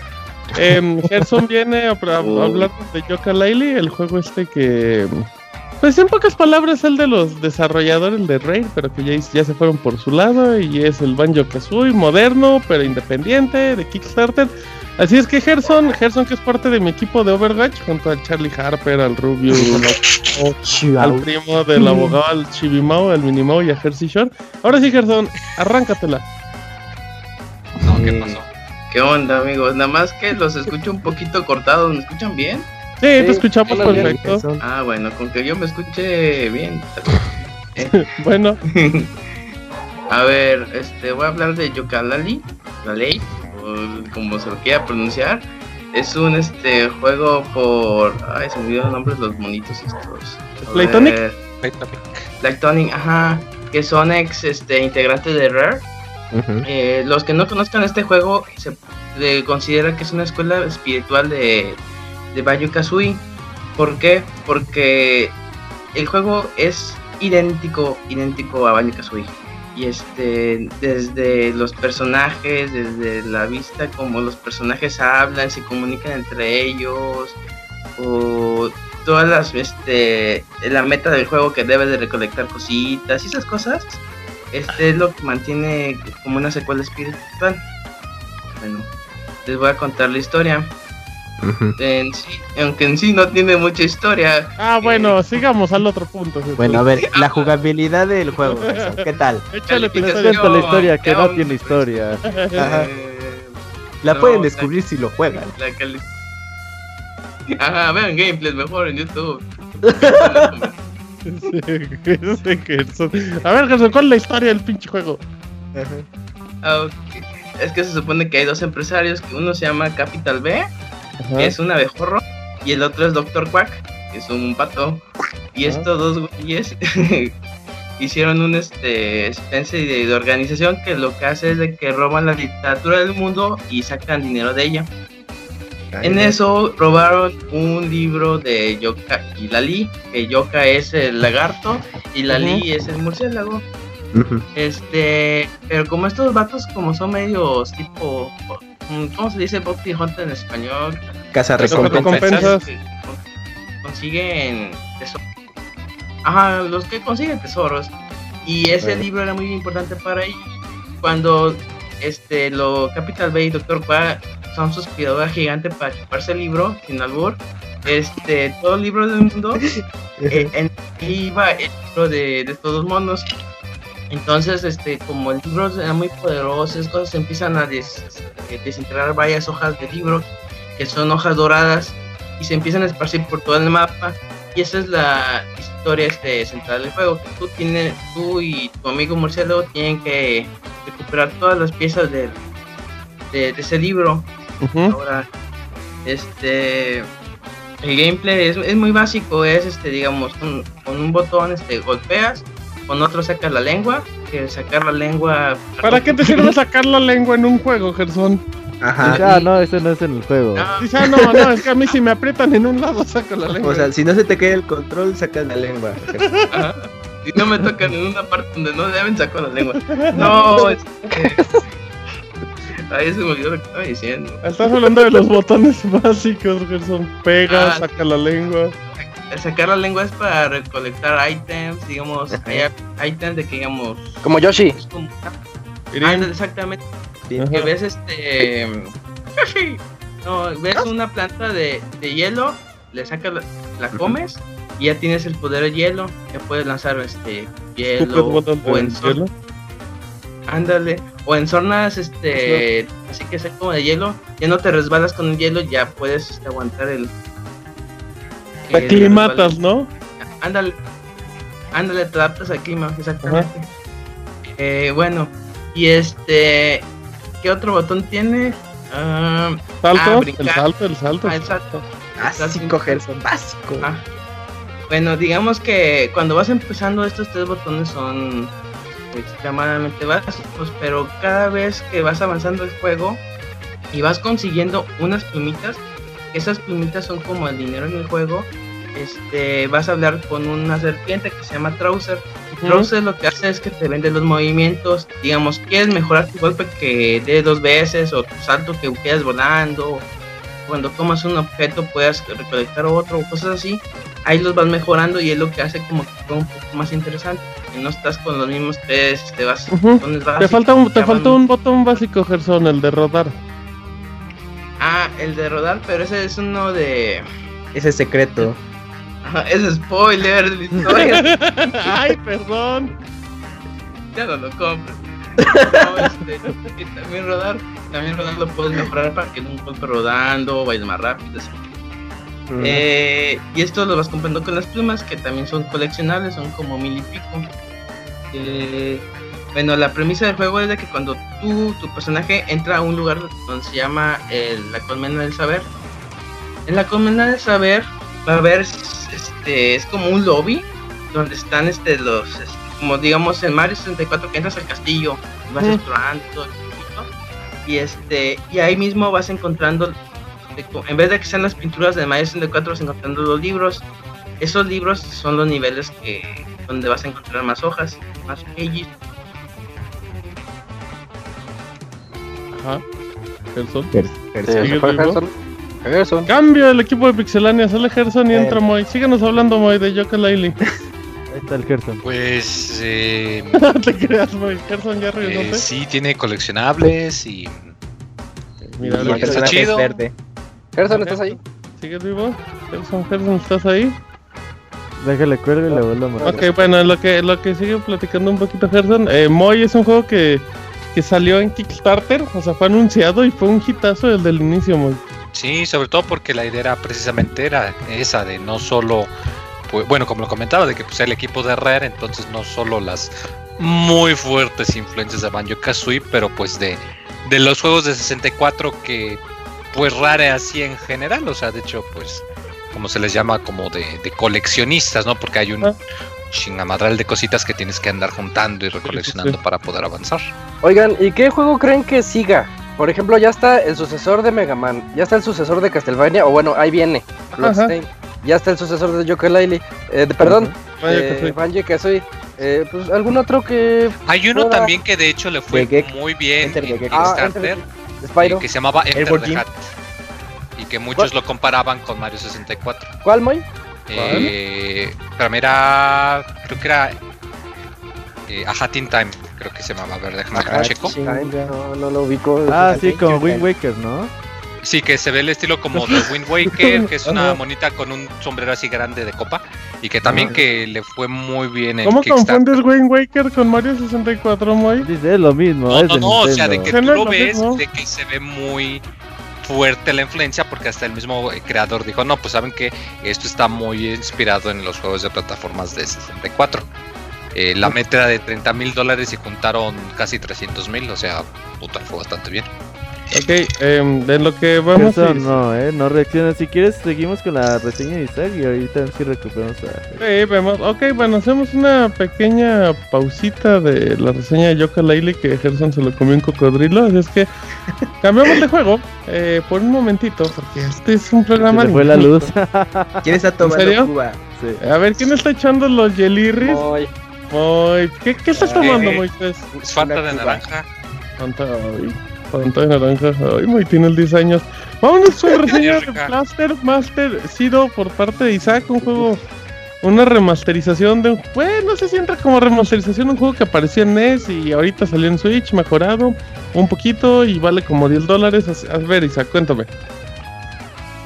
Em, Gerson viene a, a- a hablar de Yoka Laili, el juego este que. Pues en pocas palabras, el de los desarrolladores de Raid, pero que ya, ya se fueron por su lado. Y es el Banjo Kazooie moderno, pero independiente, de Kickstarter. Así es que Gerson, Gerson que es parte de mi equipo de Overwatch, junto a Charlie Harper, al Rubio, al, al primo del abogado, al Chibimao, al Minimao y a Jersey Shore. Ahora sí, Gerson, arráncatela. No, ¿qué pasó? ¿Qué onda, amigos? Nada más que los escucho un poquito cortados. ¿Me escuchan bien? Sí, te escuchamos suena bien, perfecto. Ah, bueno, con que yo me escuche bien. Bueno, A ver, este, voy a hablar de Yokalali, la ley, o como se lo quiera pronunciar. Es un este juego por. Ay, se me olvidó el nombre de los monitos estos. Ver, Playtonic, ajá. Que son ex este, integrantes de Rare. Eh, los que no conozcan este juego se le considera que es una escuela espiritual de, de Banjo Kazooie. ¿Por qué? Porque el juego es idéntico, idéntico a Banjo Kazooie. Y este, desde los personajes, desde la vista como los personajes hablan, se comunican entre ellos, o todas las, este, la meta del juego que debe de recolectar cositas y esas cosas, este es lo que mantiene como una secuela espiritual. Bueno, les voy a contar la historia. En sí, aunque en sí no tiene mucha historia. ah, bueno, sigamos al otro punto. Bueno, a ver, la jugabilidad del juego, Gerson, ¿qué tal? échale historia. La historia que no tiene historia. Ajá. eh, La No, pueden la- descubrir si lo juegan. la cali- Ajá, vean gameplays mejor en YouTube. A ver, Gerson, ¿cuál es la historia del pinche juego? Ah. Es que se supone que hay dos empresarios, que uno se llama Capital B, Ajá. que es un abejorro, y el otro es Doctor Quack, que es un pato. Y estos dos güeyes hicieron un este especie de, de organización que lo que hace es de que roban la literatura del mundo y sacan dinero de ella. En eso robaron un libro de Yoka y Lali, que Yoka es el lagarto y Lali es el murciélago. Este, pero como estos vatos como son medios tipo, mm, ¿cómo se dice Bounty Hunter en español? Casa Recompensas. consiguen tesoros. Ajá, los que consiguen tesoros. Y ese Bueno. libro era muy importante para ellos. Cuando este lo Capital Bay y Doctor Qua son su aspiradora gigante para chuparse el libro, sin albur. Este, todo el libro del mundo eh, en, iba el libro de, de estos dos monos. Entonces, este, como el libro era muy poderoso, esas cosas empiezan a des- eh, desintegrar varias hojas de libro, que son hojas doradas, y se empiezan a esparcir por todo el mapa. Y esa es la historia este, central del juego. que Tú, tienes, tú y tu amigo Murciélago tienen que recuperar todas las piezas de, de ese libro. Ahora, este, el gameplay es, es muy básico, es este, digamos, un- con un botón este, golpeas, con otro sacas la lengua, que sacar la lengua... ¿Para qué te sirve sacar la lengua en un juego, Gerson? Ajá. Ah, no, ese no es en el juego. Ah, Dice, ah, no, no, es que a mí si me aprietan en un lado saco la lengua. O sea, si no se te cae el control, sacas la lengua. Ajá. y no me tocan en una parte donde no deben sacar la lengua. No, es Ahí se me olvidó lo que estaba diciendo. Estás hablando de los botones básicos, Gerson. Pega, Ah. saca la lengua. Sacar la lengua es para recolectar ítems, digamos, hay ítems de que digamos. Como Yoshi. es como-. Ándale, exactamente. Que ves este. Yoshi. No, ves una planta de, de hielo, le sacas la, la comes y ya tienes el poder de hielo. Ya puedes lanzar este ¿Escupes hielo o en hielo? Ándale. O en zonas este así que sea como de hielo, ya no te resbalas con el hielo, ya puedes este, aguantar el. Te aclimatas. ¿no? Ándale. Ándale, te adaptas al clima, exactamente. Eh, bueno, y este. ¿Qué otro botón tiene? Ah, Salto, ah, el salto, el salto. Ah, el salto. Básico, Gerson, básico. Ah. Bueno, digamos que cuando vas empezando estos tres botones son extremadamente básicos, pero cada vez que vas avanzando el juego y vas consiguiendo unas plumitas, esas plumitas son como el dinero en el juego, este, vas a hablar con una serpiente que se llama Trouser. Y. Trouser lo que hace es que te vende los movimientos, digamos, quieres mejorar tu golpe que dé dos veces o tu salto que quedas volando, cuando tomas un objeto puedas recolectar otro o cosas así, ahí los vas mejorando y es lo que hace como que un poco más interesante, que no estás con los mismos tres, te vas botones Te básicos, falta un, te van- un botón básico, Gerson, el de rodar. Ah, el de rodar, pero ese es uno de... Ese es secreto. Ajá, es spoiler de la historia, Ay, perdón. ya no lo compro. No, este, y también rodar, también rodar lo puedes mejorar para que un golpe rodando vayas más rápido. así. Eh, y esto lo vas comprando con las plumas que también son coleccionables, son como mil y pico. Eh, bueno, la premisa del juego es de que cuando tú, tu personaje entra a un lugar donde se llama el- la colmena del saber, en la colmena del saber va a haber, este, es como un lobby donde están este, los, este, como digamos en Mario 64 que entras al castillo y vas Mm. explorando todo el circuito, y este, y ahí mismo vas encontrando en vez de que sean las pinturas de Mario 64 vas encontrando los libros esos libros son los niveles que donde vas a encontrar más hojas más pages Ajá. Gerson. Gerson. Gerson. Cambio el equipo de Pixelania, sale Gerson y Eh. entra Moy. Síganos hablando, Moy, de Yooka Laylee. Ahí está el Gerson. Pues eh, Te creas, Moy. Gerson ya eh, regresó. sí tiene coleccionables y Mira, Y el que- está personaje chido. es verde. Gerson, ¿estás ahí? ¿Sigues vivo? Gerson, Gerson, ¿estás ahí? Déjale cuelgo y le vuelvo a marcar. Ok, bueno, lo que, lo que sigue platicando un poquito Gerson, eh, Moy es un juego que, que salió en Kickstarter, o sea, fue anunciado y fue un hitazo desde el inicio, Moy. Sí, sobre todo porque la idea era precisamente era esa de no solo, pues, bueno, como lo comentaba, de que pues el equipo de Rare, entonces no solo las muy fuertes influencias de Banjo Kazooie, pero pues de, de los juegos de 64 que pues Rare hacía en general, o sea, de hecho, pues como se les llama como de, de coleccionistas, ¿no? Porque hay un Ah. Chingamadral de cositas que tienes que andar juntando y recoleccionando sí. para poder avanzar. Oigan, ¿y qué juego creen que siga? Por ejemplo, ya está el sucesor de Mega Man, ya está el sucesor de Castlevania, o bueno, ahí viene, Bloodstain. Ya está el sucesor de Yooka-Laylee, eh, de- perdón, eh, que soy. Banjo Kazooie. Eh, pues algún otro que Hay uno también que de hecho le fue muy bien Enter en. Ah, Kickstarter. Eh, que se llamaba Enter the. Hat y que muchos lo comparaban con Mario 64. ¿Cuál, Moy? Eh, pero era, creo que era eh, A Hat in Time, creo que se llamaba, a ver, déjame Ajá, checo. No, no lo ubico. Ah, sí, como Wind. Waker, ¿no? Sí, que se ve el estilo como de Wind Waker, que es una monita con un sombrero así grande de copa y que también que le fue muy bien en ¿Cómo confundes Wayne Waker con Mario 64, Moy? Dice, es lo mismo. No, es no, no, o sea, de que Que tú lo lo ves, mismo. de que se ve muy fuerte la influencia, porque hasta el mismo eh, creador dijo, no, pues saben que esto está muy inspirado en los juegos de plataformas de 64. Eh, la meta era de 30 mil dólares y juntaron casi 300 mil, o sea, puta, fue bastante bien. Ok, em, de lo que vamos a... Gerson, no, eh, no reacciona. Si quieres, seguimos con la reseña de Isaac y ahorita sí recuperamos a. Sí, vemos. Ok, bueno, hacemos una pequeña pausita de la reseña de Yooka Laylee que Gerson se lo comió un cocodrilo. Así es que cambiamos de juego eh, por un momentito, porque este es un Se programa. le fue la luz. ¿Quién está tomando serio? Cuba? Sí. A ver, ¿quién está echando los Jelirris? Moy. Moy, ¿qué, qué estás tomando, Eh, Moisés? Es Fanta de naranja. Fanta, ay, Fanta de naranja. Ay, Moy, tiene el 10 años. Vámonos con reseña de. Blaster Master sido por parte de Isaac, un juego, una remasterización de un bueno, no sé si entra como remasterización de un juego que apareció en NES y ahorita salió en Switch, mejorado un poquito y vale como 10 dólares. A ver, Isaac, cuéntame.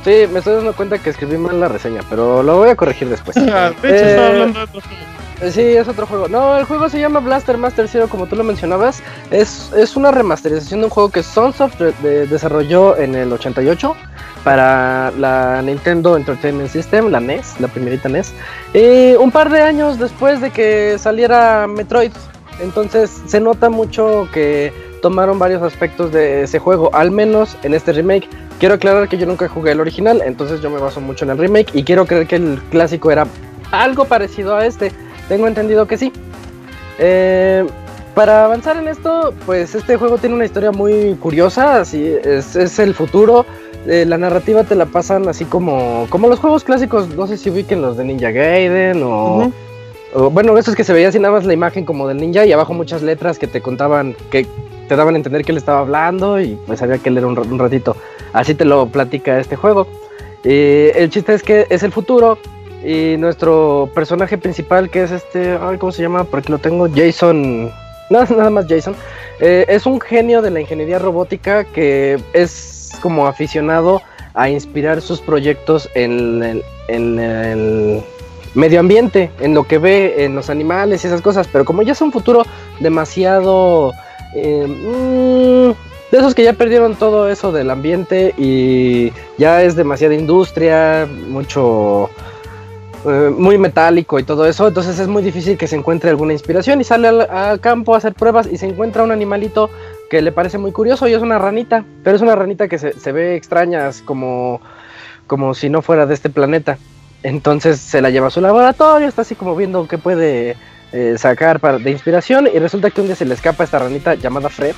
Sí, me estoy dando cuenta que escribí mal la reseña, pero lo voy a corregir después. Ah, de hecho, Eh, estaba hablando de otro juego. Eh, Sí, es otro juego. No, el juego se llama Blaster Master Zero, como tú lo mencionabas. Es, es una remasterización de un juego que Sunsoft de- de- desarrolló en el 88 para la Nintendo Entertainment System, la NES, la primerita NES. Y un par de años después de que saliera Metroid. Entonces se nota mucho que tomaron varios aspectos de ese juego, al menos en este remake. Quiero aclarar que yo nunca jugué el original, entonces yo me baso mucho en el remake y quiero creer que el clásico era algo parecido a este. Tengo entendido que sí. Eh, para avanzar en esto, pues este juego tiene una historia muy curiosa, así es, es el futuro. eh, la narrativa te la pasan así como, como los juegos clásicos, no sé si ubiquen los de Ninja Gaiden o, Ujú. o, bueno, esos que se veía así nada más la imagen como del ninja y abajo muchas letras que te contaban, que te daban a entender que él estaba hablando y pues sabía que él era un, un ratito. Así te lo platica este juego. Eh, el chiste es que es el futuro y nuestro personaje principal que es este, ay, ¿cómo se llama? Porque lo tengo, Jason, nada, nada más Jason. Eh, es un genio de la ingeniería robótica que es como aficionado a inspirar sus proyectos en el, en el medio ambiente, en lo que ve en los animales y esas cosas, pero como ya es un futuro demasiado... eh, mm, de esos que ya perdieron todo eso del ambiente y ya es demasiada industria, mucho... eh, muy metálico y todo eso, entonces es muy difícil que se encuentre alguna inspiración y sale al, campo a hacer pruebas y se encuentra un animalito que le parece muy curioso y es una ranita, pero es una ranita que se, se ve extraña, como, como si no fuera de este planeta. Entonces se la lleva a su laboratorio, está así como viendo qué puede eh, sacar para, de inspiración y resulta que un día se le escapa esta ranita llamada Fred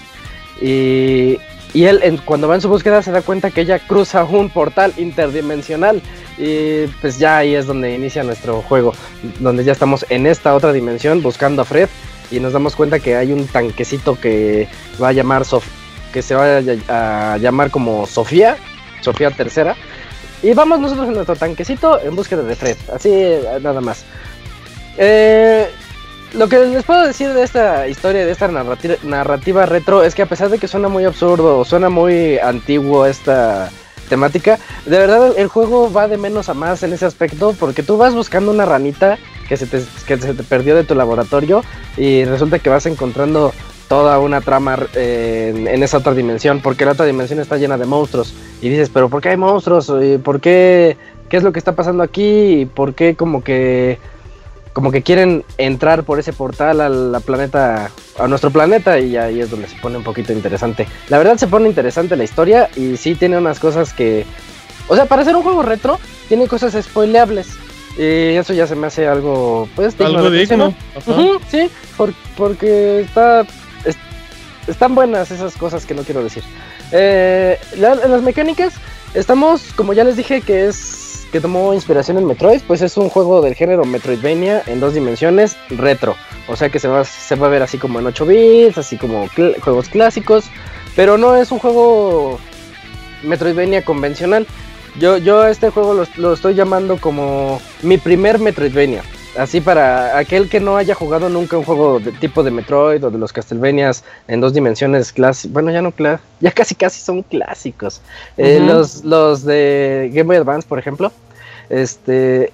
y, y él cuando va en su búsqueda se da cuenta que ella cruza un portal interdimensional y pues ya ahí es donde inicia nuestro juego, donde ya estamos en esta otra dimensión buscando a Fred y nos damos cuenta que hay un tanquecito que va a llamar Sof que se va a, ll- a llamar como Sofía, Sofía tercera. Y vamos nosotros en nuestro tanquecito en búsqueda de Fred, así nada más. Eh, lo que les puedo decir de esta historia, de esta narrativa, retro, es que a pesar de que suena muy absurdo suena muy antiguo esta temática, de verdad el juego va de menos a más en ese aspecto, porque tú vas buscando una ranita que se te, que se te perdió de tu laboratorio y resulta que vas encontrando toda una trama eh, en, esa otra dimensión, porque la otra dimensión está llena de monstruos. Y dices, pero ¿por qué hay monstruos? ¿Y ¿Por qué? ¿Qué es lo que está pasando aquí? ¿Y ¿Por qué como que como que quieren entrar por ese portal a la planeta, a nuestro planeta y ahí es donde se pone un poquito interesante. La verdad se pone interesante la historia y sí tiene unas cosas que, o sea, para ser un juego retro tiene cosas spoileables y eso ya se me hace algo, pues, digno Algo de digno. Sí, por- porque está, es- están buenas esas cosas que no quiero decir. Eh, la- las mecánicas estamos, como ya les dije, que es que tomó inspiración en Metroid, pues es un juego del género Metroidvania en dos dimensiones retro. O sea que se va, se va a ver así como en 8 bits, así como juegos clásicos, pero no es un juego Metroidvania convencional. Yo, yo a este juego lo estoy llamando como mi primer Metroidvania. Así para aquel que no haya jugado nunca un juego de tipo de Metroid o de los Castlevanias en dos dimensiones clásicos. Bueno, ya no ya casi casi son clásicos. Eh, los, los de Game Boy Advance, por ejemplo. Este,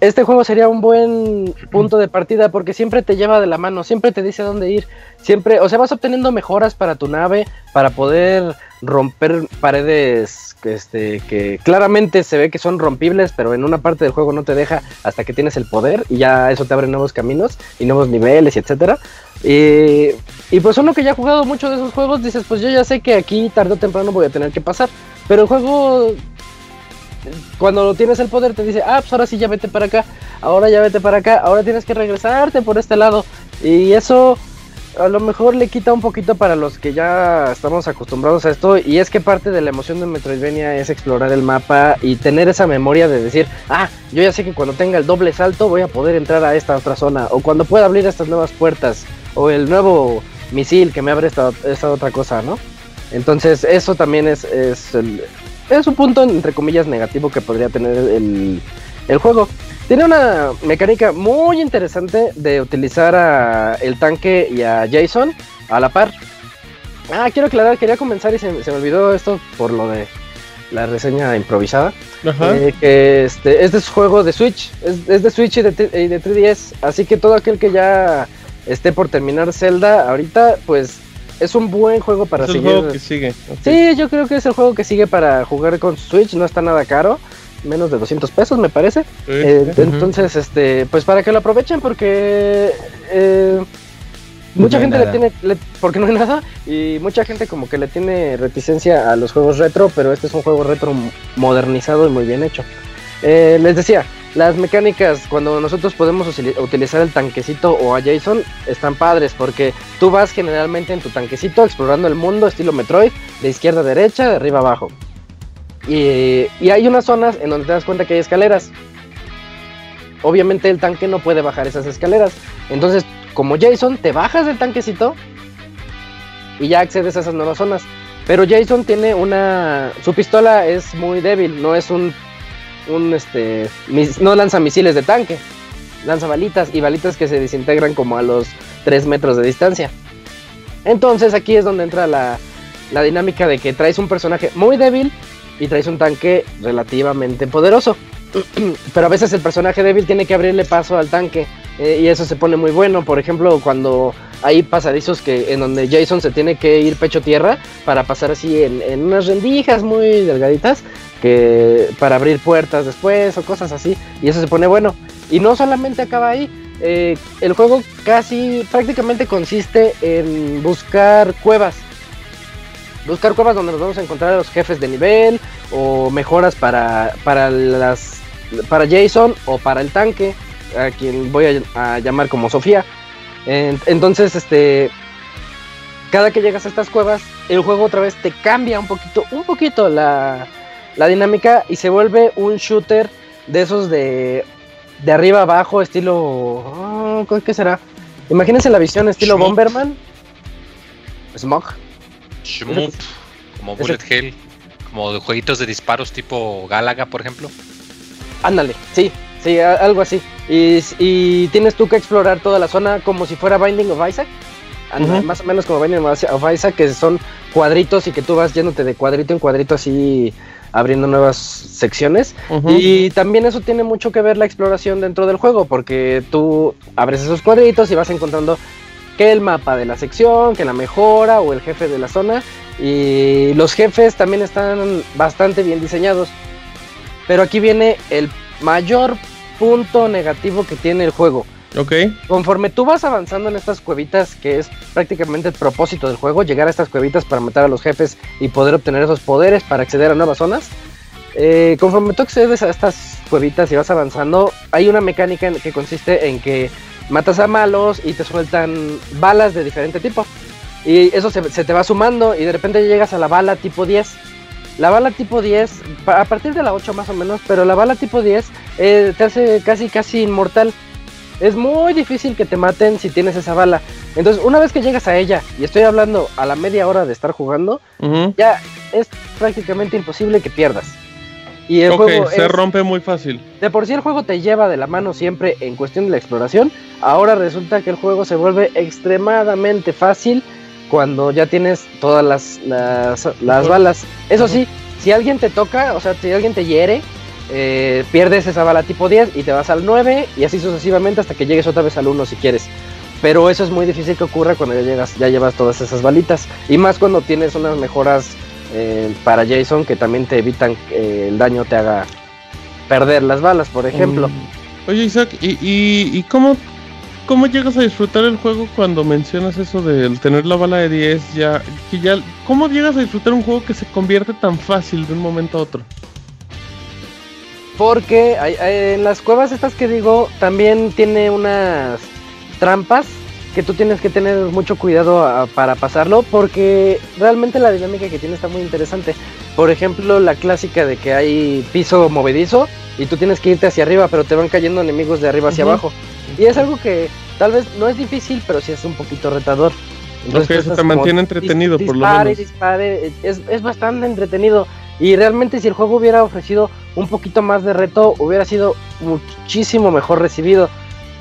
este juego sería un buen punto de partida porque siempre te lleva de la mano, siempre te dice a dónde ir, siempre, o sea, vas obteniendo mejoras para tu nave, para poder romper paredes este, que claramente se ve que son rompibles, pero en una parte del juego no te deja hasta que tienes el poder y ya eso te abre nuevos caminos y nuevos niveles y etcétera. Y, y pues uno que ya ha jugado mucho de esos juegos, dices, pues yo ya sé que aquí tarde o temprano voy a tener que pasar, pero el juego cuando tienes el poder te dice, ah, pues ahora sí ya vete para acá, ahora ya vete para acá, ahora tienes que regresarte por este lado. Y eso a lo mejor le quita un poquito para los que ya estamos acostumbrados a esto y es que parte de la emoción de Metroidvania es explorar el mapa y tener esa memoria de decir, ah, yo ya sé que cuando tenga el doble salto voy a poder entrar a esta otra zona o cuando pueda abrir estas nuevas puertas o el nuevo misil que me abre esta, esta otra cosa, ¿no? Entonces eso también es, es, el- es un punto entre comillas negativo que podría tener el, el juego. Tiene una mecánica muy interesante de utilizar a el tanque y a Jason a la par. Ah, quiero aclarar, quería comenzar y se, se me olvidó esto por lo de la reseña improvisada. Ajá. Eh, que este, es de su juego de Switch, es, es de Switch y de, t- y de 3DS, así que todo aquel que ya esté por terminar Zelda ahorita, pues es un buen juego para es el seguir. juego que sigue. Sí, yo creo que es el juego que sigue para jugar con Switch, no está nada caro, menos de 200 pesos me parece. Eh. Entonces, este, pues para que lo aprovechen porque eh, mucha No gente le tiene, le- porque no hay nada y mucha gente como que le tiene reticencia a los juegos retro, pero este es un juego retro modernizado y muy bien hecho. Eh, les decía, las mecánicas cuando nosotros podemos utilizar el tanquecito o a Jason están padres porque tú vas generalmente en tu tanquecito explorando el mundo estilo Metroid, de izquierda a derecha, de arriba a abajo. Y, y hay unas zonas en donde te das cuenta que hay escaleras. Obviamente el tanque no puede bajar esas escaleras. Entonces, como Jason, te bajas del tanquecito y ya accedes a esas nuevas zonas. Pero Jason tiene una... Su pistola es muy débil, no es un... un este, no lanza misiles de tanque. Lanza balitas y balitas que se desintegran como a los 3 metros de distancia. Entonces aquí es donde entra la, la dinámica de que traes un personaje muy débil y traes un tanque relativamente poderoso. Pero a veces el personaje débil tiene que abrirle paso al tanque eh, y eso se pone muy bueno. Por ejemplo, cuando hay pasadizos que en donde Jason se tiene que ir pecho tierra para pasar así en, unas rendijas muy delgaditas que para abrir puertas después o cosas así y eso se pone bueno. Y no solamente acaba ahí. eh, el juego casi prácticamente consiste en buscar cuevas buscar cuevas donde nos vamos a encontrar a los jefes de nivel o mejoras para, para las para Jason o para el tanque a quien voy a, a llamar como Sofía En- entonces este cada que llegas a estas cuevas el juego otra vez te cambia un poquito un poquito la, la dinámica y se vuelve un shooter de esos de de arriba abajo estilo ah, ¿qué será? imagínense la visión estilo. Bomberman Smog Shmup, como Bullet Hell, como de jueguitos de disparos tipo Galaga, por ejemplo. Ándale, sí, sí, a- algo así. Y, y tienes tú que explorar toda la zona como si fuera Binding of Isaac. Más o menos como Binding of Isaac, que son cuadritos y que tú vas yéndote de cuadrito en cuadrito así abriendo nuevas secciones. Y también eso tiene mucho que ver la exploración dentro del juego, porque tú abres esos cuadritos y vas encontrando que el mapa de la sección, que la mejora o el jefe de la zona. Y los jefes también están bastante bien diseñados. Pero aquí viene el mayor punto negativo que tiene el juego. Ok. Conforme tú vas avanzando en estas cuevitas, que es prácticamente el propósito del juego, llegar a estas cuevitas para matar a los jefes y poder obtener esos poderes para acceder a nuevas zonas. eh, conforme tú accedes a estas cuevitas y vas avanzando, hay una mecánica que consiste en que matas a malos y te sueltan balas de diferente tipo. Y eso se, se te va sumando y de repente llegas a la bala tipo 10. La bala tipo 10, pa- a partir de la 8 más o menos, pero la bala tipo 10 eh, te hace casi casi inmortal. Es muy difícil que te maten si tienes esa bala. Entonces, una vez que llegas a ella, y estoy hablando a la media hora de estar jugando, ya es prácticamente imposible que pierdas. Y el juego se es- rompe muy fácil. de por sí el juego te lleva de la mano siempre en cuestión de la exploración. Ahora resulta que el juego se vuelve extremadamente fácil cuando ya tienes todas las, las, las balas. Eso sí, si alguien te toca, o sea, si alguien te hiere, eh, pierdes esa bala tipo 10 y te vas al 9 y así sucesivamente hasta que llegues otra vez al 1 si quieres. Pero eso es muy difícil que ocurra cuando ya llegas, ya llevas todas esas balitas. Y más cuando tienes unas mejoras eh, para Jason que también te evitan que el daño te haga perder las balas, por ejemplo. Mm. Oye, Isaac, ¿y, y, y cómo, cómo llegas a disfrutar el juego cuando mencionas eso del tener la bala de 10? Ya, que ya, ¿Cómo llegas a disfrutar un juego que se convierte tan fácil de un momento a otro? Porque hay- hay- en las cuevas estas que digo también tiene unas trampas que tú tienes que tener mucho cuidado a- para pasarlo porque realmente la dinámica que tiene está muy interesante. Por ejemplo, la clásica de que hay piso movedizo y tú tienes que irte hacia arriba, pero te van cayendo enemigos de arriba hacia abajo. Y es algo que tal vez no es difícil, pero sí es un poquito retador. Ok, tú eso te mantiene entretenido, por lo menos. dispare, es, es bastante entretenido. Y realmente si el juego hubiera ofrecido un poquito más de reto, hubiera sido muchísimo mejor recibido.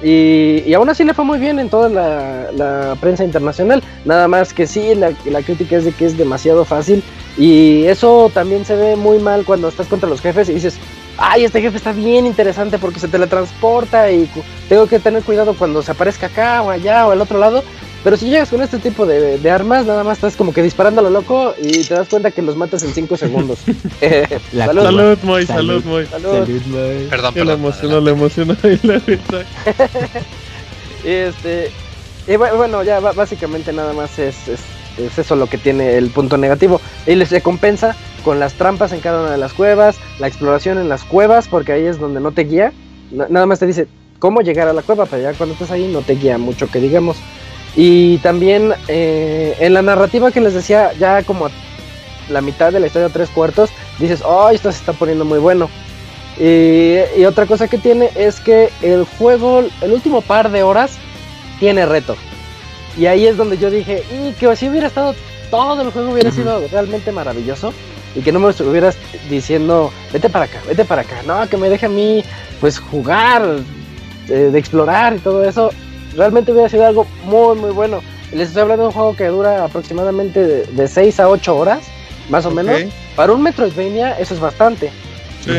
Y, y aún así le fue muy bien en toda la, prensa internacional. Nada más que sí, la, la crítica es de que es demasiado fácil. Y eso también se ve muy mal cuando estás contra los jefes y dices, ay, este jefe está bien interesante porque se teletransporta y tengo que tener cuidado cuando se aparezca acá o allá o al otro lado. Pero si llegas con este tipo de, de armas, nada más estás como que disparando a lo loco y te das cuenta que los matas en 5 segundos. Eh, La salud. Moy, salud, Salud. Moy. Salud. Salud, Moy. Perdón, Que le perdón. emocionó, le emocionó ahí la. Y este, y bu- bueno, ya básicamente nada más es, es, es eso lo que tiene el punto negativo. Y les recompensa con las trampas en cada una de las cuevas, la exploración en las cuevas, porque ahí es donde no te guía. Na- nada más te dice cómo llegar a la cueva, pero ya cuando estás ahí no te guía mucho que digamos. Y también eh, en la narrativa que les decía, ya como la mitad de la historia, tres cuartos, dices, oh, esto se está poniendo muy bueno. Y, y otra cosa que tiene es que el juego, el último par de horas, tiene reto. Y ahí es donde yo dije, y que si hubiera estado todo el juego, hubiera sido realmente maravilloso. Y que no me estuvieras diciendo, vete para acá, vete para acá. No, que me deje a mí, pues, jugar, eh, de explorar y todo eso. Realmente hubiera sido algo muy, muy bueno. Les estoy hablando de un juego que dura aproximadamente de, de 6 a 8 horas, más o menos. Para un Metroidvania, eso es bastante. Sí.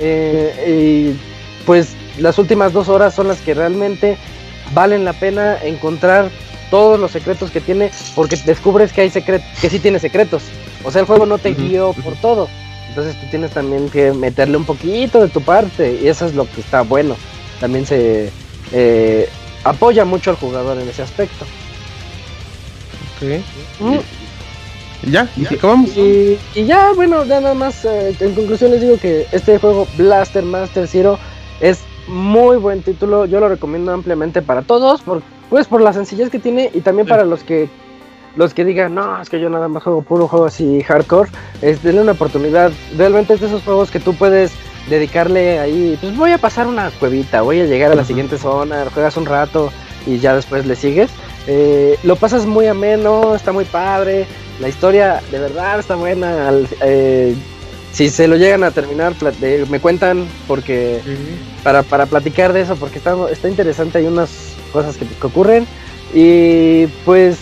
Eh, y pues las últimas dos horas son las que realmente valen la pena encontrar todos los secretos que tiene porque descubres que hay secretos que sí tiene secretos o sea el juego no te guió por todo entonces tú tienes también que meterle un poquito de tu parte y eso es lo que está bueno también se eh, apoya mucho al jugador en ese aspecto Ok. Mm. Ya, y acabamos. Y, y ya, bueno, ya nada más eh, en conclusión les digo que este juego Blaster Master Zero es muy buen título, yo lo recomiendo ampliamente para todos, por, pues por la sencillez que tiene y también Sí. para los que los que digan, no, es que yo nada más juego puro juego así hardcore, es denle una oportunidad, realmente es de esos juegos que tú puedes dedicarle ahí, pues voy a pasar una cuevita, voy a llegar a la siguiente zona, juegas un rato y ya después le sigues. Eh, lo pasas muy ameno, está muy padre, la historia de verdad está buena. al- eh, si se lo llegan a terminar, eh, me cuentan porque para, para platicar de eso, porque está, está interesante, hay unas cosas que, que ocurren. Y pues,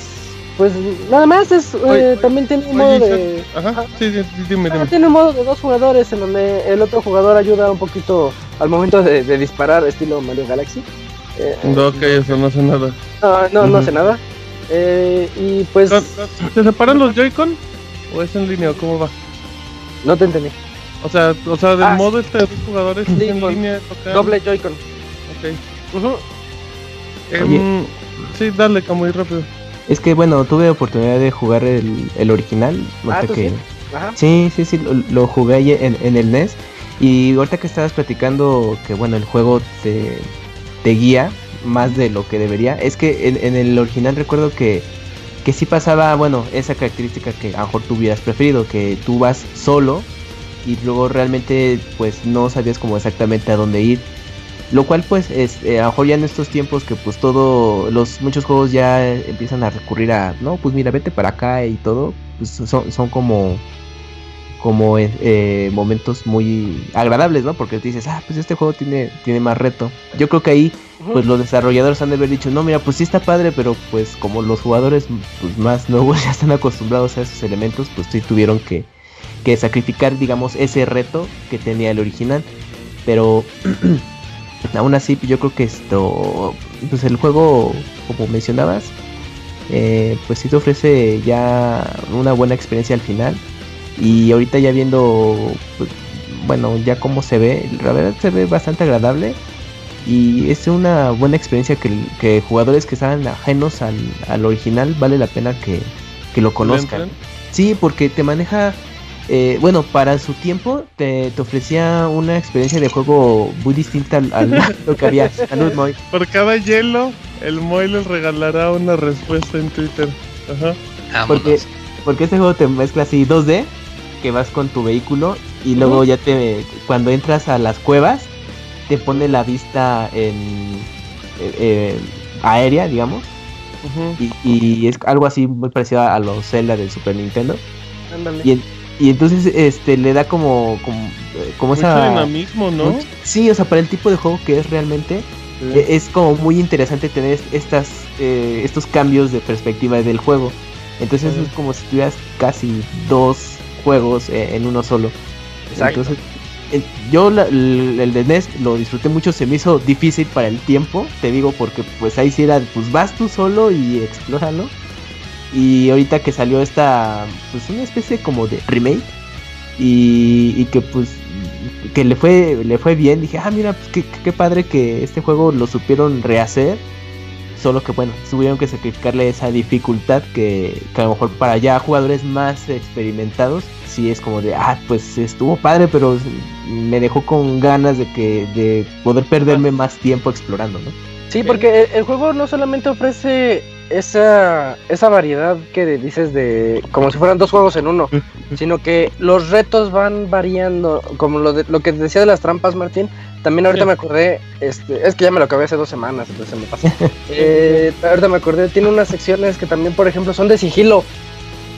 pues nada más, es, eh, Oye, también tiene un modo de... Ajá, sí, sí, sí, dime, Ah, dime. tiene un modo de dos jugadores en donde el otro jugador ayuda un poquito al momento de, de disparar estilo Mario Galaxy. Eh, No, ok, eso no sé nada. no, no, sé nada. Eh, y pues ¿Se separan los Joy-Con? ¿O es en línea o cómo va? no te entendí. O sea, o sea del Ah, modo este de dos jugadores sí, es en con línea local. Doble Joy-Con. Ok. Em, sí, dale, como muy rápido. Es que bueno, tuve oportunidad de jugar el, el original. Ah, ahorita ¿tú que, sí? Ajá. Sí, sí, sí, lo, lo jugué en, en el NES. Y ahorita que estabas platicando que bueno, el juego te, te guía más de lo que debería. Es que en, en el original recuerdo que, que sí pasaba, bueno, esa característica que a lo mejor tú hubieras preferido, que tú vas solo y luego realmente pues no sabías como exactamente a dónde ir. Lo cual pues es, eh, a lo mejor ya en estos tiempos que pues todo, los muchos juegos ya empiezan a recurrir a, no, pues mira, vete para acá y todo, pues son, son como como eh, eh, momentos muy agradables, ¿no? Porque te dices, ah, pues este juego tiene, tiene más reto. Yo creo que ahí, pues los desarrolladores han de haber dicho, no, mira, pues sí está padre, pero pues como los jugadores pues, más nuevos ya están acostumbrados a esos elementos, pues sí tuvieron que, que sacrificar, digamos, ese reto que tenía el original. Pero aún así, yo creo que esto, pues el juego, como mencionabas, eh, pues sí te ofrece ya una buena experiencia al final. Y ahorita ya viendo, pues, bueno, ya cómo se ve, la verdad se ve bastante agradable. Y es una buena experiencia que, que jugadores que están ajenos al, al original vale la pena que, que lo conozcan. Sí, porque te maneja, eh, bueno, para su tiempo te, te ofrecía una experiencia de juego muy distinta al, al lo que había. Salud, Moy. Por cada hielo El Moy les regalará una respuesta en Twitter. Ajá. Porque, porque este juego te mezcla así 2D, que vas con tu vehículo y luego ya te cuando entras a las cuevas te pone la vista en eh, eh, aérea, digamos. y, y es algo así muy parecido a los Zelda del Super Nintendo. Ándale. Y, y entonces este le da como como, eh, como Mucho esa dinamismo, ¿no? sí, o sea, para el tipo de juego que es realmente Sí. e- es como muy interesante tener est- estas eh, estos cambios de perspectiva del juego. Entonces es como si tuvieras casi dos juegos eh, en uno solo. Exacto. Entonces, eh, yo la- el, el de NES lo disfruté mucho, se me hizo difícil para el tiempo, te digo, porque pues ahí sí era, pues vas tú solo y explóralo. Y ahorita que salió esta, pues una especie como de remake y, y que pues que le fue le fue bien, dije, ah mira, pues qué, qué padre que este juego lo supieron rehacer. Solo que bueno, tuvieron que sacrificarle esa dificultad que, que a lo mejor para ya jugadores más experimentados, sí es como de, ah, pues estuvo padre, pero me dejó con ganas de que de poder perderme más tiempo explorando, ¿no? Sí, porque el, el juego no solamente ofrece esa, esa variedad que dices de como si fueran dos juegos en uno, sino que los retos van variando, como lo, de, lo que decía de las trampas, Martín. También ahorita Sí. me acordé, este, es que ya me lo acabé hace dos semanas, entonces se me pasó. Eh, ahorita me acordé, tiene unas secciones que también, por ejemplo, son de sigilo.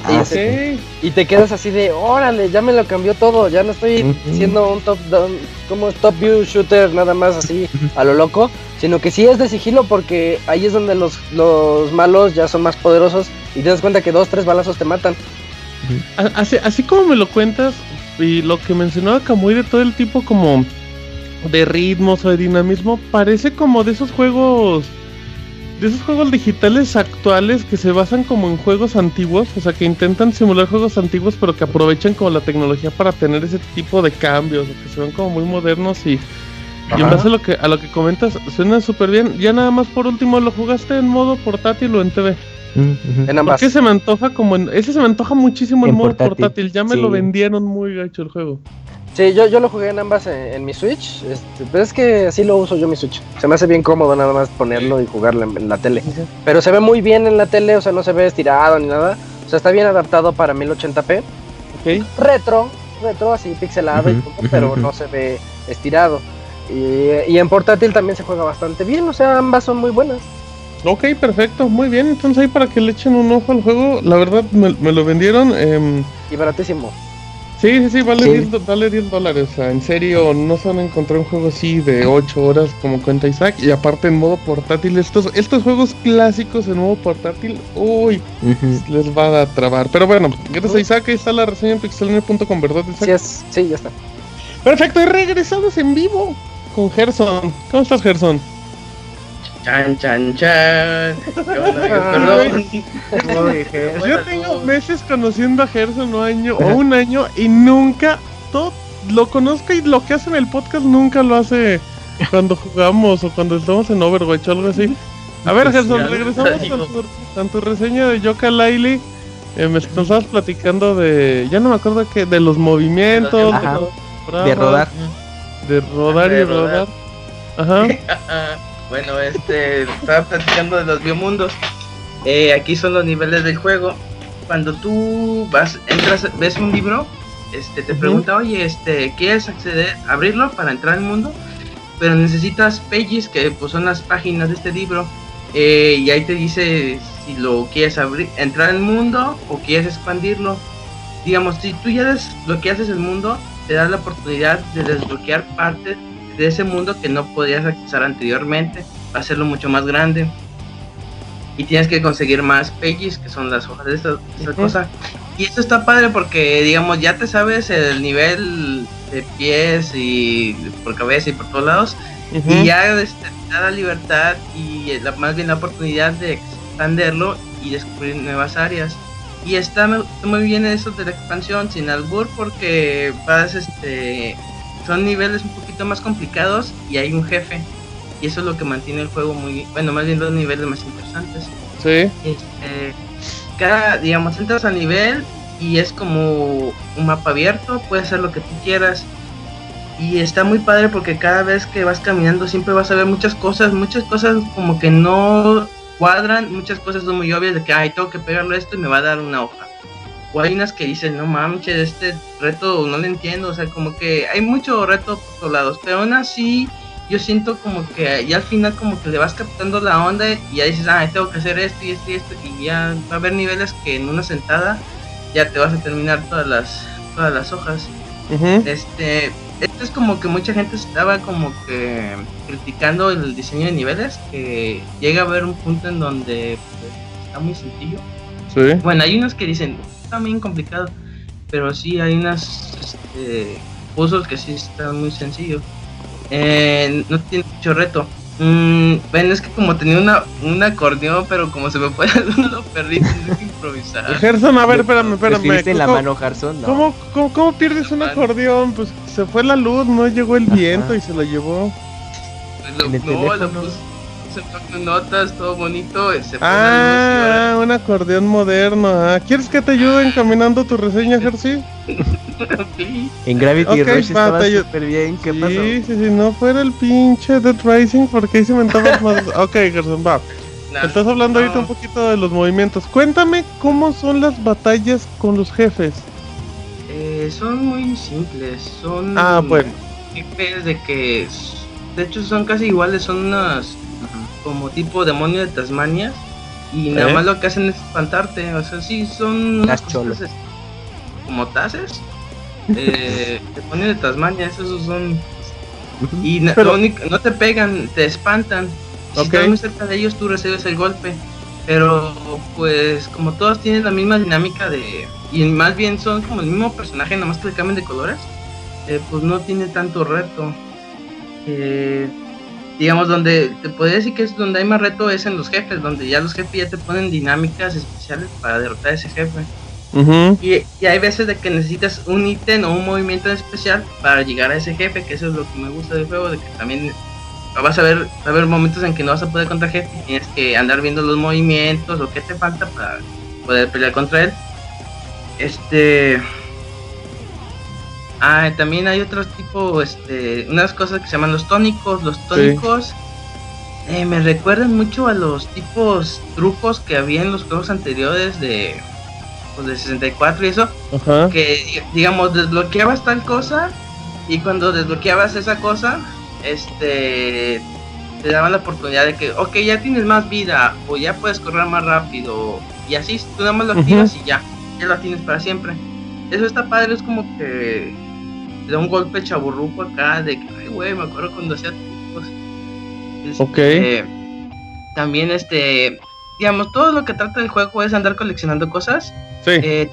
Ah, y, sí. te, y te quedas así de, órale, ya me lo cambió todo, ya no estoy siendo un top down, como top view shooter nada más así a lo loco, sino que sí es de sigilo porque ahí es donde los, los malos ya son más poderosos y te das cuenta que dos, tres balazos te matan. Así, así como me lo cuentas y lo que mencionaba Kamui de todo el tipo como de ritmos o de dinamismo, parece como de esos juegos de esos juegos digitales actuales que se basan como en juegos antiguos, o sea, que intentan simular juegos antiguos pero que aprovechan como la tecnología para tener ese tipo de cambios, que se ven como muy modernos y, y en base a lo que a lo que comentas suena súper bien. Ya nada más por último, ¿lo jugaste en modo portátil o en TV? En ambas. Porque se me antoja como en. Ese se me antoja muchísimo en, En modo portátil, portátil. Ya me sí. lo vendieron muy gacho el juego. Sí, yo, yo lo jugué en ambas en, en mi Switch, este, pero es que así lo uso yo mi Switch. Se me hace bien cómodo nada más ponerlo y jugarlo en, en la tele. Pero se ve muy bien en la tele, o sea, no se ve estirado ni nada. O sea, está bien adaptado para 1080p. Ok. Retro, retro, así pixelado y todo, pero no se ve estirado. Y, y en portátil también se juega bastante bien, o sea, ambas son muy buenas. Ok, perfecto. Muy bien. Entonces ahí para que le echen un ojo al juego. La verdad me, me lo vendieron. em, Y baratísimo. Sí, sí, sí, vale, Sí. 10, do- vale 10 dólares. O sea, en serio, no se van a encontrar un juego así de 8 horas como cuenta Isaac. Y aparte en modo portátil, estos, estos juegos clásicos en modo portátil, uy, Ujú. les va a trabar. Pero bueno, gracias a Isaac, ahí está la reseña en pixelner.com, ¿verdad, Isaac? Sí, es, sí, ya está. Perfecto, y regresamos en vivo con Gerson. ¿Cómo estás, Gerson? Chan, chan, chan. Qué Yo tengo meses conociendo a Gerson, un año o un año, y nunca todo lo conozco y lo que hace en el podcast nunca lo hace cuando jugamos o cuando estamos en Overwatch o algo así. A ver, Gerson, Ya, regresamos con tu, con tu reseña de Yoka Laili. Eh, me nos estabas platicando de. Ya no me acuerdo que de los movimientos, Ajá. de, los De rodar. De rodar y De rodar. rodar. Ajá. bueno, este, estaba platicando de los biomundos. Eh, aquí son los niveles del juego. Cuando tú vas, entras, ves un libro, este, te pregunta, oye, este, ¿quieres acceder, abrirlo para entrar al mundo? Pero necesitas pages, que pues, son las páginas de este libro. eh, y ahí te dice si lo quieres abrir, entrar al mundo o quieres expandirlo. Digamos, si tú ya desbloqueas el mundo, te da la oportunidad de desbloquear partes de ese mundo que no podías accesar anteriormente, hacerlo mucho más grande. Y tienes que conseguir más pages, que son las hojas de esta, esta cosa. Y esto está padre porque, digamos, ya te sabes el nivel de pies y por cabeza y por todos lados. Y ya este, te da la libertad y eh, la- más bien la oportunidad de expanderlo y descubrir nuevas áreas. Y está mu- muy bien eso de la expansión sin albur porque vas, este, son niveles un poquito más complicados y hay un jefe. Y eso es lo que mantiene el juego muy, bueno, más bien los niveles más interesantes. Sí. Este, cada, digamos, entras al nivel y es como un mapa abierto, puedes hacer lo que tú quieras. y está muy padre porque cada vez que vas caminando siempre vas a ver muchas cosas, muchas cosas como que no cuadran, muchas cosas son muy obvias de que, ay, tengo que pegarle esto y me va a dar una hoja. O hay unas que dicen, no manches, este reto no lo entiendo, o sea, como que hay mucho reto por todos lados, pero aún así yo siento como que ya al final como que le vas captando la onda y ya dices, ah, tengo que hacer esto y esto y esto, y ya va a haber niveles que en una sentada ya te vas a terminar todas las, todas las hojas. Este, esto es como que mucha gente estaba como que criticando el diseño de niveles, que llega a haber un punto en donde pues, está muy sencillo. Sí. Bueno, hay unos que dicen, está bien complicado, pero sí hay unas este, puzzles que sí están muy sencillos. Eh, no tiene mucho reto. Mm, bueno, es que como tenía una, un acordeón, pero como se me fue lo perdí, tengo que improvisar. Gerson, a ver, espérame, espérame. en la mano, Gerson? No. ¿Cómo, cómo, cómo pierdes un acordeón? Pues se fue la luz, no llegó el viento y se lo llevó. Lo, En el no, lo teléfono. puse notas, todo bonito, se luz y Ah, un acordeón moderno. ah. ¿Quieres que te ayude encaminando tu reseña? Sí. En Gravity Ok, Rush va, estaba te ayu- súper bien. ¿Qué pasó? Sí, sí, sí, no fuera el pinche Dead Rising porque ahí se mentabas más. Ok, Gerson, va. Nah, Estás hablando ahorita un poquito de los movimientos. Cuéntame cómo son las batallas con los jefes. Eh, son muy simples, son Ah, bueno. jefes de que de hecho son casi iguales, son unas como tipo demonio de Tasmania y nada ¿Eh? más lo que hacen es espantarte, o sea, sí son unas Las cholas. como tases. Eh, demonio de Tasmania, esos son y Pero- único- no te pegan, te espantan. Si Ok. estás muy cerca de ellos, tú recibes el golpe. Pero, pues, como todos tienen la misma dinámica de. Y más bien son como el mismo personaje, nada más que le cambian de colores. eh, pues no tiene tanto reto. Eh, digamos, donde te podría decir que es donde hay más reto es en los jefes, donde ya los jefes ya te ponen dinámicas especiales para derrotar a ese jefe. Y, y hay veces de que necesitas un ítem o un movimiento en especial para llegar a ese jefe, que eso es lo que me gusta del juego, de que también vas a ver, va a haber momentos en que no vas a poder contra jefe, tienes que andar viendo los movimientos o qué te falta para poder pelear contra él. Este Ah, también hay otros tipo, este, unas cosas que se llaman los tónicos. Los tónicos eh, me recuerdan mucho a los tipos trucos que había en los juegos anteriores de, pues, de 64 y eso Ajá. que di- digamos desbloqueabas tal cosa y cuando desbloqueabas esa cosa este te daban la oportunidad de que ok ya tienes más vida o ya puedes correr más rápido y así tú nada más lo activas y ya ya lo tienes para siempre eso está padre es como que te da un golpe chaburruco acá de que ay güey me acuerdo cuando hacía trucos Ok. Este, también este digamos todo lo que trata el juego es andar coleccionando cosas Sí. eh,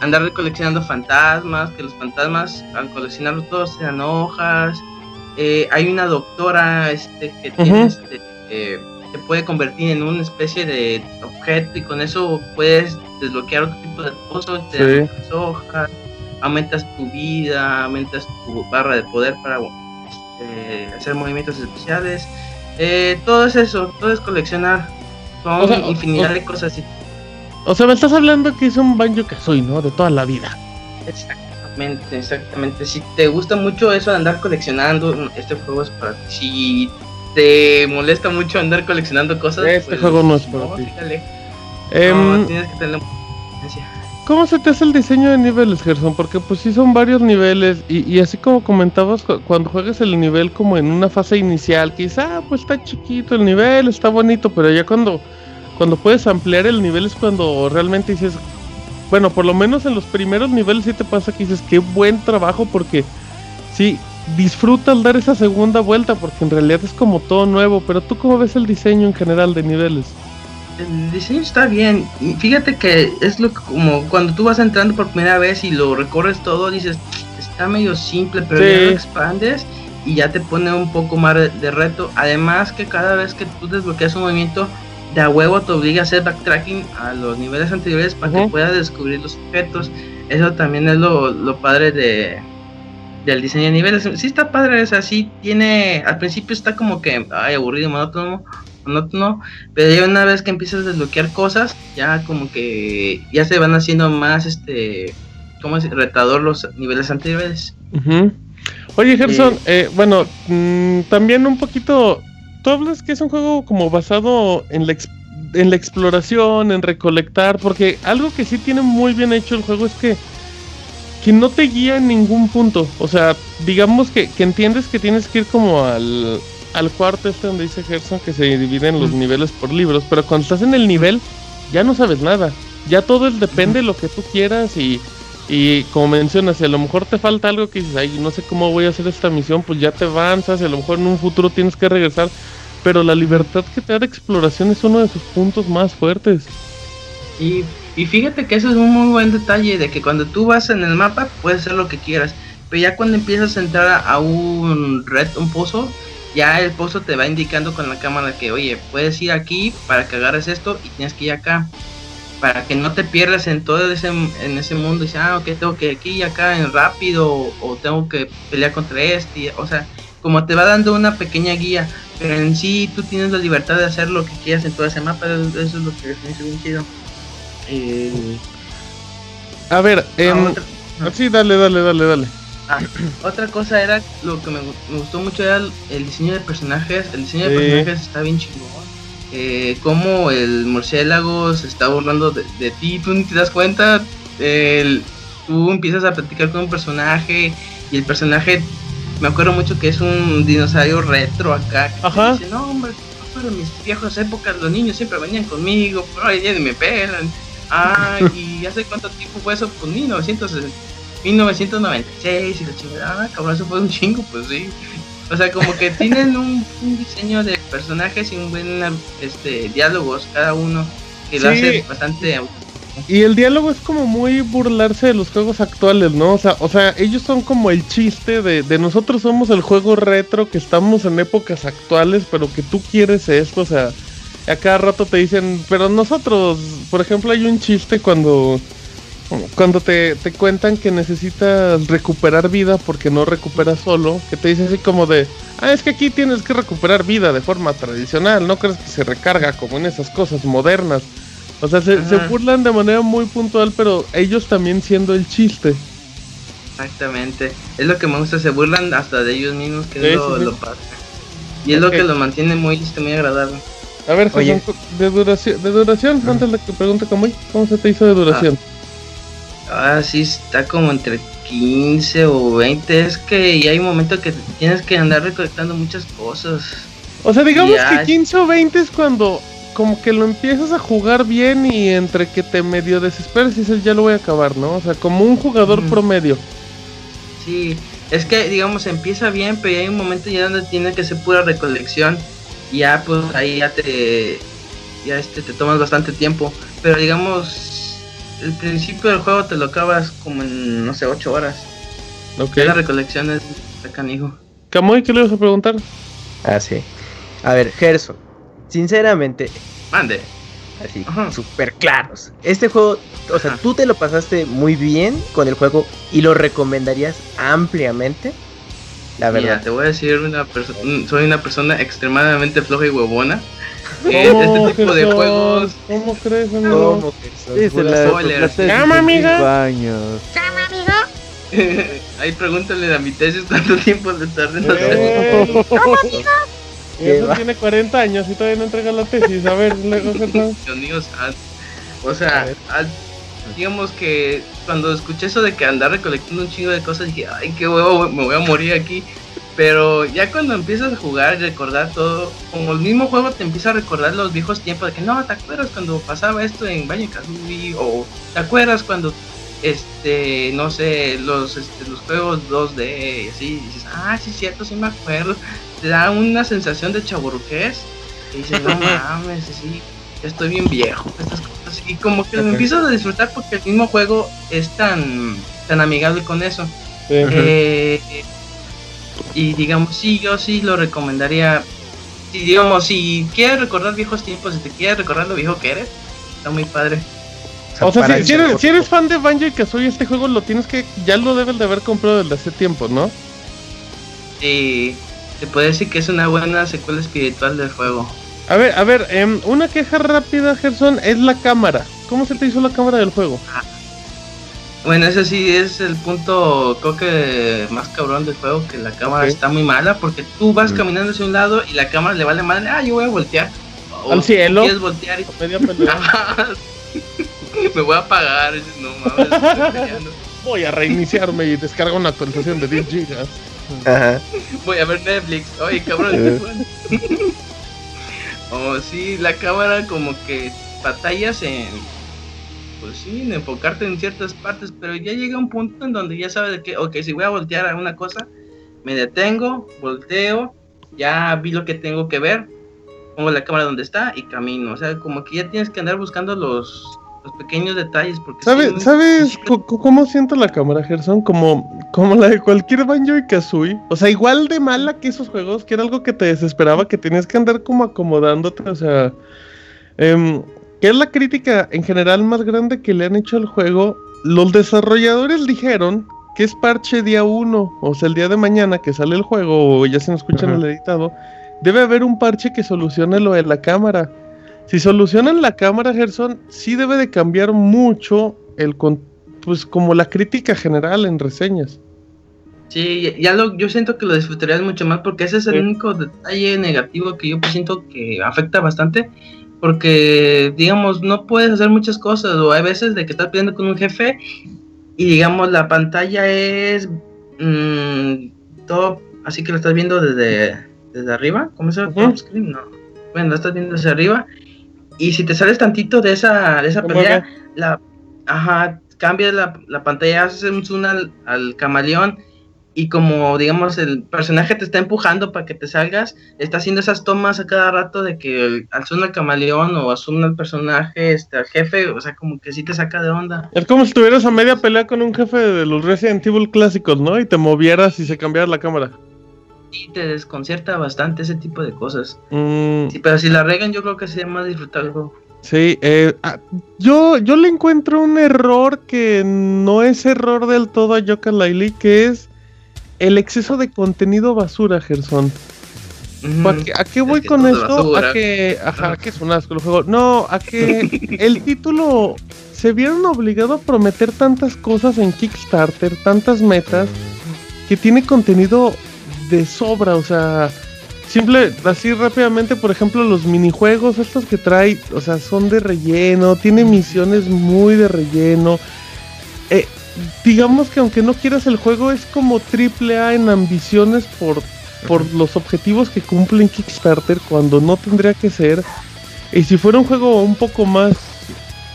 andar coleccionando fantasmas, que los fantasmas al coleccionarlos todos sean hojas. Eh, hay una doctora este, que tiene, Ujú. este, eh, te puede convertir en una especie de objeto y con eso puedes desbloquear otro tipo de cosas, te Sí. dan hojas, aumentas tu vida, aumentas tu barra de poder para este, hacer movimientos especiales. Eh, todo es eso, todo es coleccionar. Son O sea, o- infinidad o- de cosas. y- O sea, me estás hablando que es un Banjo Kazooie, ¿no? De toda la vida. Exactamente, exactamente. Si te gusta mucho eso de andar coleccionando, este juego es para ti. Si te molesta mucho andar coleccionando cosas, Este pues, juego no es para ti. fíjale. Em, No, tienes que tener paciencia. ¿Cómo se te hace el diseño de niveles, Gerson? Porque pues sí son varios niveles y, así como comentabas, cu- cuando juegas el nivel como en una fase inicial, quizá pues está chiquito el nivel, está bonito, pero ya cuando, cuando puedes ampliar el nivel es cuando realmente dices, bueno, por lo menos en los primeros niveles sí te pasa que dices, qué buen trabajo porque sí, disfruta al dar esa segunda vuelta porque en realidad es como todo nuevo, pero tú cómo ves el diseño en general de niveles? El diseño está bien. Fíjate que es lo que como cuando tú vas entrando por primera vez y lo recorres todo, dices, está medio simple, pero Sí. ya lo expandes y ya te pone un poco más de, reto. Además que cada vez que tú desbloqueas un movimiento, de a huevo te obliga a hacer backtracking a los niveles anteriores para que puedas descubrir los objetos. Eso también es lo, lo padre de del diseño de niveles. Sí está padre, o sea, sí tiene, al principio está como que, ay, aburrido, monótono, monótono, pero ya una vez que empiezas a desbloquear cosas, ya como que ya se van haciendo más, este, ¿cómo es? Retador los niveles anteriores. Oye, Gerson, eh, bueno, mm, también un poquito. Tú hablas que es un juego como basado en la, en la exploración, en recolectar, porque algo que sí tiene muy bien hecho el juego es que, que no te guía en ningún punto. O sea, digamos que, que entiendes que tienes que ir como al, al cuarto este donde dice Gerson que se dividen los niveles por libros, pero cuando estás en el nivel ya no sabes nada. Ya todo es, depende de lo que tú quieras y, y como mencionas, si a lo mejor te falta algo que dices, ay, no sé cómo voy a hacer esta misión, pues ya te avanzas y a lo mejor en un futuro tienes que regresar. Pero la libertad que te da de exploración es uno de sus puntos más fuertes. Y, y fíjate que eso es un muy buen detalle, de que cuando tú vas en el mapa puedes hacer lo que quieras, pero ya cuando empiezas a entrar a un red, un pozo, ya el pozo te va indicando con la cámara que, oye, puedes ir aquí para que agarres esto y tienes que ir acá, para que no te pierdas en todo ese, en ese mundo, y dices, ah, ok, tengo que ir aquí y acá en rápido, o, o tengo que pelear contra este, y- o sea, como te va dando una pequeña guía, pero en sí tú tienes la libertad de hacer lo que quieras en todo ese mapa, eso eso es lo que me hizo bien chido. Eh, A ver, ah, otra, sí, dale, dale, dale, dale. otra cosa era lo que me, gu- me gustó mucho era el, diseño de personajes. El diseño de personajes está bien chingón. Eh, como el murciélago se está burlando de, de ti, tú ni te das cuenta. El- tú empiezas a platicar con un personaje y el personaje, me acuerdo mucho que es un dinosaurio retro acá. que Ajá. Dice, no, hombre, pero en mis viejas épocas los niños siempre venían conmigo, pero hoy día ni me pelan. Ah, y hace cuánto tiempo fue eso, pues 1960, 1996 y la chingada, ah, cabrón, eso fue un chingo, pues sí. O sea, como que tienen un, un diseño de personajes y un buen este diálogos cada uno que lo hace bastante Y el diálogo es como muy burlarse de los juegos actuales, ¿no? O sea, o sea ellos son como el chiste de, de nosotros somos el juego retro que estamos en épocas actuales, pero que tú quieres esto, o sea, a cada rato te dicen, pero nosotros, por ejemplo, hay un chiste cuando cuando te, te cuentan que necesitas recuperar vida porque no recuperas solo, que te dice así como de, ah, es que aquí tienes que recuperar vida de forma tradicional, no crees que se recarga como en esas cosas modernas. O sea, se, se burlan de manera muy puntual, pero ellos también siendo el chiste. Exactamente. Es lo que me gusta, se burlan hasta de ellos mismos, que Sí, es lo, sí, sí. lo padre. Y es lo que lo mantiene muy, este, muy agradable. A ver, Oye. De duración, de duración, antes de que pregunte cómo, cómo se te hizo de duración. Ah, sí, está como entre 15 o 20. Es que y hay un momento que tienes que andar recolectando muchas cosas. O sea, digamos Ya. que 15 o 20 es cuando como que lo empiezas a jugar bien y entre que te medio desesperas y dices ya lo voy a acabar, ¿no? O sea, como un jugador promedio. Sí, es que digamos empieza bien, pero hay un momento ya donde tiene que ser pura recolección. Y ya pues ahí ya te ya este te tomas bastante tiempo, pero digamos el principio del juego te lo acabas como en no sé, 8 horas. Ok. Ya la recolección es está canijo. Camoy, ¿qué le ibas a preguntar? Ah, sí. A ver, Gerson, sinceramente, Mande. así, Ajá. súper claros. Este juego, o sea, Ajá. tú te lo pasaste muy bien con el juego y lo recomendarías ampliamente. La Mira, verdad. te voy a decir una persona, soy una persona extremadamente floja y huevona. Eh, ¿Cómo, este tipo de juegos ¿Cómo crees, amigo? ¿Cómo, spoiler. plata de Llama, 65 amiga. años. Ahí pregúntale a mi tesis cuánto tiempo le tardé en hacer. Eh, Qué Gerson va. tiene 40 años y todavía no entrega la tesis. A ver, luego, Gerson. Dios mío. O sea, al- digamos que cuando escuché eso de que andar recolectando un chingo de cosas, dije, ay, qué huevo, me voy a morir aquí. Pero ya cuando empiezas a jugar y recordar todo, como el mismo juego te empieza a recordar los viejos tiempos de que no, ¿te acuerdas cuando pasaba esto en Banjo Kazooie? O ¿te acuerdas cuando, este, no sé, los, este, los juegos 2D y así? Y dices, ah, sí, cierto, sí me acuerdo. Te da una sensación de chaburruqués. Y dices, no mames, sí, estoy bien viejo, estas cosas. Y como que lo empiezo a disfrutar porque el mismo juego es tan, tan amigable con eso. Eh, y digamos, sí, yo sí lo recomendaría. Si digamos, si quieres recordar viejos tiempos, si te quieres recordar lo viejo que eres, está muy padre. O sea, si, eres, si eres fan de Banjo y Kazooie, este juego lo tienes que. Ya lo debes de haber comprado desde hace tiempo, ¿no? Y te puede decir que es una buena secuela espiritual del juego. A ver, a ver, em, una queja rápida, Gerson, es la cámara. ¿Cómo se te hizo la cámara del juego? Bueno, ese sí es el punto, creo que más cabrón del juego, que la cámara está muy mala, porque tú vas caminando hacia un lado y la cámara le vale madre, ah, yo voy a voltear. O Al cielo. Quieres voltear y. Me voy a apagar, no mames. Voy a reiniciarme y descargo una actualización de 10 gigas. Ajá. Voy a ver Netflix. Oye, cabrón. Eh. oh, sí, la cámara como que batallas en. Pues sí, en enfocarte en ciertas partes, pero ya llega un punto en donde ya sabes de que, ok, si voy a voltear a una cosa, me detengo, volteo, ya vi lo que tengo que ver, pongo la cámara donde está y camino. O sea, como que ya tienes que andar buscando los, los pequeños detalles. Porque ¿Sabes, sí, ¿sabes cómo siento la cámara, Gerson? Como, como la de cualquier Banjo y Kazooie. O sea, igual de mala que esos juegos, que era algo que te desesperaba, que tenías que andar como acomodándote. O sea, em, ¿qué es la crítica en general más grande que le han hecho al juego? Los desarrolladores dijeron que es parche día 1, o sea, el día de mañana que sale el juego, o ya se nos escuchan Ajá. el editado, debe haber un parche que solucione lo de la cámara. Si solucionan la cámara, Gerson, sí debe de cambiar mucho el con- pues como la crítica general en reseñas. Sí, ya- ya lo, yo siento que lo disfrutarías mucho más porque ese es el Sí. único detalle negativo que yo pues siento que afecta bastante. Porque, digamos, no puedes hacer muchas cosas o hay veces de que estás peleando con un jefe y, digamos, la pantalla es mm, todo, así que lo estás viendo desde, desde arriba. ¿Cómo se llama? Top screen? No. Bueno, lo estás viendo desde arriba. Y si te sales tantito de esa, de esa mueve. la, ajá, cambia la, la pantalla, haces un zoom al, al camaleón y como digamos el personaje te está empujando para que te salgas, está haciendo esas tomas a cada rato de que el- al camaleón o zoom al personaje, este, al jefe, o sea, como que sí te saca de onda. Es como si estuvieras a media pelea con un jefe de los Resident Evil clásicos, ¿no? Y te movieras y se cambiara la cámara. Sí, te desconcierta bastante ese tipo de cosas. Mm, Sí, pero si la regan, yo creo que sería más disfrutable. el juego. sí, eh, ah, yo, yo le encuentro un error que no es error del todo a Yoka Laili, que es el exceso de contenido basura, Gerson. ¿A qué, a qué voy con esto? A que, ajá, que es un asco el juego. No, a que el título se vieron obligados a prometer tantas cosas en Kickstarter, tantas metas, que tiene contenido de sobra, o sea, simple, así rápidamente, por ejemplo, los minijuegos, estos que trae, o sea, son de relleno, tiene misiones muy de relleno. Eh, digamos que aunque no quieras el juego, es como triple A en ambiciones por, por los objetivos que cumple en Kickstarter cuando no tendría que ser. Y si fuera un juego un poco más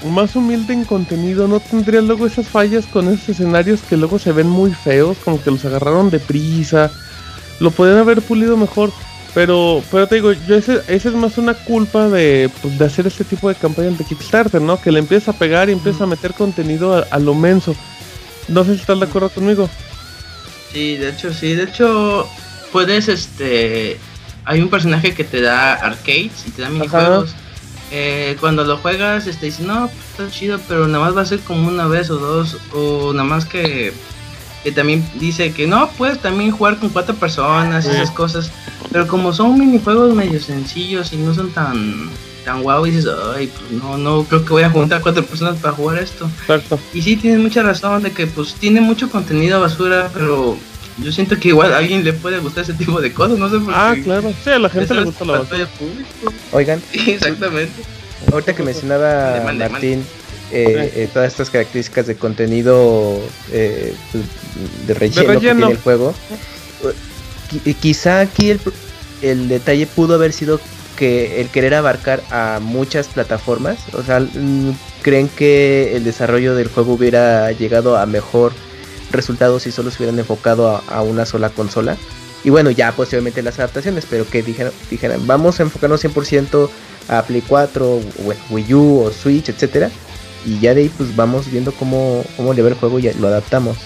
más humilde en contenido, no tendría luego esas fallas con esos escenarios que luego se ven muy feos, como que los agarraron de prisa. Lo podrían haber pulido mejor. Pero, pero te digo, yo ese, ese es más una culpa de, pues, de hacer este tipo de campañas de Kickstarter, ¿no? Que le empieza a pegar y empieza a meter contenido a, a lo menso. No sé si estás de acuerdo conmigo. Sí, de hecho, sí. De hecho, puedes, este... Hay un personaje que te da arcades y te da minijuegos. Eh, cuando lo juegas, este, dices, no, está chido, pero nada más va a ser como una vez o dos. O nada más que... Que también dice que no, puedes también jugar con cuatro personas esas cosas. Pero como son minijuegos medio sencillos y no son tan... Tan guau, dices, ay, pues no, no creo que voy a juntar cuatro personas para jugar esto. Exacto. Y sí, tienes mucha razón de que pues tiene mucho contenido basura, pero yo siento que igual a alguien le puede gustar ese tipo de cosas, no sé por qué. Ah, claro. Sí, a la gente le gusta la basura. pantalla pública. Oigan, Sí, exactamente. ahorita que mencionaba Martín eh, eh, todas estas características de contenido eh, pues, de, relleno que relleno. tiene el juego, qui- quizá aquí el, el detalle pudo haber sido que el querer abarcar a muchas plataformas, o sea, creen que el desarrollo del juego hubiera llegado a mejor resultado si solo se hubieran enfocado a, una sola consola. Y bueno, ya posteriormente las adaptaciones, pero que dijeran, dijeran vamos a enfocarnos 100% a Play 4, o bueno, Wii U o Switch, etcétera. Y ya de ahí pues vamos viendo cómo, cómo le va el juego y lo adaptamos.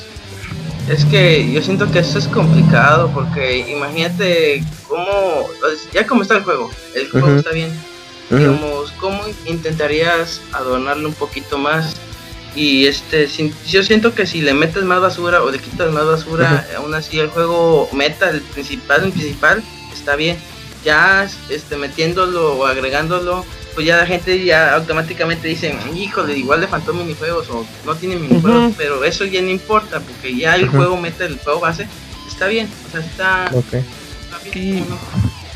Es que yo siento que eso es complicado porque imagínate cómo, ya como está el juego, el juego está bien, digamos, cómo intentarías adornarlo un poquito más y este, sin- yo siento que si le metes más basura o le quitas más basura, aún así el juego meta, el principal, el principal, está bien, ya este, metiéndolo o agregándolo pues ya la gente ya automáticamente dice, híjole, igual le faltó minijuegos o no tiene minijuegos, Ujú. pero eso ya no importa, porque ya el juego mete el juego base, está bien, o sea, está, bien,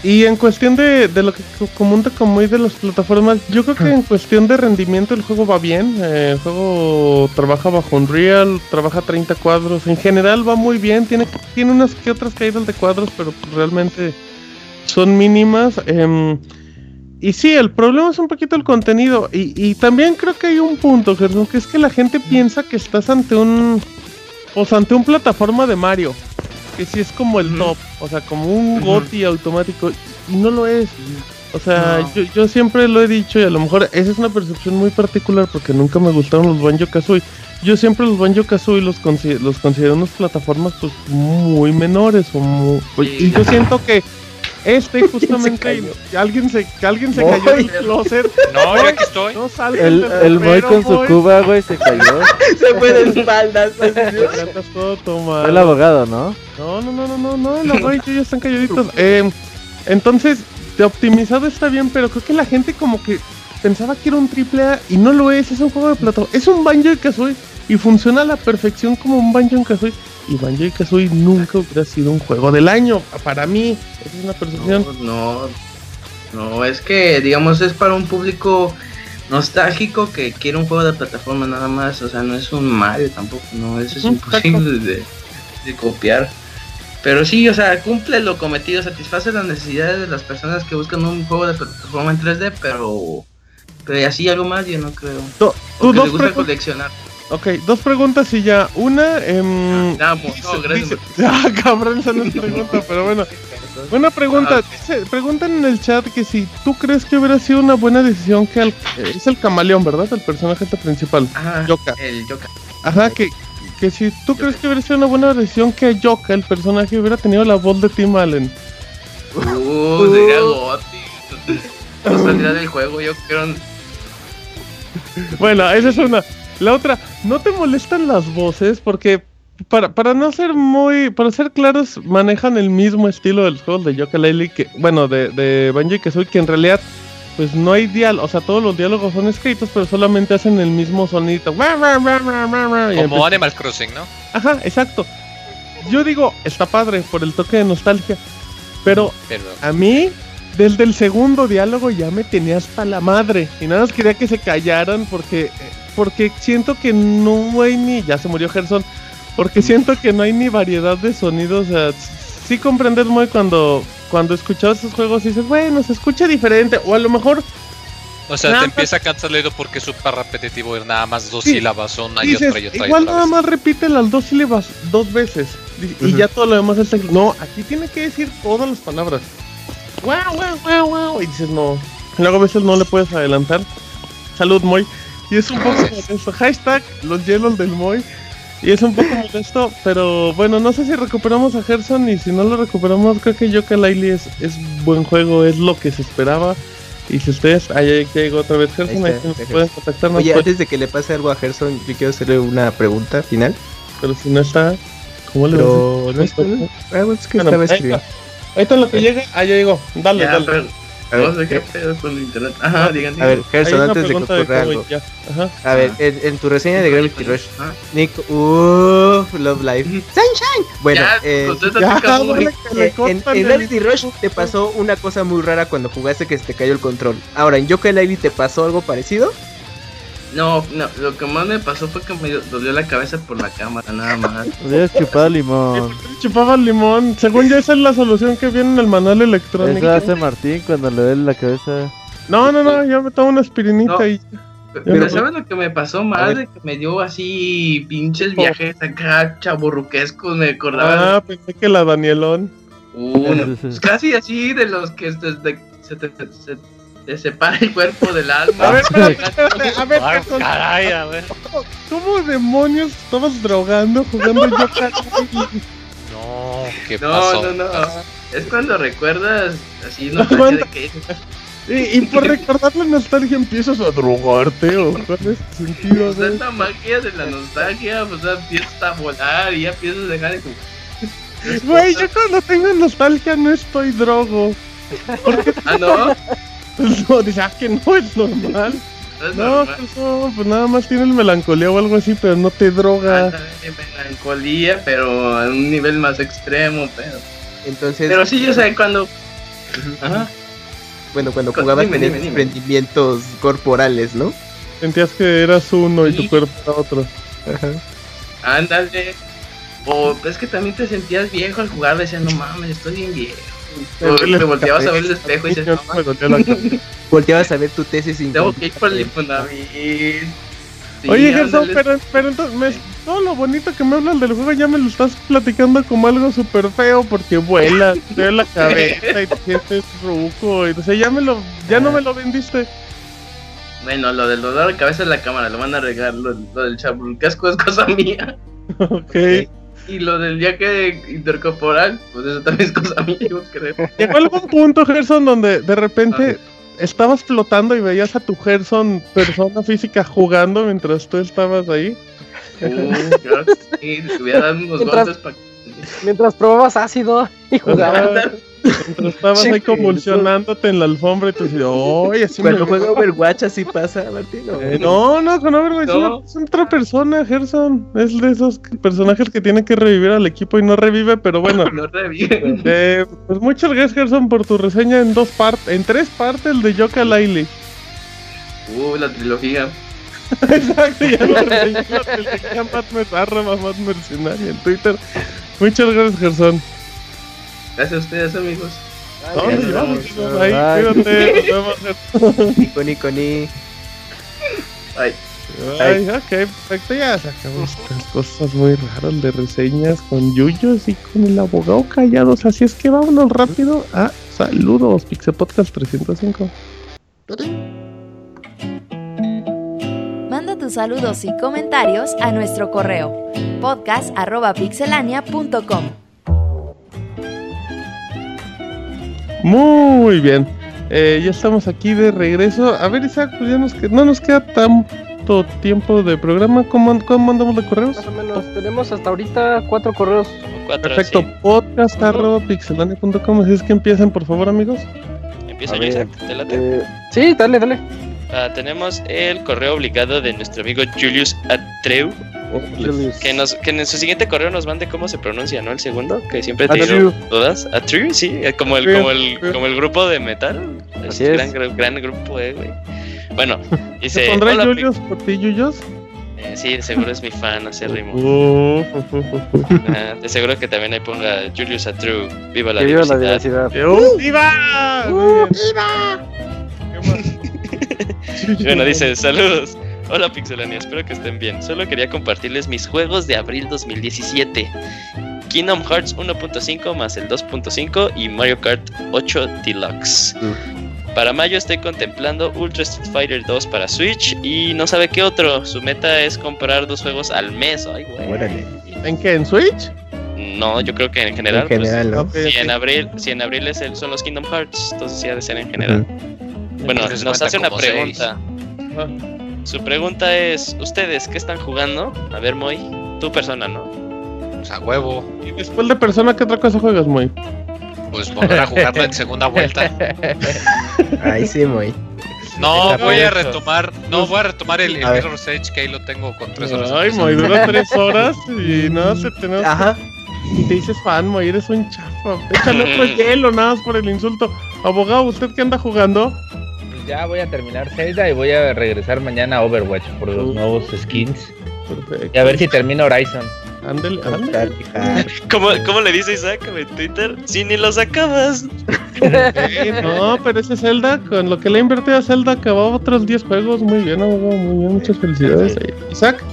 Y- en cuestión de, de lo que co- comenta como de las plataformas, yo creo que en cuestión de rendimiento el juego va bien. eh, el juego trabaja bajo Unreal, trabaja 30 cuadros. En general va muy bien. Tiene, tiene unas que otras caídas de cuadros, pero pues realmente son mínimas. em, y sí, el problema es un poquito el contenido. Y, y también creo que hay un punto, Gerson, que es que la gente piensa que estás ante un. O sea, ante un plataforma de Mario. Que sí es como el top. O sea, como un Ujú. GOTY automático. Y no lo es. O sea, No. yo, yo siempre lo he dicho y a lo mejor esa es una percepción muy particular porque nunca me gustaron los Banjo Kazooie. Yo siempre los Banjo Kazooie los, consi- los considero unas plataformas pues muy menores o muy- y yo siento que este justamente alguien se alguien se cayó del closet. No, yo aquí estoy. No salgan El, el Moy con su cuba, güey, se cayó. Se fue de espaldas. Todo tomado. Fue el abogado, ¿no? No, no, no, no, no, no, los Banjo ya están calladitos. Eh, entonces, de optimizado está bien, pero creo que la gente como que pensaba que era un triple A y no lo es, es un juego de plataforma. Es un Banjo y Kazooie y funciona a la perfección como un Banjo y Kazooie. Y Banjo y Kazooie nunca hubiera sido un juego del año, para mí. Esa es una percepción. No, no, no, es que digamos es para un público nostálgico que quiere un juego de plataforma nada más, o sea, no es un Mario tampoco, no, eso es imposible de, de copiar. Pero sí, o sea, cumple lo cometido, satisface las necesidades de las personas que buscan un juego de plataforma en 3D, pero pero así algo más yo no creo. Do- O tú gusta coleccionar. Ok, dos preguntas y ya. Una, mo- no, gracias. dice- Ah, cabrón, esa no es pregunta, pero bueno. Una pregunta, Ah, dice- preguntan en el chat que si tú crees que hubiera sido una buena decisión que al- eh, es el camaleón, ¿verdad? El personaje este principal, Ajá, Yoka. el Yoka. Ajá, que, que si tú crees que hubiera sido una buena decisión que Yoka, el personaje, hubiera tenido la voz de Tim Allen. Uh, sería Gotti. No saldría del juego, yo creo. Bueno, esa es una. La otra, ¿no te molestan las voces? Porque para, para no ser muy, para ser claros, manejan el mismo estilo del juego de Yooka-Laylee que, bueno, de, de Banjo y Kazooie, que en realidad, pues no hay diálogo, o sea, todos los diálogos son escritos, pero solamente hacen el mismo sonito. Como Animal Crossing, ¿no? Ajá, exacto. Yo digo, está padre por el toque de nostalgia, pero Pero a mí, desde el segundo diálogo ya me tenía hasta la madre. Y nada más quería que se callaran porque, porque siento que no hay ni. Ya se murió Gerson. Porque siento que no hay ni variedad de sonidos. O sea, sí comprendes muy cuando, cuando escuchabas esos juegos y dices, bueno, se escucha diferente. O a lo mejor O sea, te empieza a cansar porque es súper repetitivo y nada más dos Sí. sílabas una y dices, otra y otra y igual otra nada vez. más repite las dos sílabas dos veces. Y, y ya todo lo demás está. No, aquí tiene que decir todas las palabras. Wow, wow, wow, wow. Y dices, no. Luego a veces no le puedes adelantar. Salud, Moy. Y es un poco molesto. Hashtag los hielos del Moy. Y es un poco molesto, pero bueno, no sé si recuperamos a Gerson y si no lo recuperamos, creo que Yoka Laili es, es buen juego, es lo que se esperaba. Y si ustedes, ahí ya llegó otra vez Gerson, Ahí ahí está, nos ya pueden contactarnos. Oye, pues, antes de que le pase algo a Gerson, yo quiero hacerle una pregunta final. pero si no está, ¿cómo le Pero no está. Ah, bueno, es que Bueno, estaba ahí escribiendo. está. Ahorita en lo que llegue, ah, ya llegó. Dale, Ya, dale. pero A ver, no sé qué pedo con el internet. Ajá, digan. A ver, Gerson, una antes de que pregunta de ocurra algo. Ajá. A ver, en, en tu reseña de Gravity Rush, Nick, uff, Love Life. Sunshine. Bueno, Ya, eh, Ya, cabrón. eh, en, Gravity Rush te pasó una cosa muy rara cuando jugaste que se te cayó el control. Ahora, en Yoka Lady te pasó algo parecido. No, no, lo que más me pasó fue que me dolió la cabeza por la cámara, nada más. Hubieras chupado limón. Chupaba limón. Según yo, esa es la solución que viene en el manual electrónico. Eso hace Martín cuando le duele la cabeza. No, no, no, yo me tomo una aspirinita No. y. Pero ¿sabes lo que me pasó más? De que me dio así pinches viajes acá chaburruquescos, me acordaba. Ah, pensé que la Danielón. Uh, no, pues casi así de los que se, te, se te separa el cuerpo del alma. A ver, espérate, espérate, a ver, Ay, caray, a ver. ¿cómo demonios estabas drogando jugando Yoka No, ¿qué No, pasó? no, no. Es cuando recuerdas así No, de que y, y por recordar la nostalgia empiezas a drogarte o cuál es tu sentido pues de es la magia de la nostalgia, pues ya empiezas a volar y ya empiezas a dejar de jugar. Güey, yo cuando tengo nostalgia no estoy drogo. Ah, no. Pues no, dice, ah, que no es normal. No es No, normal. pues no, pues nada más tienes melancolía o algo así, pero no te droga. Ándale, melancolía, pero a un nivel más extremo, pero. Entonces, Pero sí, o sea, cuando. Ajá. bueno, cuando jugabas dime, tenías dime, dime. rendimientos corporales, ¿no? Sentías que eras uno y tu cuerpo era otro. Ajá. Ándale. O es que también te sentías viejo al jugar, decías, no mames, estoy bien viejo. Te volteabas a ver el espejo y dices, no. Volteabas a ver tu tesis sin tengo que ir por el Infonavit. Sí, Oye, Gerson, pero, pero entonces, me- todo lo bonito que me hablas del juego ya me lo estás platicando como algo súper feo porque vuela, te duele la cabeza y te sientes ruco. Y, o sea, ya me lo, ya no me lo vendiste. Bueno, lo del dolor de cabeza de la cámara lo van a arreglar. Lo, lo del chaburcasco es cosa mía. Ok. Y lo del viaje intercorporal, pues eso también es cosa mía, yo creo. Llegó algún punto, Gerson, donde de repente estabas flotando y veías a tu Gerson, persona física, jugando mientras tú estabas ahí. Uh, claro sí, te hubiera dado unos Mientras- golpes para Mientras probabas ácido y jugabas. Mientras estabas ahí convulsionándote en la alfombra y tú dices, ¡ay, así me Cuando juega Overwatch así pasa, Martín. ¿o? Eh, no, no, con Overwatch No. no, es otra persona, Gerson. Es de esos personajes que tiene que revivir al equipo y no revive, pero bueno. no reviven. Eh, pues muchas gracias, Gerson, por tu reseña en dos partes, en tres partes, el de Yoka Laili. Uh, la trilogía. Exacto, ya lo reseñó, el de Matt Mer- arroba Matt Mercenaria en Twitter. Muchas gracias, Gerson. Gracias a ustedes, amigos. ¿Dónde Gracias, vamos? amigos. Ahí, Bye. cuídate, nos vemos. Nico, Nico, ni. Ay, Ay, ok, perfecto, ya sacamos estas cosas muy raras de reseñas con Yuyos y con el abogado callados, así es que vámonos rápido a saludos, Pixel Podcast 305. Manda tus saludos y comentarios a nuestro correo podcast.pixelania.com. Muy bien, eh, ya estamos aquí de regreso. A ver, Isaac, pues ya nos que- no nos queda tanto tiempo de programa. ¿Cómo, cómo mandamos de correos? Más o menos. Tenemos hasta ahorita cuatro correos. Cuatro, Perfecto, sí. podcast arroba pixelania.com. Así es que empiecen, por favor, amigos. Empiezo A yo, Isaac. ¿Te late? Eh, sí, dale, dale. Ah, tenemos el correo obligado de nuestro amigo Julius Atreu, que nos que en su siguiente correo nos mande cómo se pronuncia, ¿no? El segundo, que siempre te Atreu. dudas. Atreu, sí, eh, como el como el como el grupo de metal. Es Así es. gran gran grupo, eh, güey. Bueno, ¿Se dice, pondrá "Hola, Yuyos por ti, Yuyos? Eh, sí, seguro es mi fan acérrimo. Uh, uh, uh, uh. Ah, de seguro que también ahí ponga Julius Atreu, viva la Que viva la diversidad. ¡Uh, ¡Viva! Muy bien. Bueno, dice, saludos. Hola Pixelania, espero que estén bien. Solo quería compartirles mis juegos de abril 2017. Kingdom Hearts 1.5 más el 2.5 y Mario Kart 8 Deluxe. Para mayo estoy contemplando Ultra Street Fighter 2 para Switch y no sabe qué otro. Su meta es comprar dos juegos al mes. Ay, güey. ¿En qué? ¿En Switch? No, yo creo que en general. En general, ¿no? Ok, pues, si en abril, si en abril es el- son los Kingdom Hearts, entonces sí ha de ser en general. Bueno, Entonces nos hace una seis. Su pregunta es, ¿ustedes qué están jugando? A ver, Moy, tu persona, ¿no? Pues a huevo. Y después de persona, ¿qué otra cosa juegas, muy? Pues volver a jugarlo en segunda vuelta. Ahí sí, muy. No, voy a retomar. No, voy a retomar el, el. Mirror's Edge que ahí lo tengo con tres horas. de Ay, muy dura tres horas y no se te Ajá. y te dices fan, muy eres un chafa. Échale otro hielo, nada más por el insulto. Abogado, ¿usted qué anda jugando? Ya voy a terminar Zelda y voy a regresar mañana a Overwatch por los Uh. nuevos skins. Perfecto. Y a ver si termino Horizon. Ándale, ándale. ¿Cómo, cómo le dice Isaac en Twitter? Si ni los acabas. Sí, no, pero ese Zelda, con lo que le he invertido a Zelda, acabó otros 10 juegos. Muy bien, abogado, muy bien, muchas felicidades. Isaac,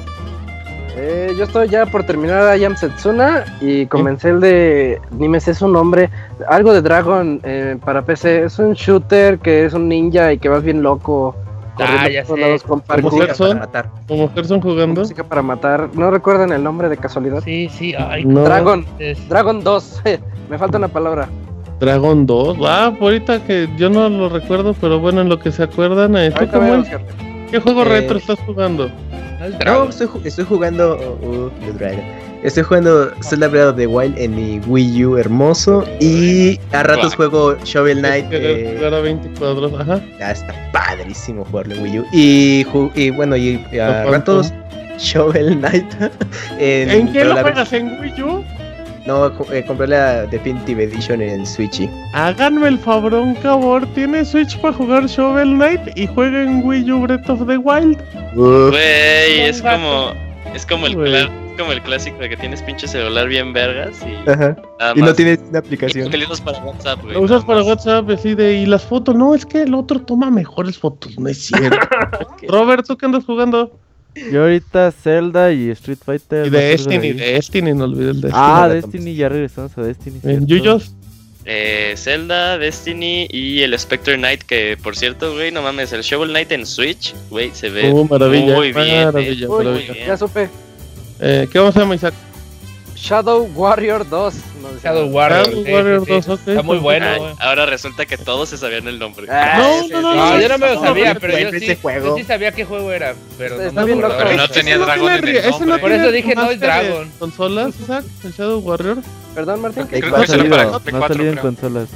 Eh, yo estoy ya por terminar a Yam Setsuna y comencé el de. Ni me sé su nombre. Algo de Dragon eh, para PC. Es un shooter que es un ninja y que vas bien loco. Ah, ya sé. lados con ¿Cómo parkour. Para matar. como Gerson jugando. Música para matar. ¿No recuerdan el nombre de casualidad? Sí, sí, ay, No. Dragon. es- Dragon 2. me falta una palabra. Dragon 2. Ah, ahorita que yo no lo recuerdo, pero bueno, en lo que se acuerdan, eh, ¿tú cómo es? ¿Qué juego Eh, retro estás jugando? no estoy, estoy jugando uh, The Dragon. Estoy jugando Zelda Breath of the Wild en mi Wii U hermoso. Y a ratos juego Shovel Knight. Eh, eh, a 20 cuadros, ajá. ya está padrísimo jugarlo en Wii U. Y, bueno, y a ratos Shovel Knight. en, ¿En qué lo juegas? ¿En Wii U? No, eh, compré la Definitive Edition en Switchy. Háganme el fabrón, cabor. Tiene Switch para jugar Shovel Knight y juega en Wii U Breath of the Wild. Güey, es como. Es como el, cla- es como el clásico de que tienes pinche celular bien vergas y Ajá. nada Y no tienes una aplicación. lo usas para WhatsApp, güey. Lo usas para. WhatsApp, así de. Y las fotos, no, es que el otro toma mejores fotos, no es cierto. Robert, ¿tú qué andas jugando? Yo ahorita Zelda y Street Fighter. Y salgo Destiny, ahí. Destiny, no olvides el Destiny. Ah, la Destiny, ya regresamos a Destiny. En. Yuyos. Eh, Zelda, Destiny y el Spectre Knight, que por cierto, güey, no mames, el Shovel Knight en Switch, güey, se ve Oh, maravilla, muy bien. eh, maravilla, muy maravilla. bien. Ya supe. Eh, ¿Qué vamos a llamar, Isaac? Shadow Warrior 2. no sé. Shadow Warrior. Shadow sí, sí, Warrior sí. 2, ok, Está muy pues, bueno, Ay, ahora resulta que todos se sabían el nombre. Ah, No, no, no, sí. No, yo no me lo sabía, no, pero yo sí, ese juego. yo sí sabía qué juego era, pero Está no me bien loco. Pero no Ese tenía tiene en el nombre. Por eso dije, no es Dragon. ¿Consolas, Isaac? ¿El Shadow Warrior? Perdón, Martín. Play Creo que salido, para no ha Play 4, salido en consolas.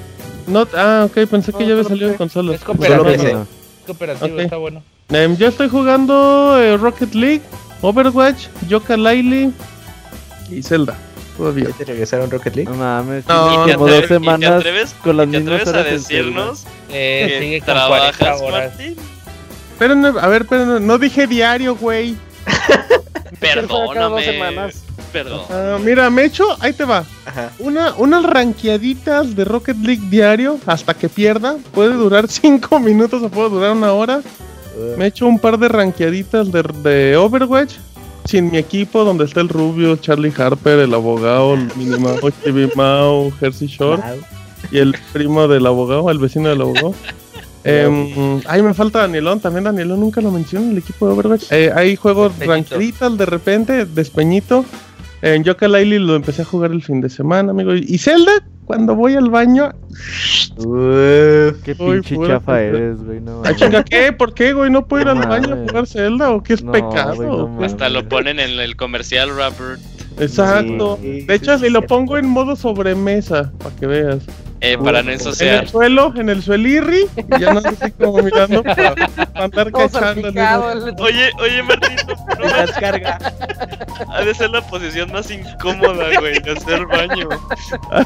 No, ah, ok, pensé que ya había salido en consolas. Es cooperativo. Solo PC. No. Es cooperativo, está bueno. Em, yo estoy jugando eh, Rocket League, Overwatch, Yoka Laili y Zelda. Todavía. ¿Ya te regresaron Rocket League? No mames, No, tiene ¿Y te como dos y te semanas atreves- con las y te mismas atreves a horas decirnos Eh, que sigue con 40 trabajas. Martín? Espérenme, a ver, espérenme, no dije diario, güey. Pero Perdóname. semanas. Perdón. Ah, mira, me echo, ahí te va. Ajá. Una, unas ranqueaditas de Rocket League diario hasta que pierda. Puede durar 5 minutos o puede durar una hora. Uh, Me echo un par de ranqueaditas de, de Overwatch. Sin mi equipo, donde está el Rubio, Charlie Harper, el abogado, el Minimao, Chibi Mao, Jersey Shore. wow. y el primo del abogado, el vecino del abogado. Em, ay, me falta Danielón, también Danielón nunca lo menciona en el equipo de Overwatch. Eh, hay juegos ranqueritas de repente, despeñito. En Yoka Laili lo empecé a jugar el fin de semana, amigo. Y Zelda, cuando voy al baño. Uf. Qué pinche chafa puta. eres, güey. No, mames. chinga, ¿qué? ¿Por qué, güey? ¿No puedo ir al baño a jugar Zelda? ¿O qué es No, pecado? Hasta lo ponen en el comercial, Robert. Exacto. Sí, de hecho, sí, si lo pongo en modo sobremesa, para que veas. Eh, para no En ensuciar. el suelo, en el suelirri, y ya no así como mirando para, para andar cachando. Oye, oye, Martín, no, no, La descarga. ha de ser la posición más incómoda, güey, de hacer baño.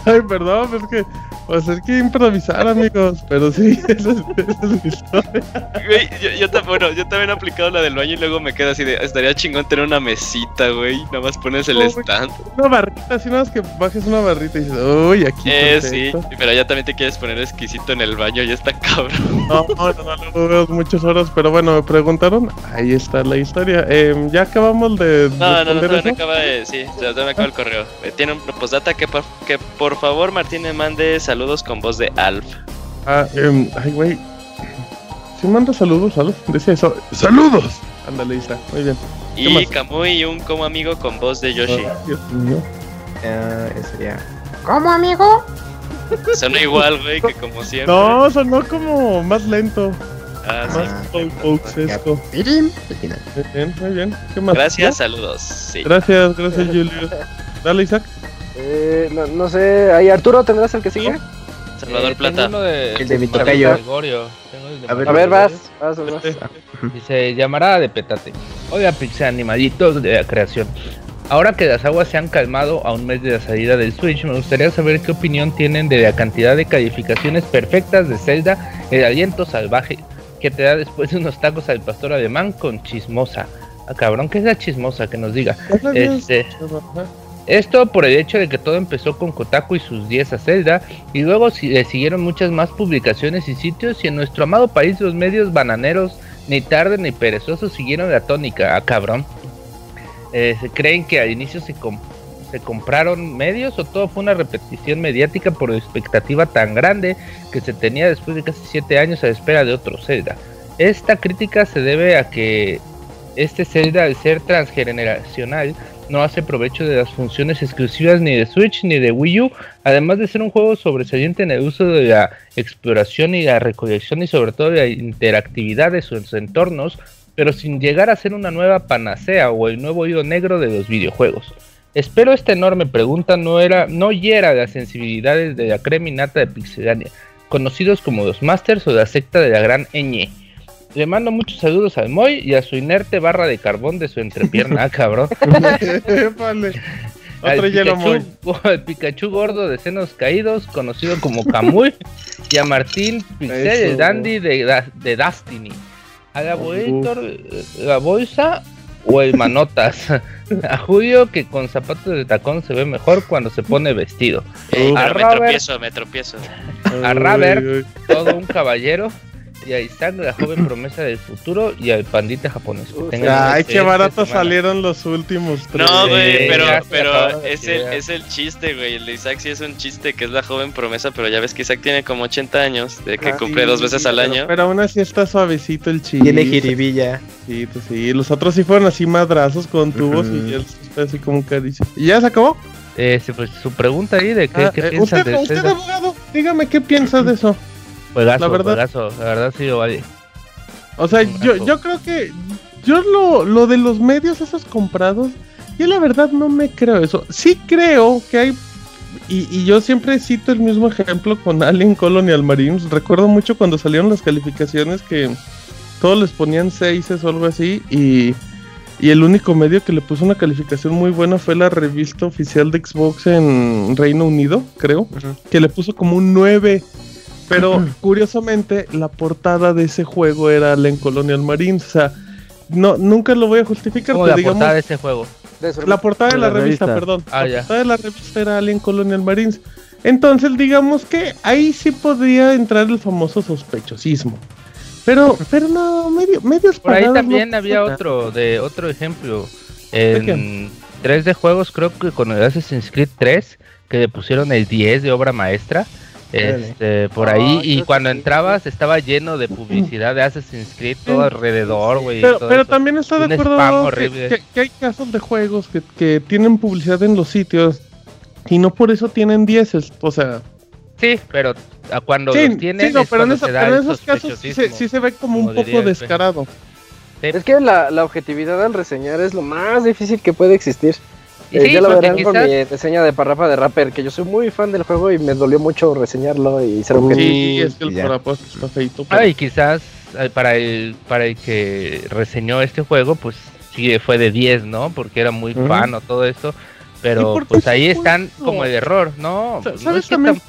Ay, perdón, es que pues hay que improvisar, amigos. Pero sí, esa es, esa es mi historia. Güey, yo, yo, bueno, yo también he aplicado la del baño y luego me quedo así de, estaría chingón tener una mesita, güey, nada más pones el güey. stand. Una barrita, así nada más que bajes una barrita y dices, uy, aquí. Eh, sí, perfecto". Pero ya también te quieres poner exquisito en el baño, ya está cabrón. No, no, no, no, no veo muchas horas, pero bueno, me preguntaron. Ahí está la historia. Em, ya acabamos de. No, no, no, no acaba de, sí, todavía no acaba el correo. Eh, Tiene un postdata que, por- que por favor Martín me mande saludos con voz de Alf. Ah, em, ay, güey. Si manda saludos, Alf. Decía eso. ¡Saludos! Ándale, ahí está. Muy bien. ¿Qué Y? Kamui, un como amigo con voz de Yoshi. Ay, Dios mío. Ah, ese sería. ¿Cómo, amigo? Suena igual, güey, que como siempre. No, sonó como más lento. Ah, sí. Más. Pirim. Al final. Muy bien, muy bien. ¿Qué más? Gracias, saludos. Sí. Gracias, gracias, Julio. Dale, Isaac. Eh, no, no sé, ahí Arturo, ¿tendrás el que sigue? Salvador Eh, tengo Plata. uno de, El de mi tocayo. A ver, A ver, vas, vas, vas. Dice, llamará de petate. Oiga, pixel animaditos de la creación. Ahora que las aguas se han calmado a un mes de la salida del Switch, me gustaría saber qué opinión tienen de la cantidad de calificaciones perfectas de Zelda, el aliento salvaje que te da después de unos tacos al pastor alemán con chismosa. Ah, cabrón, ¿qué es la chismosa? Que nos diga. Este, esto por el hecho de que todo empezó con Kotaku y sus 10 a Zelda, y luego le siguieron muchas más publicaciones y sitios, y en nuestro amado país los medios bananeros, ni tarde ni perezosos, siguieron la tónica. Ah, cabrón. Eh, ¿se ¿Creen que al inicio se, com- se compraron medios o todo fue una repetición mediática por expectativa tan grande que se tenía después de casi 7 años a espera de otro Zelda? Esta crítica se debe a que este Zelda, al ser transgeneracional, no hace provecho de las funciones exclusivas ni de Switch ni de Wii U, además de ser un juego sobresaliente en el uso de la exploración y la recolección y sobre todo la interactividad de sus entornos, pero sin llegar a ser una nueva panacea o el nuevo hilo negro de los videojuegos. Espero esta enorme pregunta no era, no hiera las sensibilidades de la creminata de Pixelania, conocidos como los Masters o la secta de la gran Ñ. Le mando muchos saludos al Moy y a su inerte barra de carbón de su entrepierna, ah, cabrón. Vale. Al Otro hielo Pikachu, al Pikachu gordo de senos caídos, conocido como Kamui, y a Martín Pixel, el dandy de, de Destiny. A la Boetor, la bolsa o el manotas. A Julio que con zapatos de tacón se ve mejor cuando se pone vestido. Ey, a pero me Robert, tropiezo, me tropiezo. a Robert, todo un caballero. Y a Isaac, la joven promesa del futuro. Y al pandita japonés. Que Ay, qué semana. salieron los últimos tres. No, güey, pero, pero es, el, es el chiste, güey. El de Isaac sí es un chiste, que es la joven promesa, pero ya ves que Isaac tiene como 80 años, de que Ah, cumple sí, dos veces al año. Pero aún así está suavecito el chiste. Tiene jiribilla. Sí, pues sí. Los otros sí fueron así madrazos con tubos y él está así como caricia. ¿Y ya se acabó? Eh, sí, pues su pregunta ahí de qué, Ah, qué eh, usted, de usted, abogado, dígame qué piensa de eso. Juegazo, la verdad- juegazo, la verdad sí lo vale. O sea, yo, yo creo que. Yo lo, lo de los medios esos comprados. Yo la verdad no me creo eso. Sí creo que hay. Y, y yo siempre cito el mismo ejemplo con Alien Colonial Marines. Recuerdo mucho cuando salieron las calificaciones que todos les ponían 6 o algo así. Y, y el único medio que le puso una calificación muy buena fue la revista oficial de Xbox en Reino Unido, creo. Que le puso como un 9. Pero curiosamente, la portada de ese juego era Alien Colonial Marines. O sea, no, nunca lo voy a justificar, pero la digamos. portada de ese juego. De La portada de De la, la revista, revista. perdón. Ah, la ya. portada de la revista era Alien Colonial Marines. Entonces, digamos que ahí sí podría entrar el famoso sospechosismo. Pero, pero no, medio, medios Por ahí pagados no también había otro, de otro ejemplo. ¿De En 3 de juegos, creo que con el Assassin's Creed 3, que le pusieron el 10 de obra maestra. Este, por Ah, ahí, y cuando sí. entrabas estaba lleno de publicidad de Assassin's Creed todo alrededor, güey. Pero, también está de Un acuerdo que, horrible. que- que hay casos de juegos que, que tienen publicidad en los sitios y no por eso tienen 10. O sea, Sí, pero a cuando sí, los tienen sí, no, es pero en, cuando esa- se da pero en el esos casos sí sí se ve como un como diría poco descarado. Es que la, la objetividad al reseñar es lo más difícil que puede existir. Eh, sí, ya lo verán con quizás- mi reseña de Parrapa de Rapper, que yo soy muy fan del juego y me dolió mucho reseñarlo y ser objetivo. Sí, es que el parapuesto está feito. pero- Ah, y quizás eh, para el, para el que reseñó este juego, pues sí fue de 10, ¿no? Porque era muy Ujú. fan o todo esto. ¿Y Pero pues ahí están como el error, ¿no? Sa- No ¿Sabes es que también? tam-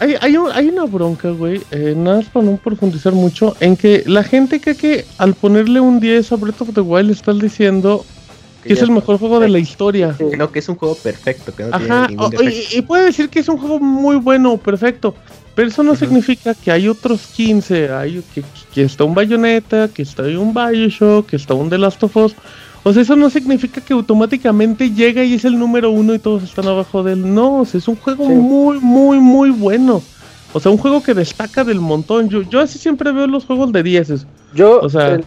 Hay, hay, un- hay una bronca, güey, eh, nada más para no profundizar mucho, en que la gente cree que al ponerle un 10 a Breath of the Wild estás diciendo que es el mejor juego de la historia. No, que es un juego perfecto, que no Ajá, tiene ningún o- defecto. y, y puede decir que es un juego muy bueno, perfecto, pero eso no significa que hay otros 15, hay que, que está un Bayonetta, que está un Bioshock, que está un The Last of Us. O sea, eso no significa que automáticamente llega y es el número uno y todos están abajo de él. No, o sea, es un juego Sí. muy, muy, muy bueno. O sea, un juego que destaca del montón. Yo, yo así siempre veo los juegos de 10. Yo, O sea, en,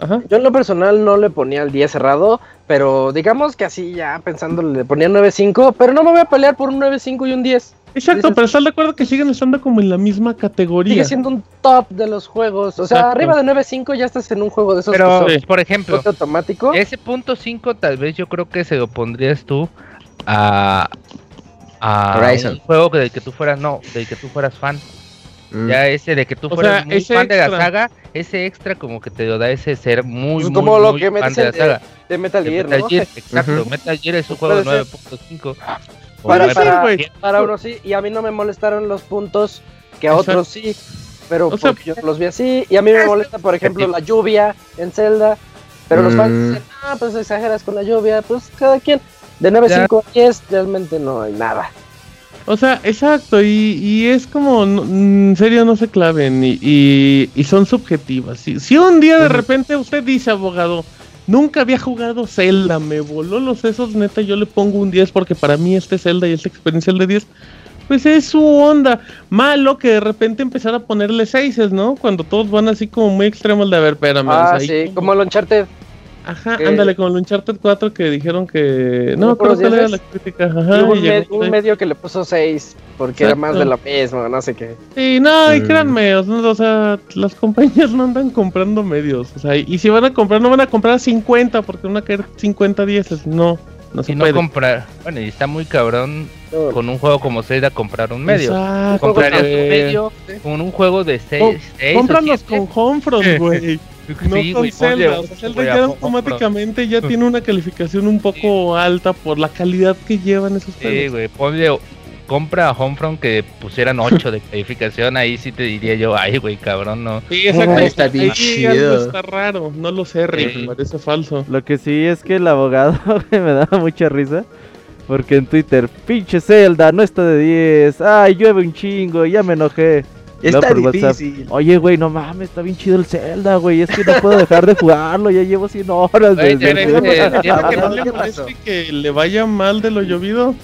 Ajá. yo en lo personal no le ponía el 10 cerrado, pero digamos que así ya pensando le ponía 9.5, pero no me voy a pelear por un 9.5 y un 10. Exacto, dices- pero estás de acuerdo que siguen estando como en la misma categoría. Sigue siendo un top de los juegos. O sea, Exacto. arriba de 9.5 ya estás en un juego de esos Pero, que son por ejemplo, automático. ese punto 5 tal vez yo creo que se lo pondrías tú a, a Horizon. un juego que- del que tú fueras, no, del que tú fueras fan. Mm. Ya ese de que tú O fueras sea, muy fan de la saga, ese extra como que te lo da ese ser muy, Pues muy, como lo muy que me fan de la de- saga. de Metal De Gear, Metal ¿no? Gear, exacto. Metal Gear es un juego ser. 9.5. o Para, Puede ser, 9.7. güey. para unos sí, y a mí no me molestaron los puntos que a Exacto. otros sí. Pero O sea, porque yo los vi así, y a mí me molesta, por ejemplo, la lluvia en Zelda. Pero los Mm. fans dicen, ah, pues exageras con la lluvia, pues cada quien. De 9.5 a 10 realmente no hay nada. O sea, exacto, y, y es como, en serio, no se claven, y, y, y son subjetivas. Si, si un día de repente usted dice, abogado, nunca había jugado Zelda, me voló los sesos, neta, yo le pongo un 10 porque para mí este Zelda y esta experiencia de 10, pues es su onda. Malo que de repente empezar a ponerle 6, ¿no? Cuando todos van así como muy extremos de, a ver, espérame. Ah, o sea, ahí sí, como el Uncharted. Ajá, que- ándale, como el Uncharted 4 que dijeron que... No, me ¿No acuerdo por los cuál era la 10? crítica. Y Ajá, hubo y un, llegó me- un medio que le puso 6 porque era más de lo mismo, no sé qué. Sí, no, y Mm. créanme, o sea, o sea, las compañías no andan comprando medios, o sea, y si van a comprar, no van a comprar 50 porque van a caer 50 10, no, No se y no puede. comprar. Bueno, y está muy cabrón No. con un juego como Zelda comprar un medio. Exacto. Comprar un medio con un juego de Com- 6. seis o Cómpralos siete. con Homefront, güey. No Sí, con güey, ponle Zelda. O sea, Zelda ya automáticamente ya tiene una calificación un poco alta por la calidad que llevan esos Sí, juegos. güey, ponle. Compra a Homefront que pusieran 8 de calificación. Ahí sí te diría yo, ay, güey, cabrón, no. Sí, exacto. Está bien Ahí algo chido. está raro. No lo sé, Rick. Sí. Me parece falso. Lo que sí es que el abogado me daba mucha risa. Porque en Twitter, pinche Zelda, no está de 10. Ay, llueve un chingo, ya me enojé. Está por WhatsApp, difícil. Oye, güey, no mames, está bien chido el Zelda, güey. Es que no puedo dejar de jugarlo, ya llevo 100 horas. Güey, desde ya el- ves, eh, ¿Será que no ¿qué le pasó? moleste que le vaya mal de lo llovido?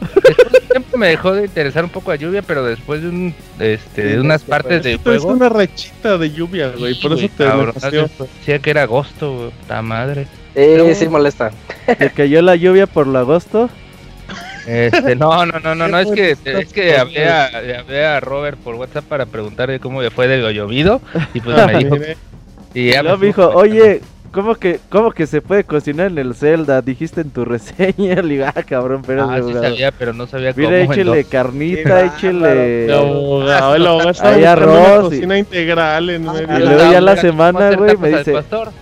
Después de un tiempo me dejó de interesar un poco a lluvia, pero después de, un, este, de unas partes Es que es juego. una rechita de lluvia, güey. Por eso te cabrón, nació. Decía que era agosto, güey, puta madre. Eh, sí molesta. Te cayó la lluvia por el agosto. Este, no, no, no, no, no, es que, es que hablé a, hablé a Robert por WhatsApp para preguntarle cómo le fue de lo llovido y pues me dijo, y ya No, me dijo, oye, ¿cómo que, ¿cómo que se puede cocinar en el Zelda? Dijiste en tu reseña. Le ah, cabrón, pero ah, sí sabía, pero no sabía cómo. Mira, échele carnita, Qué échele. El abogado, el abogado estaba Hay una arroz y- cocina integral en medio. Y Yo luego ya la semana, güey, me dice,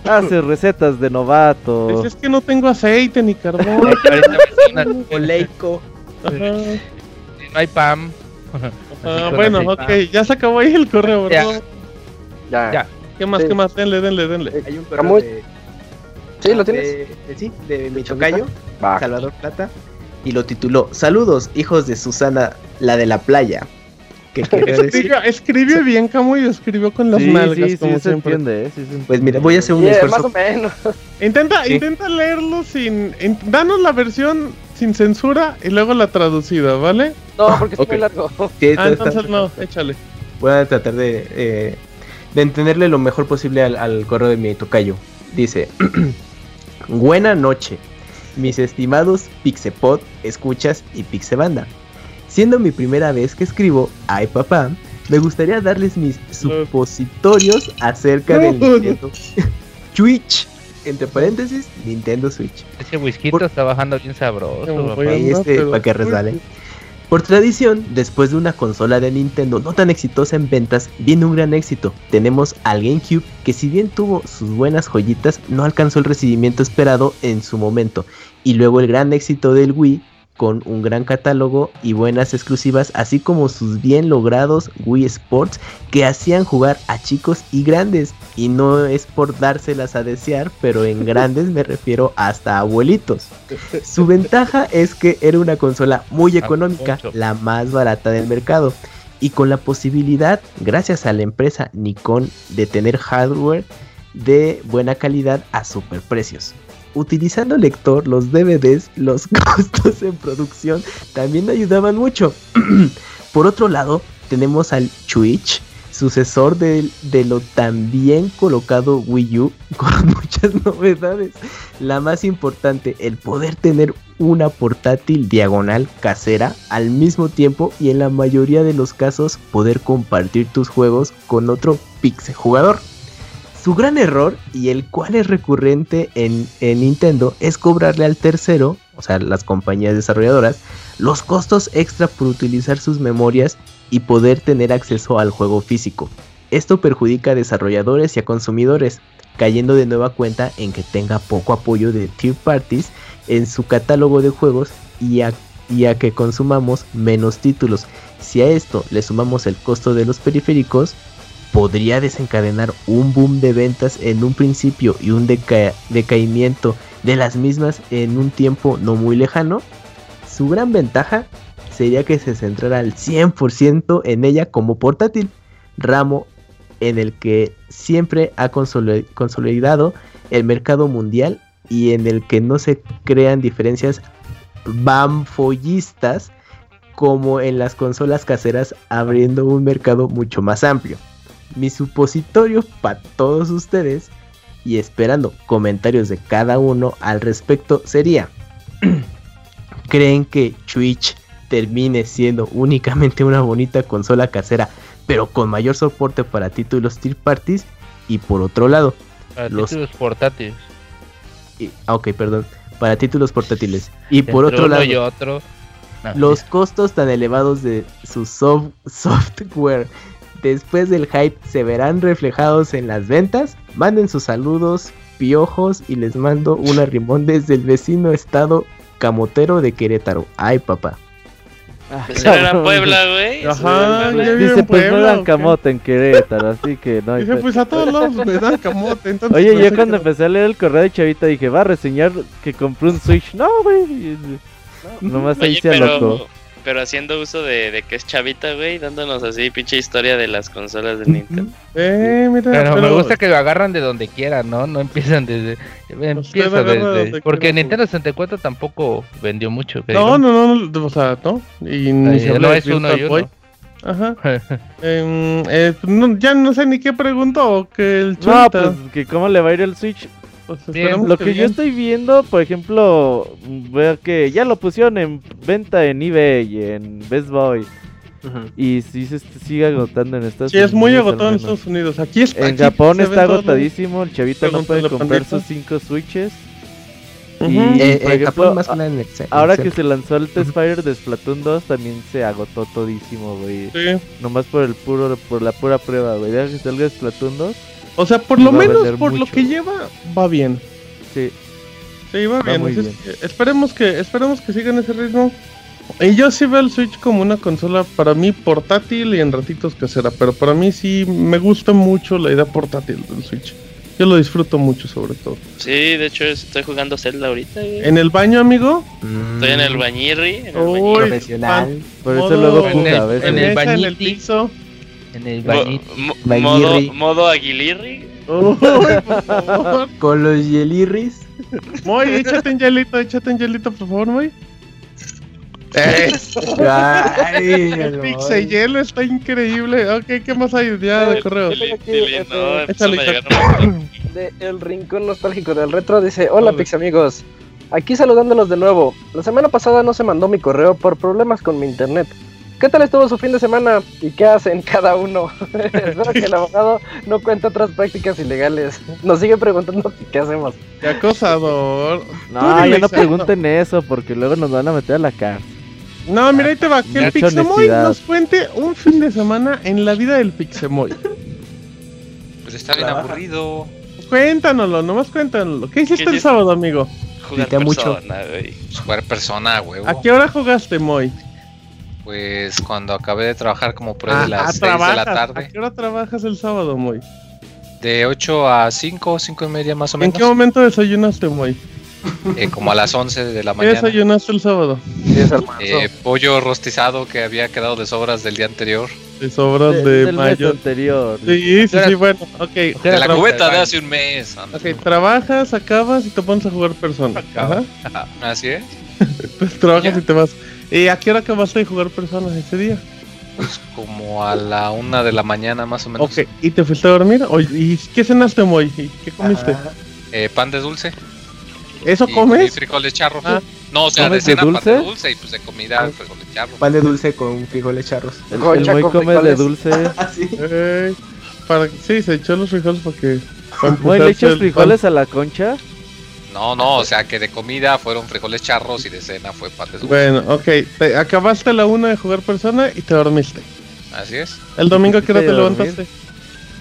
hace recetas de novato. Dice, es que no tengo aceite ni carbón. Oleico. No hay Pam. ajá, bueno, ok, ya se acabó ahí el correo, Ya. ¿verdad? Ya. Ya. ¿Qué más, Sí. qué más? Denle, denle, denle. Hay un correo Camuy. de, Sí, lo tienes. de- de- sí, de mi tocayo, Va. Salvador Plata, y lo tituló Saludos, hijos de Susana, la de la playa. ¿Qué quería decir? Escribió, escribe bien, Camuy, escribió con las sí, nalgas, sí, sí, se entiende, eh, sí se entiende. Pues mira, voy a hacer un Yeah, más esfuerzo. o menos. Intenta, Sí. intenta leerlo sin... in- danos la versión sin censura y luego la traducida, ¿vale? No, porque es Ok. muy largo. Sí, Ah, entonces no, échale. Voy a tratar de, eh, de entenderle lo mejor posible al, al correo de mi tocayo. Dice, buena noche, mis estimados Pixepod, escuchas y Pixebanda. Siendo mi primera vez que escribo, ay papá, me gustaría darles mis supositorios acerca del Nintendo Switch. Entre paréntesis, Nintendo Switch. Ese whisky Por- está bajando bien sabroso, papá. este, para que resbale. Por tradición, después de una consola de Nintendo no tan exitosa en ventas, viene un gran éxito. Tenemos al GameCube, que si bien tuvo sus buenas joyitas, no alcanzó el recibimiento esperado en su momento. Y luego el gran éxito del Wii, con un gran catálogo y buenas exclusivas, así como sus bien logrados Wii Sports, que hacían jugar a chicos y grandes. Y no es por dárselas a desear, pero en grandes me refiero hasta abuelitos. Su ventaja es que era una consola muy económica, Poncho. la más barata del mercado, y con la posibilidad, gracias a la empresa Nikon, de tener hardware de buena calidad a superprecios. Utilizando lector, los DVDs, los costos en producción también ayudaban mucho. Por otro lado, tenemos al Switch, sucesor del- de, lo también colocado Wii U, con muchas novedades. La más importante, el poder tener una portátil diagonal casera al mismo tiempo y en la mayoría de los casos poder compartir tus juegos con otro pixel jugador. Su gran error, y el cual es recurrente en, en Nintendo, es cobrarle al tercero, o sea, las compañías desarrolladoras, los costos extra por utilizar sus memorias y poder tener acceso al juego físico. Esto perjudica a desarrolladores y a consumidores, cayendo de nueva cuenta en que tenga poco apoyo de third parties en su catálogo de juegos y a que consumamos menos títulos. Si a esto le sumamos el costo de los periféricos, podría desencadenar un boom de ventas en un principio y un deca- decaimiento de las mismas en un tiempo no muy lejano. Su gran ventaja sería que se centrara al 100% en ella como portátil, ramo en el que siempre ha consoli- consolidado el mercado mundial y en el que no se crean diferencias banfollistas como en las consolas caseras abriendo un mercado mucho más amplio. Mi supositorio para todos ustedes y esperando comentarios de cada uno al respecto sería ¿Creen que Switch termine siendo únicamente una bonita consola casera pero con mayor soporte para títulos third parties? Y por otro lado, Para los- títulos portátiles. y- ah, ok, perdón. para títulos portátiles. Y por otro lado, y otro. No, los costos tan elevados de su soft- software después del hype se verán reflejados en las ventas. Manden sus saludos, piojos y les mando un arrimón desde el vecino estado camotero de Querétaro. Ay, papá. Ah, Eso era. Puebla, güey. Ajá, ya vive Dice, en pues no dan camote en Querétaro, así que no hay Dice, pe- pues a todos lados me dan camote. Entonces Oye, pensé yo cuando que- empecé a leer el correo de Chavita dije, va a reseñar que compré un Switch. No, güey. y- Nomás ahí Oye, se pero, pero haciendo uso de, de que es chavita, güey, dándonos así pinche historia de las consolas de Nintendo. Eh, mira, Pero, me gusta que lo agarran de donde quieran, ¿no? No empiezan desde. Empieza desde. donde Porque quiera, Nintendo 64 tampoco vendió mucho. No, digamos. no, no, o sea, no. Y ni Ahí se no de es uno y Boy. uno. Ajá. Em, eh, no, ya no sé ni qué preguntó que el No, Chavita. pues que cómo le va a ir el Switch. Pues, Lo que yo estoy viendo, por ejemplo, veo que ya lo pusieron en venta en eBay y en Best Buy. Y sí se sigue agotando en Estados Sí, Unidos. es muy agotado en. Estados Unidos. Aquí es, En aquí Japón está agotadísimo. El chavito no puede comprar Pandita. sus 5 Switches. Ujú. Y, Eh, por en ejemplo, Japón más que nada en Excel. ahora que se lanzó el Test Fire de Splatoon 2, también se agotó todísimo, güey. Sí. Nomás por el puro, por la pura prueba, güey. Deja que salga Splatoon 2. O sea, por lo menos por lo que lleva, va bien. Sí. Sí, va, Va bien. esperemos que esperemos que sigan ese ritmo. Y yo sí veo el Switch como una consola para mí portátil y en ratitos casera, pero para mí sí me gusta mucho la idea portátil del Switch. Yo lo disfruto mucho sobre todo. Sí, de hecho estoy jugando Zelda ahorita. En el baño, amigo. Estoy en el bañirri. En el Uy, bañirri. Profesional. Por eso luego en juega el- a veces. en el en el piso. En el bañito. modo, modo aguilirri. Uy, por favor. Con los Yelirris. Moy, échate un hielito, échate un hielito, por favor, Moy. Eso. Ay, El no. Pixel está increíble. Ok, ¿qué más hay ya de correo? Dile, aquí, dile, este, no, échale, de El Rincón Nostálgico del Retro dice, hola Hola. Pix amigos, aquí saludándolos de nuevo. La semana pasada no se mandó mi correo por problemas con mi internet. ¿Qué tal estuvo su fin de semana? ¿Y qué hacen cada uno? Espero que el abogado no cuente otras prácticas ilegales. Nos sigue preguntando qué hacemos. Qué acosador. No, ya no pregunten eso porque luego nos van a meter a la cárcel. No, mira, ahí te va. Que el Pixemoy nos cuente un fin de semana en la vida del Pixemoy. Pues está bien aburrido. Cuéntanoslo, nomás cuéntanoslo. ¿Qué hiciste ¿Qué el sábado, amigo? Jugar Grité mucho. persona, güey. Jugar persona, huevo. ¿A qué hora jugaste, Moy? Pues cuando acabé de trabajar como por ahí Ah, de las ah, 6 de la trabajas. ¿A tarde. qué hora trabajas el sábado, Moy? De 8 a 5, 5 y media más o ¿En menos. qué momento desayunaste, Moy? Eh, como a las 11 de la ¿Qué mañana. desayunaste el sábado? Eh, pollo rostizado que había quedado de sobras del día anterior. De sobras De- de del mes mayo. anterior. Sí, sí, sí, bueno, ok. De la cubeta de hace un mes. anda. Ok, trabajas, acabas y te pones a jugar persona. Ajá. Así es. Pues trabajas Ya. y te vas. ¿Y a qué hora acabaste de jugar personas ese día? Pues como a la una de la mañana más o menos. Ok, ¿y te fuiste a dormir? ¿Y qué cenaste, Moy? ¿Y qué comiste? Eh, pan de dulce. ¿Eso y, y comes? frijoles charros. Ah. No, o sea, de ¿Comes de cena pan dulce? de dulce y pues de comida frijoles charros. Pan de dulce con frijoles charros. El, el Moy come de dulce. Eh, para, sí, se echó los frijoles para que... para Moy, ¿le echas frijoles a la concha? No, no, o sea que de comida fueron frijoles charros y de cena fue pan. dulce. Bueno, ok. Te acabaste la una de jugar persona y te dormiste. Así es. ¿El domingo qué hora te levantaste?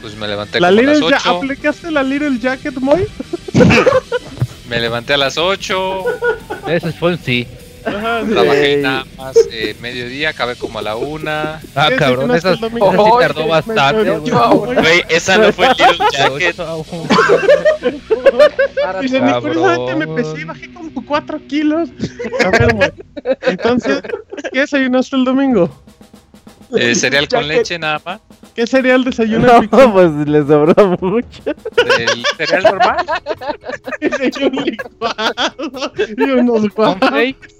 Pues me levanté ¿La como a las Little Ja- 8. ¿Aplicaste la Little Jacket, Moy? Me levanté a las 8. Ese fue un sí. Ajá. Trabajé nada más eh, mediodía, acabé como a la una. Ah, cabrón, esa, el sí tardó bastante. güey. Esa no fue Little Jacket. Dice, ni curiosamente me pesé y bajé como 4 kilos. A ver, Moy. Entonces, ¿qué desayunaste el domingo? Eh, cereal con leche nada más. ¿Qué sería el desayuno No, pues le sobró mucho. El cereal normal. un licuado y unos guapos. Cornflakes.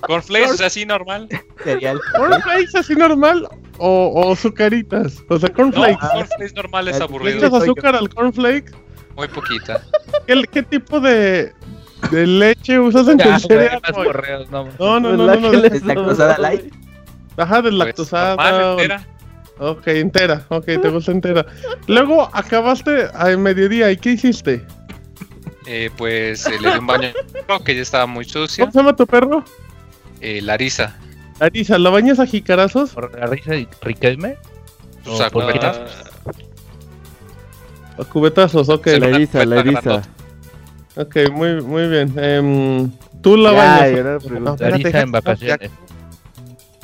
Cornflakes, así normal. Cereal. ¿Cornflakes así normal o, o azucaritas? O sea, No, cornflakes. cornflakes normal es ¿Le aburrido. echas azúcar al cornflake? Muy poquita. ¿Qué, qué tipo de, de leche usas en Ya, tu cereal? no. No, no, no, ¿Verdad no, no. que de- le ¿Lactosada sobró, light? güey? Ajá, de Pues, lactosada. normal, o- entera. Ok, entera. Ok, te gusta entera. Luego acabaste a mediodía. ¿Y qué hiciste? Eh, pues eh, le di un baño que ya estaba muy sucio. ¿Cómo se llama tu perro? Eh, Larisa. Larisa, ¿la bañas a jicarazos? ¿Por la risa y Riquelme? O sea, por no, quitas? ¿A cubetazos? Ok. Se La una eriza, la cubeta eriza. grandota. Ok, muy, muy bien. Em, Tú la Ya, bañas. Larisa en vacaciones.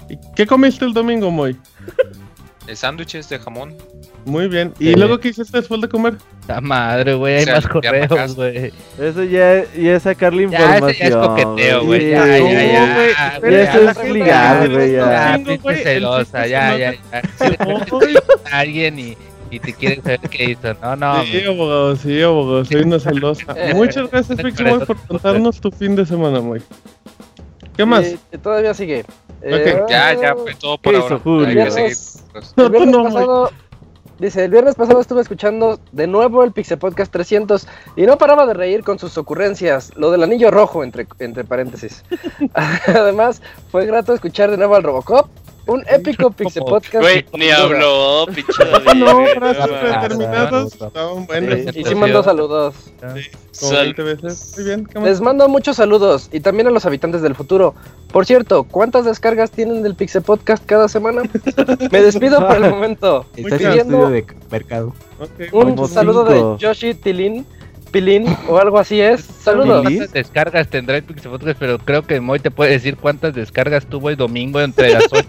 ¿Y ¿Qué comiste el domingo, Moy? Eh, sándwiches de jamón. Muy bien. ¿Y Sí. luego qué hiciste después de comer? La madre, güey, hay O sea, más ya correos, güey. Eso ya, ya es sacarle Ya, información. ese ya es coqueteo, güey. Sí, Ya, ya, ya. ya, Ya eso ya, es la ligar, güey, ya. Ya, pinche celosa, ya, ya, que ya. a alguien y, y te quieren saber qué hizo. No, no. Sí, abogado, sí, abogado, soy una celosa. Muchas gracias, Pixemoy, por contarnos tu fin de semana, Moy. ¿Qué más? Eh, todavía sigue. Eh, Ya, ya fue todo por ¿Qué ahora. Hay que seguir. No, El viernes no, pasado, dice, el viernes pasado estuve escuchando de nuevo el Pixel Podcast 300 y no paraba de reír con sus ocurrencias, lo del anillo rojo entre, entre paréntesis. Además, fue grato escuchar de nuevo al Robocop, un épico Pixel Podcast. Güey, ni habló, pinche. No, frases no, predeterminadas. claro. Estaban buenas. Y sí mandó saludos. 20 veces. Muy bien. Les mando muchos saludos y también a los habitantes del futuro. Por cierto, ¿cuántas descargas tienen del Pixel Podcast cada semana? Me despido por el momento. Está en el pidiendo estudio de mercado. Ok, un saludo cinco. de Yoshi Tilín, Pilín o algo así es. Saludos. ¿Cuántas descargas tendrá el Pixel Podcast? Pero creo que Moy te puede decir cuántas descargas tuvo el domingo entre las 8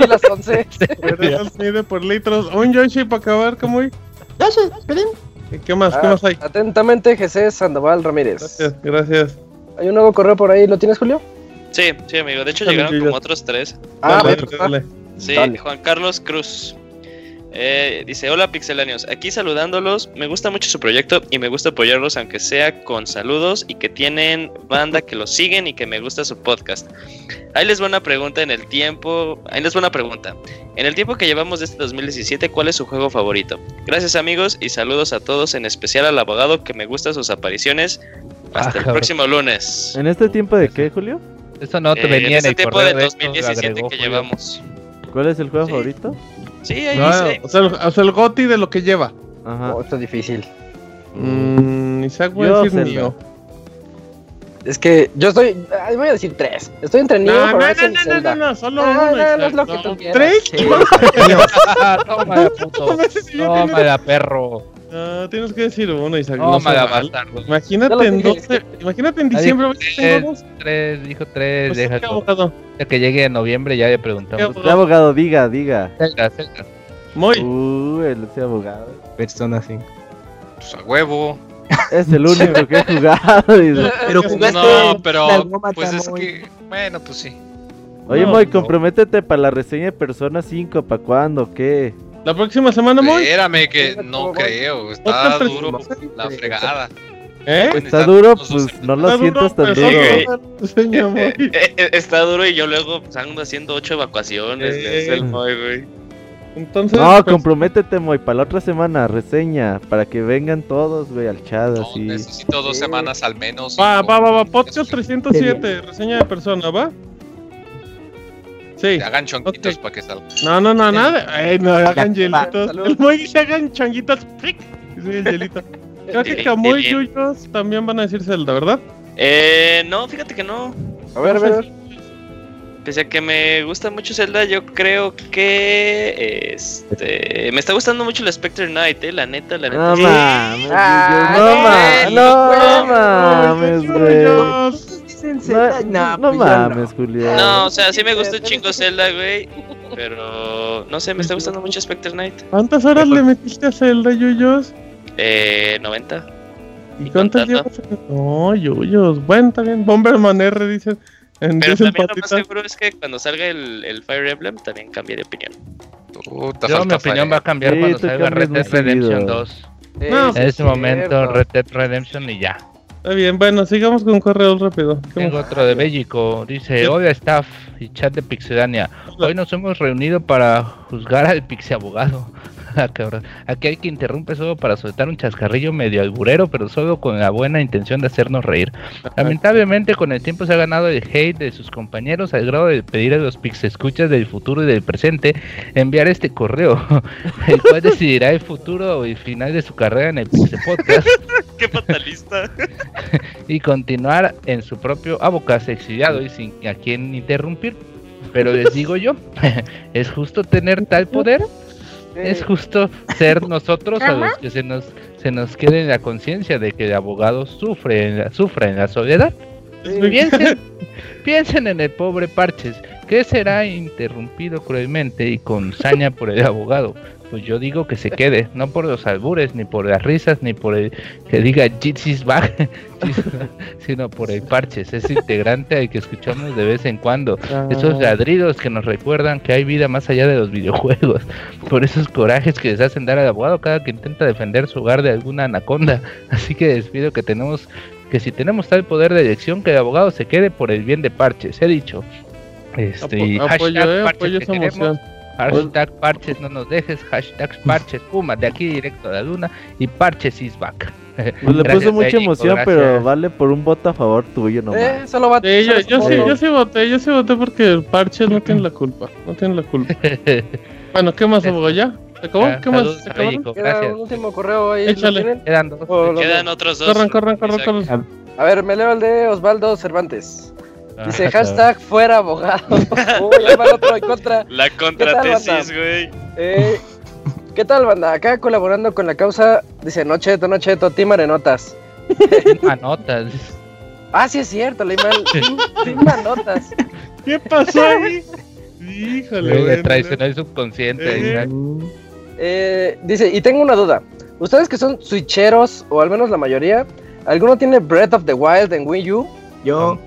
Y las 11. Pero se mide por litros. Un Yoshi para acabar, ¿cómo? ¿Y ¿Qué más? ¿Qué Ah, más hay? Atentamente, Jesús Sandoval Ramírez. Gracias, gracias. Hay un nuevo correo por ahí, ¿lo tienes, Julio? Sí, sí, amigo. De hecho, llegaron como otros tres. Ah, Dale, dale. Sí. Juan Carlos Cruz. Eh, dice, hola pixelanios, aquí saludándolos, me gusta mucho su proyecto y me gusta apoyarlos aunque sea con saludos y que tienen banda que los siguen y que me gusta su podcast. Ahí les va una pregunta en el tiempo, ahí les va una pregunta. En el tiempo que llevamos de este 2017, ¿cuál es su juego favorito? Gracias amigos y saludos a todos, en especial al abogado que me gusta sus apariciones. Ah, Hasta el cabrón. próximo lunes. ¿En este tiempo de qué, Julio? Eso no te Eh, venía en en este el tiempo correo de de esto, lo 2017 agregó que Julio. llevamos. ¿Cuál es el juego Sí. favorito? Sí, ahí No, dice. o, sea, el, o sea, el goti de lo que lleva. Ajá. Oh, esto es difícil. Mm, Isaac voy a decir mío. Es que yo estoy. ay, voy a decir tres. Estoy entre Nioh, No, no, Horizon no, y no, no, Zelda. no, no, solo Ah, uno. no, no es lo que no. tú quieras. ¿Tres? Sí. Tómala, puto. Tómala, perro. No, tienes que decir uno, Isaac. no mal. bastardo. Imagínate en dije. 12, imagínate en Ah, diciembre. tres, tres, dijo tres, Pues, deja ¿qué que- abogado? que llegue en noviembre ya le preguntamos. ¿Qué ¿Qué abogado? Diga, diga. Zelda, Zelda. Muy. Uh, el ese abogado. Persona 5. Pues a huevo. Es el único que he jugado. Pero jugaste No, pero pues es que, bueno, pues sí. Oye, No, Moy, no. comprométete para la reseña de Persona 5. ¿Para cuándo? ¿Qué? La próxima semana, Moy. Espérame que no creo, está duro la fregada. ¿Eh? Está duro, pues no lo Está sientas tan pero duro. Moy. Eh, eh, está duro y yo luego pues, ando haciendo ocho evacuaciones. Eh. Es el Moy, güey. Entonces, No, pues, comprométete, Moy, para la otra semana, reseña, para que vengan todos, güey, al chat, No, así. necesito dos semanas al menos. Va, va, va, va. Podcast 307, reseña de persona, ¿va? Sí. Hagan chonquitos Ok. para que salga. No, no, no, nada. Ay, no hagan hielitos. El Moy dice hagan changuitos. ¡Pic! Dice el hielito. Creo que Sí, Camuy y. Yuyos también van a decir Zelda, ¿verdad? Eh, no, fíjate que no. A ver, a ver. a ver. Pese a que me gusta mucho Zelda, yo creo que este me está gustando mucho el Spectre Knight, eh, la neta, la neta. No sí. mames, Ah, no, mames, no, mames, Yuyos. No, no mames, Julio. No, o sea, sí me gusta un chingo Zelda, güey. Pero no sé, me está gustando mucho Spectre Knight. ¿Cuántas horas le metiste a Zelda, Yuyos? Eh, 90. ¿Y ¿Y cuántas llevas? No, Yuyos. Bueno, está bien. Bomberman R dice. En Pero dicen también lo más seguro es que cuando salga el, el Fire Emblem también cambie de opinión. Puta, Yo, mi opinión Fire. va a cambiar Sí, cuando salga Red Dead Redemption seguido. 2. No, Sí, En es ese momento. Red Dead Redemption y ya. Está bien, bueno, sigamos con correos rápido. ¿Qué Tengo más? otro de Bellico. Dice: Sí. Hola, staff y chat de Pixelania. Hoy nos hemos reunido para juzgar al Pixie Abogado. Ah, cabrón. Aquí hay que interrumpe solo para soltar un chascarrillo medio alburero, pero solo con la buena intención de hacernos reír. Lamentablemente, con el tiempo se ha ganado el hate de sus compañeros al grado de pedir a los escuchas del futuro y del presente enviar este correo, el cual decidirá el futuro y final de su carrera en el Pixel Podcast. Qué fatalista. y continuar en su propio abocase exiliado y sin a quien interrumpir. Pero les digo yo, ¿es justo tener tal poder? Es justo ser nosotros a los que se nos, se nos quede en la conciencia de que el abogado sufre en la, sufre en la soledad. Piensen, piensen en el pobre Parches, que será interrumpido cruelmente y con saña por el abogado. Pues yo digo que se quede, no por los albures, ni por las risas, ni por el que diga Jitsis back, sino por el parches, ese integrante al que escuchamos de vez en cuando. Esos ladridos que nos recuerdan que hay vida más allá de los videojuegos. Por esos corajes que les hacen dar al abogado cada que intenta defender su hogar de alguna anaconda. Así que despido que tenemos que si tenemos tal poder de elección que el abogado se quede por el bien de parches, he dicho. Este, Apo- apoyo, hashtag eh, queremos. Hashtag parches no nos dejes, hashtag parches puma, de aquí directo a la luna y parches is back. Pues le Gracias, puso mucha México, emoción, gracias. pero vale por un voto a favor tuyo nomás. Eh, solo va Sí, yo, yo sí, yo sí voté, yo sí voté porque el parche no tiene la culpa, no tiene la culpa. Bueno, ¿qué más, abogado? ¿Ya? ¿Se acabó? Ah, ¿Qué más? ¿Se? México, gracias. un último correo ahí. ¿lo Échale. Quedan dos. Quedan otros dos. Corran, corran, corran, corran. A ver, me leo el de Osvaldo Cervantes. Dice Ah, hashtag fuera abogado. Uy, ahí va otro en contra. La tal, contratesis, güey. Eh, ¿Qué tal, banda? Acá colaborando con la causa, dice Nocheto, Nocheto, Team Arenotas. Manotas. Ah, sí es cierto, leí mal. Team, Team Manotas. ¿Qué pasó ahí? Híjole, Le bueno, traicionó el subconsciente. Eh. Eh, dice, y tengo una duda. Ustedes que son switcheros, o al menos la mayoría, ¿alguno tiene Breath of the Wild en Wii U? Yo,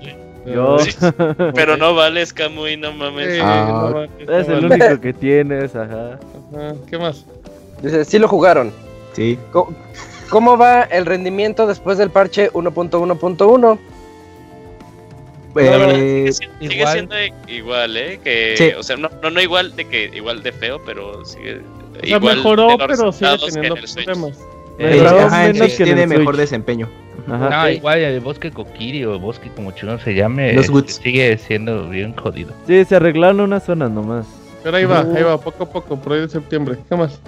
Yo Sí, Pero no vales, Camuy, no mames. Sí, Ah, no mames, es no el vale. único que tienes, ajá. Ajá, ¿Qué más? Dice, sí lo jugaron. sí. Co- ¿Cómo va el rendimiento después del parche 1.1.1? Pero Eh, sigue, siendo- sigue igual. siendo igual, ¿eh? Que, Sí. O sea, no, no, no igual de que igual de feo, pero sigue. O sea, igual mejoró, pero sigue teniendo problemas. eh, ajá, tiene mejor Switch. desempeño. Ajá. No, igual el bosque Kokiri o bosque como chulo se llame, Los este, Woods. sigue siendo bien jodido. Sí, se arreglaron unas zonas nomás. Pero ahí va, ahí va, poco a poco, por ahí de septiembre. ¿Qué más?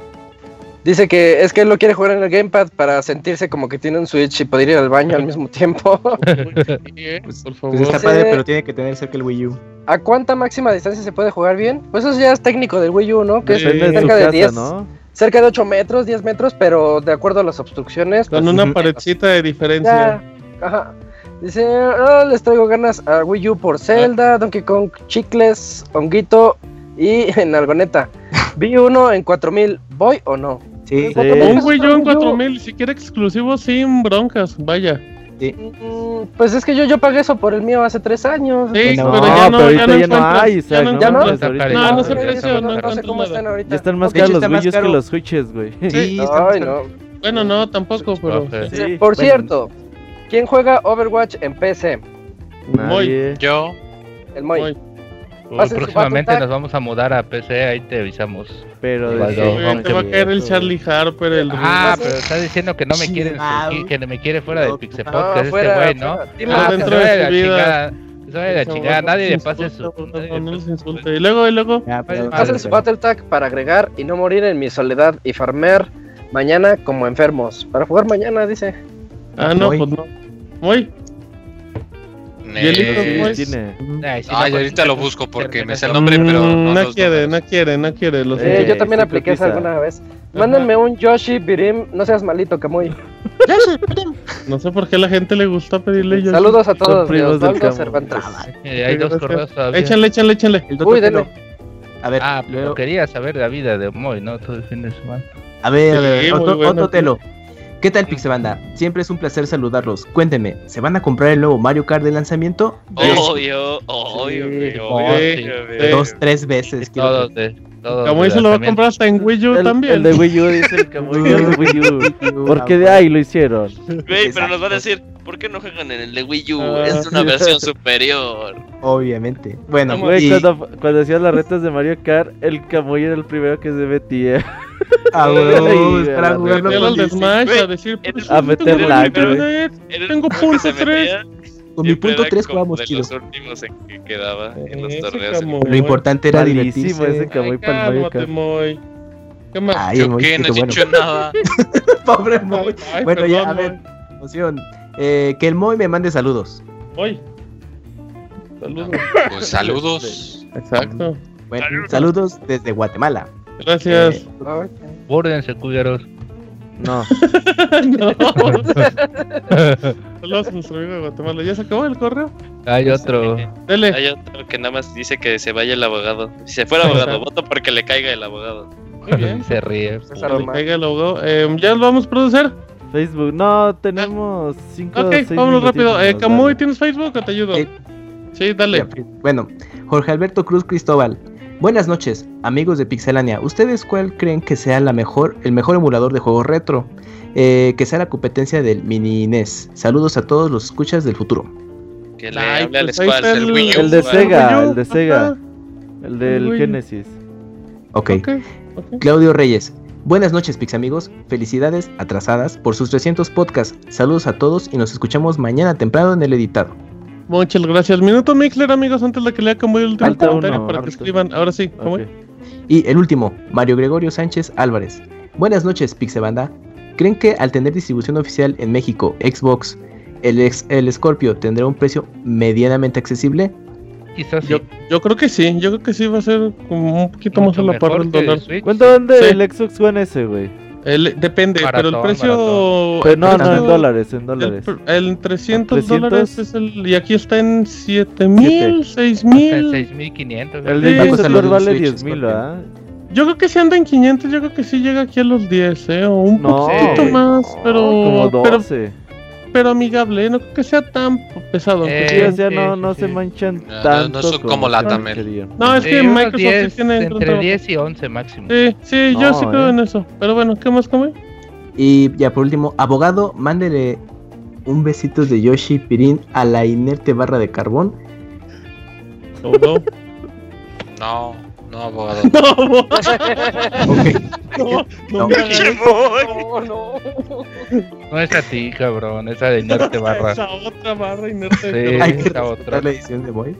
Dice que es que él lo quiere jugar en el Gamepad para sentirse como que tiene un Switch y poder ir al baño al mismo tiempo. Pues, Por pues favor. está Sí. padre, pero tiene que tener cerca el Wii U. ¿A cuánta máxima distancia se puede jugar bien? Pues eso ya es técnico del Wii U, ¿no? Que es de cerca de casa, 10, ¿no? Cerca de 8 metros, 10 metros, pero de acuerdo a las obstrucciones. Con pues, una paredcita de diferencia. ya, ajá. Dice, "Ah, les traigo ganas a Wii U por Zelda, Donkey Kong, Chicles, Honguito y en Algoneta. Vi uno en 4000, ¿voy o no? Sí, ¿Cuánto Sí. me Un Wii U en Wii U? 4000, si quiere exclusivo sin broncas, vaya. Mm, Pues es que yo, yo pagué eso por el mío hace 3 años. Sí, No, pero ya no, pero ya ahorita no ya no hay, ya Isaac, no ¿Ya no? No, no se precio, no no, sé cómo están ahorita. Ya están más caros los Wii que los Switches, güey. Sí, Ay, no. Bueno, no, tampoco, pero... Sí. Por cierto, ¿quién juega Overwatch en PC? Nadie. Yo, El Moy. Moy. Pasen próximamente nos vamos a mudar a PC, ahí te avisamos. Pero de sí, te va a caer el eso, Charlie Harper, el... Ah, pero está diciendo que no me quiere, que me quiere fuera del Pixel Podcast, este güey, ¿no? Ah, Ah, dentro de la vida. chingada, vaya la chingada, nadie le pase su... Y luego, y luego... Pero- Pasen Hacen su Battle Tag para agregar y no morir en mi soledad y farmear mañana como enfermos. Para jugar mañana, dice. Ah, no, pues no. Muy. Eh, Y el hijo, Sí, pues. tiene. Ay, sí, Ay, no, ahorita pues, lo busco porque me sé el no, nombre, pero no, Mm, no los quiere, no quiere, no quiere. Lo Eh, yo también apliqué esa cotiza. alguna vez. Mándenme un Yoshi Birim, no seas malito, Camuy. No sé por qué a la gente le gusta pedirle yo. Saludos a todos, de primos del Osvaldo Camuy. Cervantes. eh, hay dos correos todavía. Échanle, échanle. El Uy, dele. A ver, Ah, luego- pero quería saber la vida de Moy, ¿no? Todo el fin de semana. a ver, a ver, Sí, muy Otto- bueno. ¿Qué tal, Pixebanda? Siempre es un placer saludarlos. Cuéntenme, ¿se van a comprar el nuevo Mario Kart de lanzamiento? Obvio, obvio, obvio. Dos, tres veces. quiero De se lo va a comprar hasta en Wii U El, también. el de Wii U dice el Camuy, el de Wii U. Porque de ahí lo hicieron. Güey, pero nos van a decir, ¿por qué no juegan en el de Wii U? Ah, es una versión superior. Obviamente. Bueno, Güey, y- cuando, cuando hacías las retas de Mario Kart, el Camuy era el primero que se metía. Ah, para jugarlo con de DC. Smash a decir, pues, A meter tengo lag, Tengo el se 3. Con mi punto era 3 como jugamos de chido. los últimos en que quedaba en los Ese torneos. Lo importante era ese divertirse. Camuy Ay, para el Mario cálmate. Moy. ¿Qué más? Ay, Yo qué, no qué he bueno. dicho nada. Pobre Moy. Ay, Bueno, ya, a perdón, ver, emoción. Eh, que el Moy me mande saludos. Moy. Saludos. Pues saludos. Exacto. Bueno, saludos desde Guatemala. Gracias. Eh, Bórdense, culeros. No. no. Saludos a nuestro amigo de Guatemala. ¿Ya se acabó el correo? Hay otro. Dele. Hay otro que nada más dice que se vaya el abogado. Si se fuera abogado, voto porque le caiga el abogado. Muy bien. Se ríe. Le caiga el abogado. Eh, ¿Ya lo vamos a producir? Facebook. No, tenemos 5 Ok, vámonos rápido. Eh, Camuy, ¿tienes Facebook o te ayudo? Sí. Sí, dale. Bueno, Jorge Alberto Cruz Cristóbal. Buenas noches, amigos de Pixelania. ¿Ustedes cuál creen que sea la mejor, el mejor emulador de juegos retro? Eh, que sea la competencia del mini NES. Saludos a todos los escuchas del futuro. Que le Ay, hable al pues está el Wii U. El de. Sega, el de Sega. El del. Genesis. Ok. Claudio Reyes. Buenas noches, Pix amigos. Felicidades atrasadas por sus 300 podcasts. Saludos a todos y nos escuchamos mañana temprano en el editado. Muchas gracias. Minuto Mixler, amigos, antes de que lea Camuy el último comentario uno, para que escriban. Ahora sí, Camuy. Ok. Y el último, Mario Gregorio Sánchez Álvarez. Buenas noches, Pixebanda. ¿Creen que al tener distribución oficial en México, Xbox, el, ex- el Scorpio tendrá un precio medianamente accesible? Quizás sí. Yo, yo creo que sí, yo creo que sí va a ser como un poquito más a la par del dólar. ¿Cuánto vende Sí. el Xbox One S, güey? El- depende, pero el precio. Pero el no, no, en dólares, en El, dólares. pr- el 300 300. dólares es el. Y aquí está en 7000, 6000. 6500. El Sí. de a Xbox del vale Switch, 10 mil, Scorpio. ¿verdad? Yo creo que si anda en 500, yo creo que sí llega aquí a los 10, ¿eh? O un No, poquito Sí. más, pero. como pero, 12. pero amigable, ¿eh? no creo que sea tan pesado. Eh, Sí, o sea, sí, no, no sí. se manchan No, tanto. no son como la Tamel. querían. No, es que Microsoft 10, sí tiene entre trabajo. 10 y 11 máximo. Sí, sí, yo sí creo eh. en eso. Pero bueno, ¿qué más come? Y ya por último, abogado, mándele un besito de Yoshi Pirín a la inerte barra de carbón. ¿O no? No, no, abogado. No, Ok. no, no, No. No, no. No es a ti, cabrón. Esa de Inerte Barra. Esa otra barra inerte. Sí. de Hay que esta otra. la edición de Boy.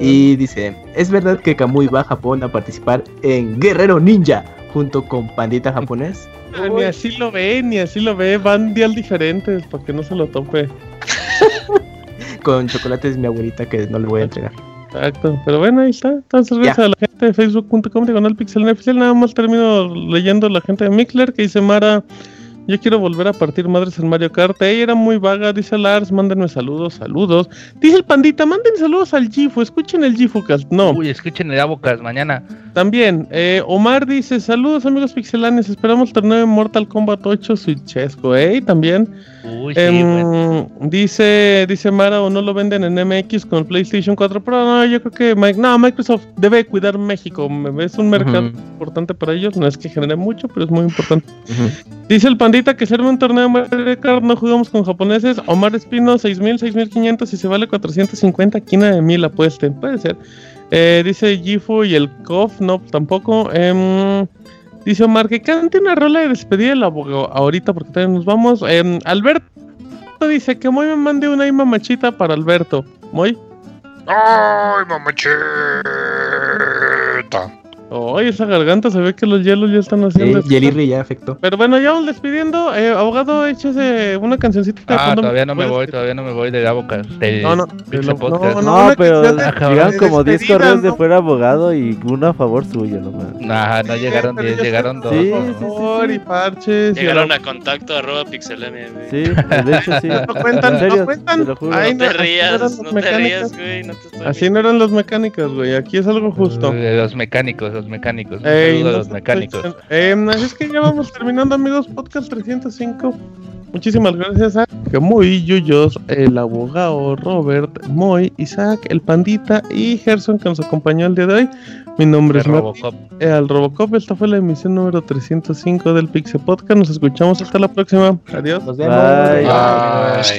Y dice, es verdad que Kamui va a Japón a participar en Guerrero Ninja junto con Pandita japonés. Ah, Ni así lo ve, ni así lo ve. Van dial diferentes para que no se lo tope. Con chocolates mi abuelita que no le voy a entregar. Exacto. Pero bueno, ahí está. Entonces, gracias Ya. a la gente de facebook.com diagonal pixel oficial. Nada más termino leyendo la gente de Mixler que dice Mara. Yo quiero volver a partir madres en Mario Kart. Ella era muy vaga, dice Lars. Mándenme saludos, saludos. Dice el pandita, manden saludos al Gifo. Escuchen el Gifocast. No. Uy, escuchen el Abocas mañana. También, eh, Omar dice, saludos amigos pixelanes, esperamos el torneo de Mortal Kombat 8 Switchesco, ¿eh? También, Uy, sí, em, bueno. dice, dice Mara, o no lo venden en MX con PlayStation 4 Pro, no, yo creo que, Mi- no, Microsoft debe cuidar México, me- es un mercado importante para ellos, no es que genere mucho, pero es muy importante. Dice el pandita que se arme un torneo de Mario Kart, no jugamos con japoneses, Omar Espino, 6000, 6500, y se vale 450, quina de mil apuesten, puede ser. Eh, dice Gifu y el KOF, no, tampoco. Em, dice Omar que cante una rola de despedida del abogado ahorita porque todavía nos vamos. Em, Alberto dice que Moy me mande una mamachita para Alberto. Moy. ¡Ay, mamachita! Oye, esa garganta se ve que los hielos ya están haciendo. Eh, y el IRRI ya afectó. Pero bueno, ya vamos despidiendo. Eh, abogado, échese una cancioncita. de Ah, todavía no me ¿Puedes? voy, todavía no me voy del Abocas. Del No, no, Pixel de lo- Podcast. no, No, pero de- llegaron de como 10 despedida, correos de fuera abogado y uno a favor suyo nomás. Nah, no llegaron Pero 10, ya llegaron está, 2. Sí, sí, sí, favor, sí. y parches. Llegaron a contacto arroba pixelania, güey. Sí, de hecho sí. No cuentan, no cuentan. te lo juro. Ay, No te rías, no te rías, güey. No te estoy Así no eran las mecánicas, güey. Aquí es algo justo. De los mecánicos, los mecánicos. Un Ey, saludo a los mecánicos. Eh, así es que ya vamos terminando, amigos. Podcast 305. Muchísimas gracias a Muy Yuyos, el abogado Robert, Moy, Isaac, el Pandita y Gerson que nos acompañó el día de hoy. Mi nombre es Robocop. eh, al Robocop. Esta fue la emisión número 305 del Pixel Podcast. Nos escuchamos hasta la próxima. Adiós. Nos vemos. Bye. Así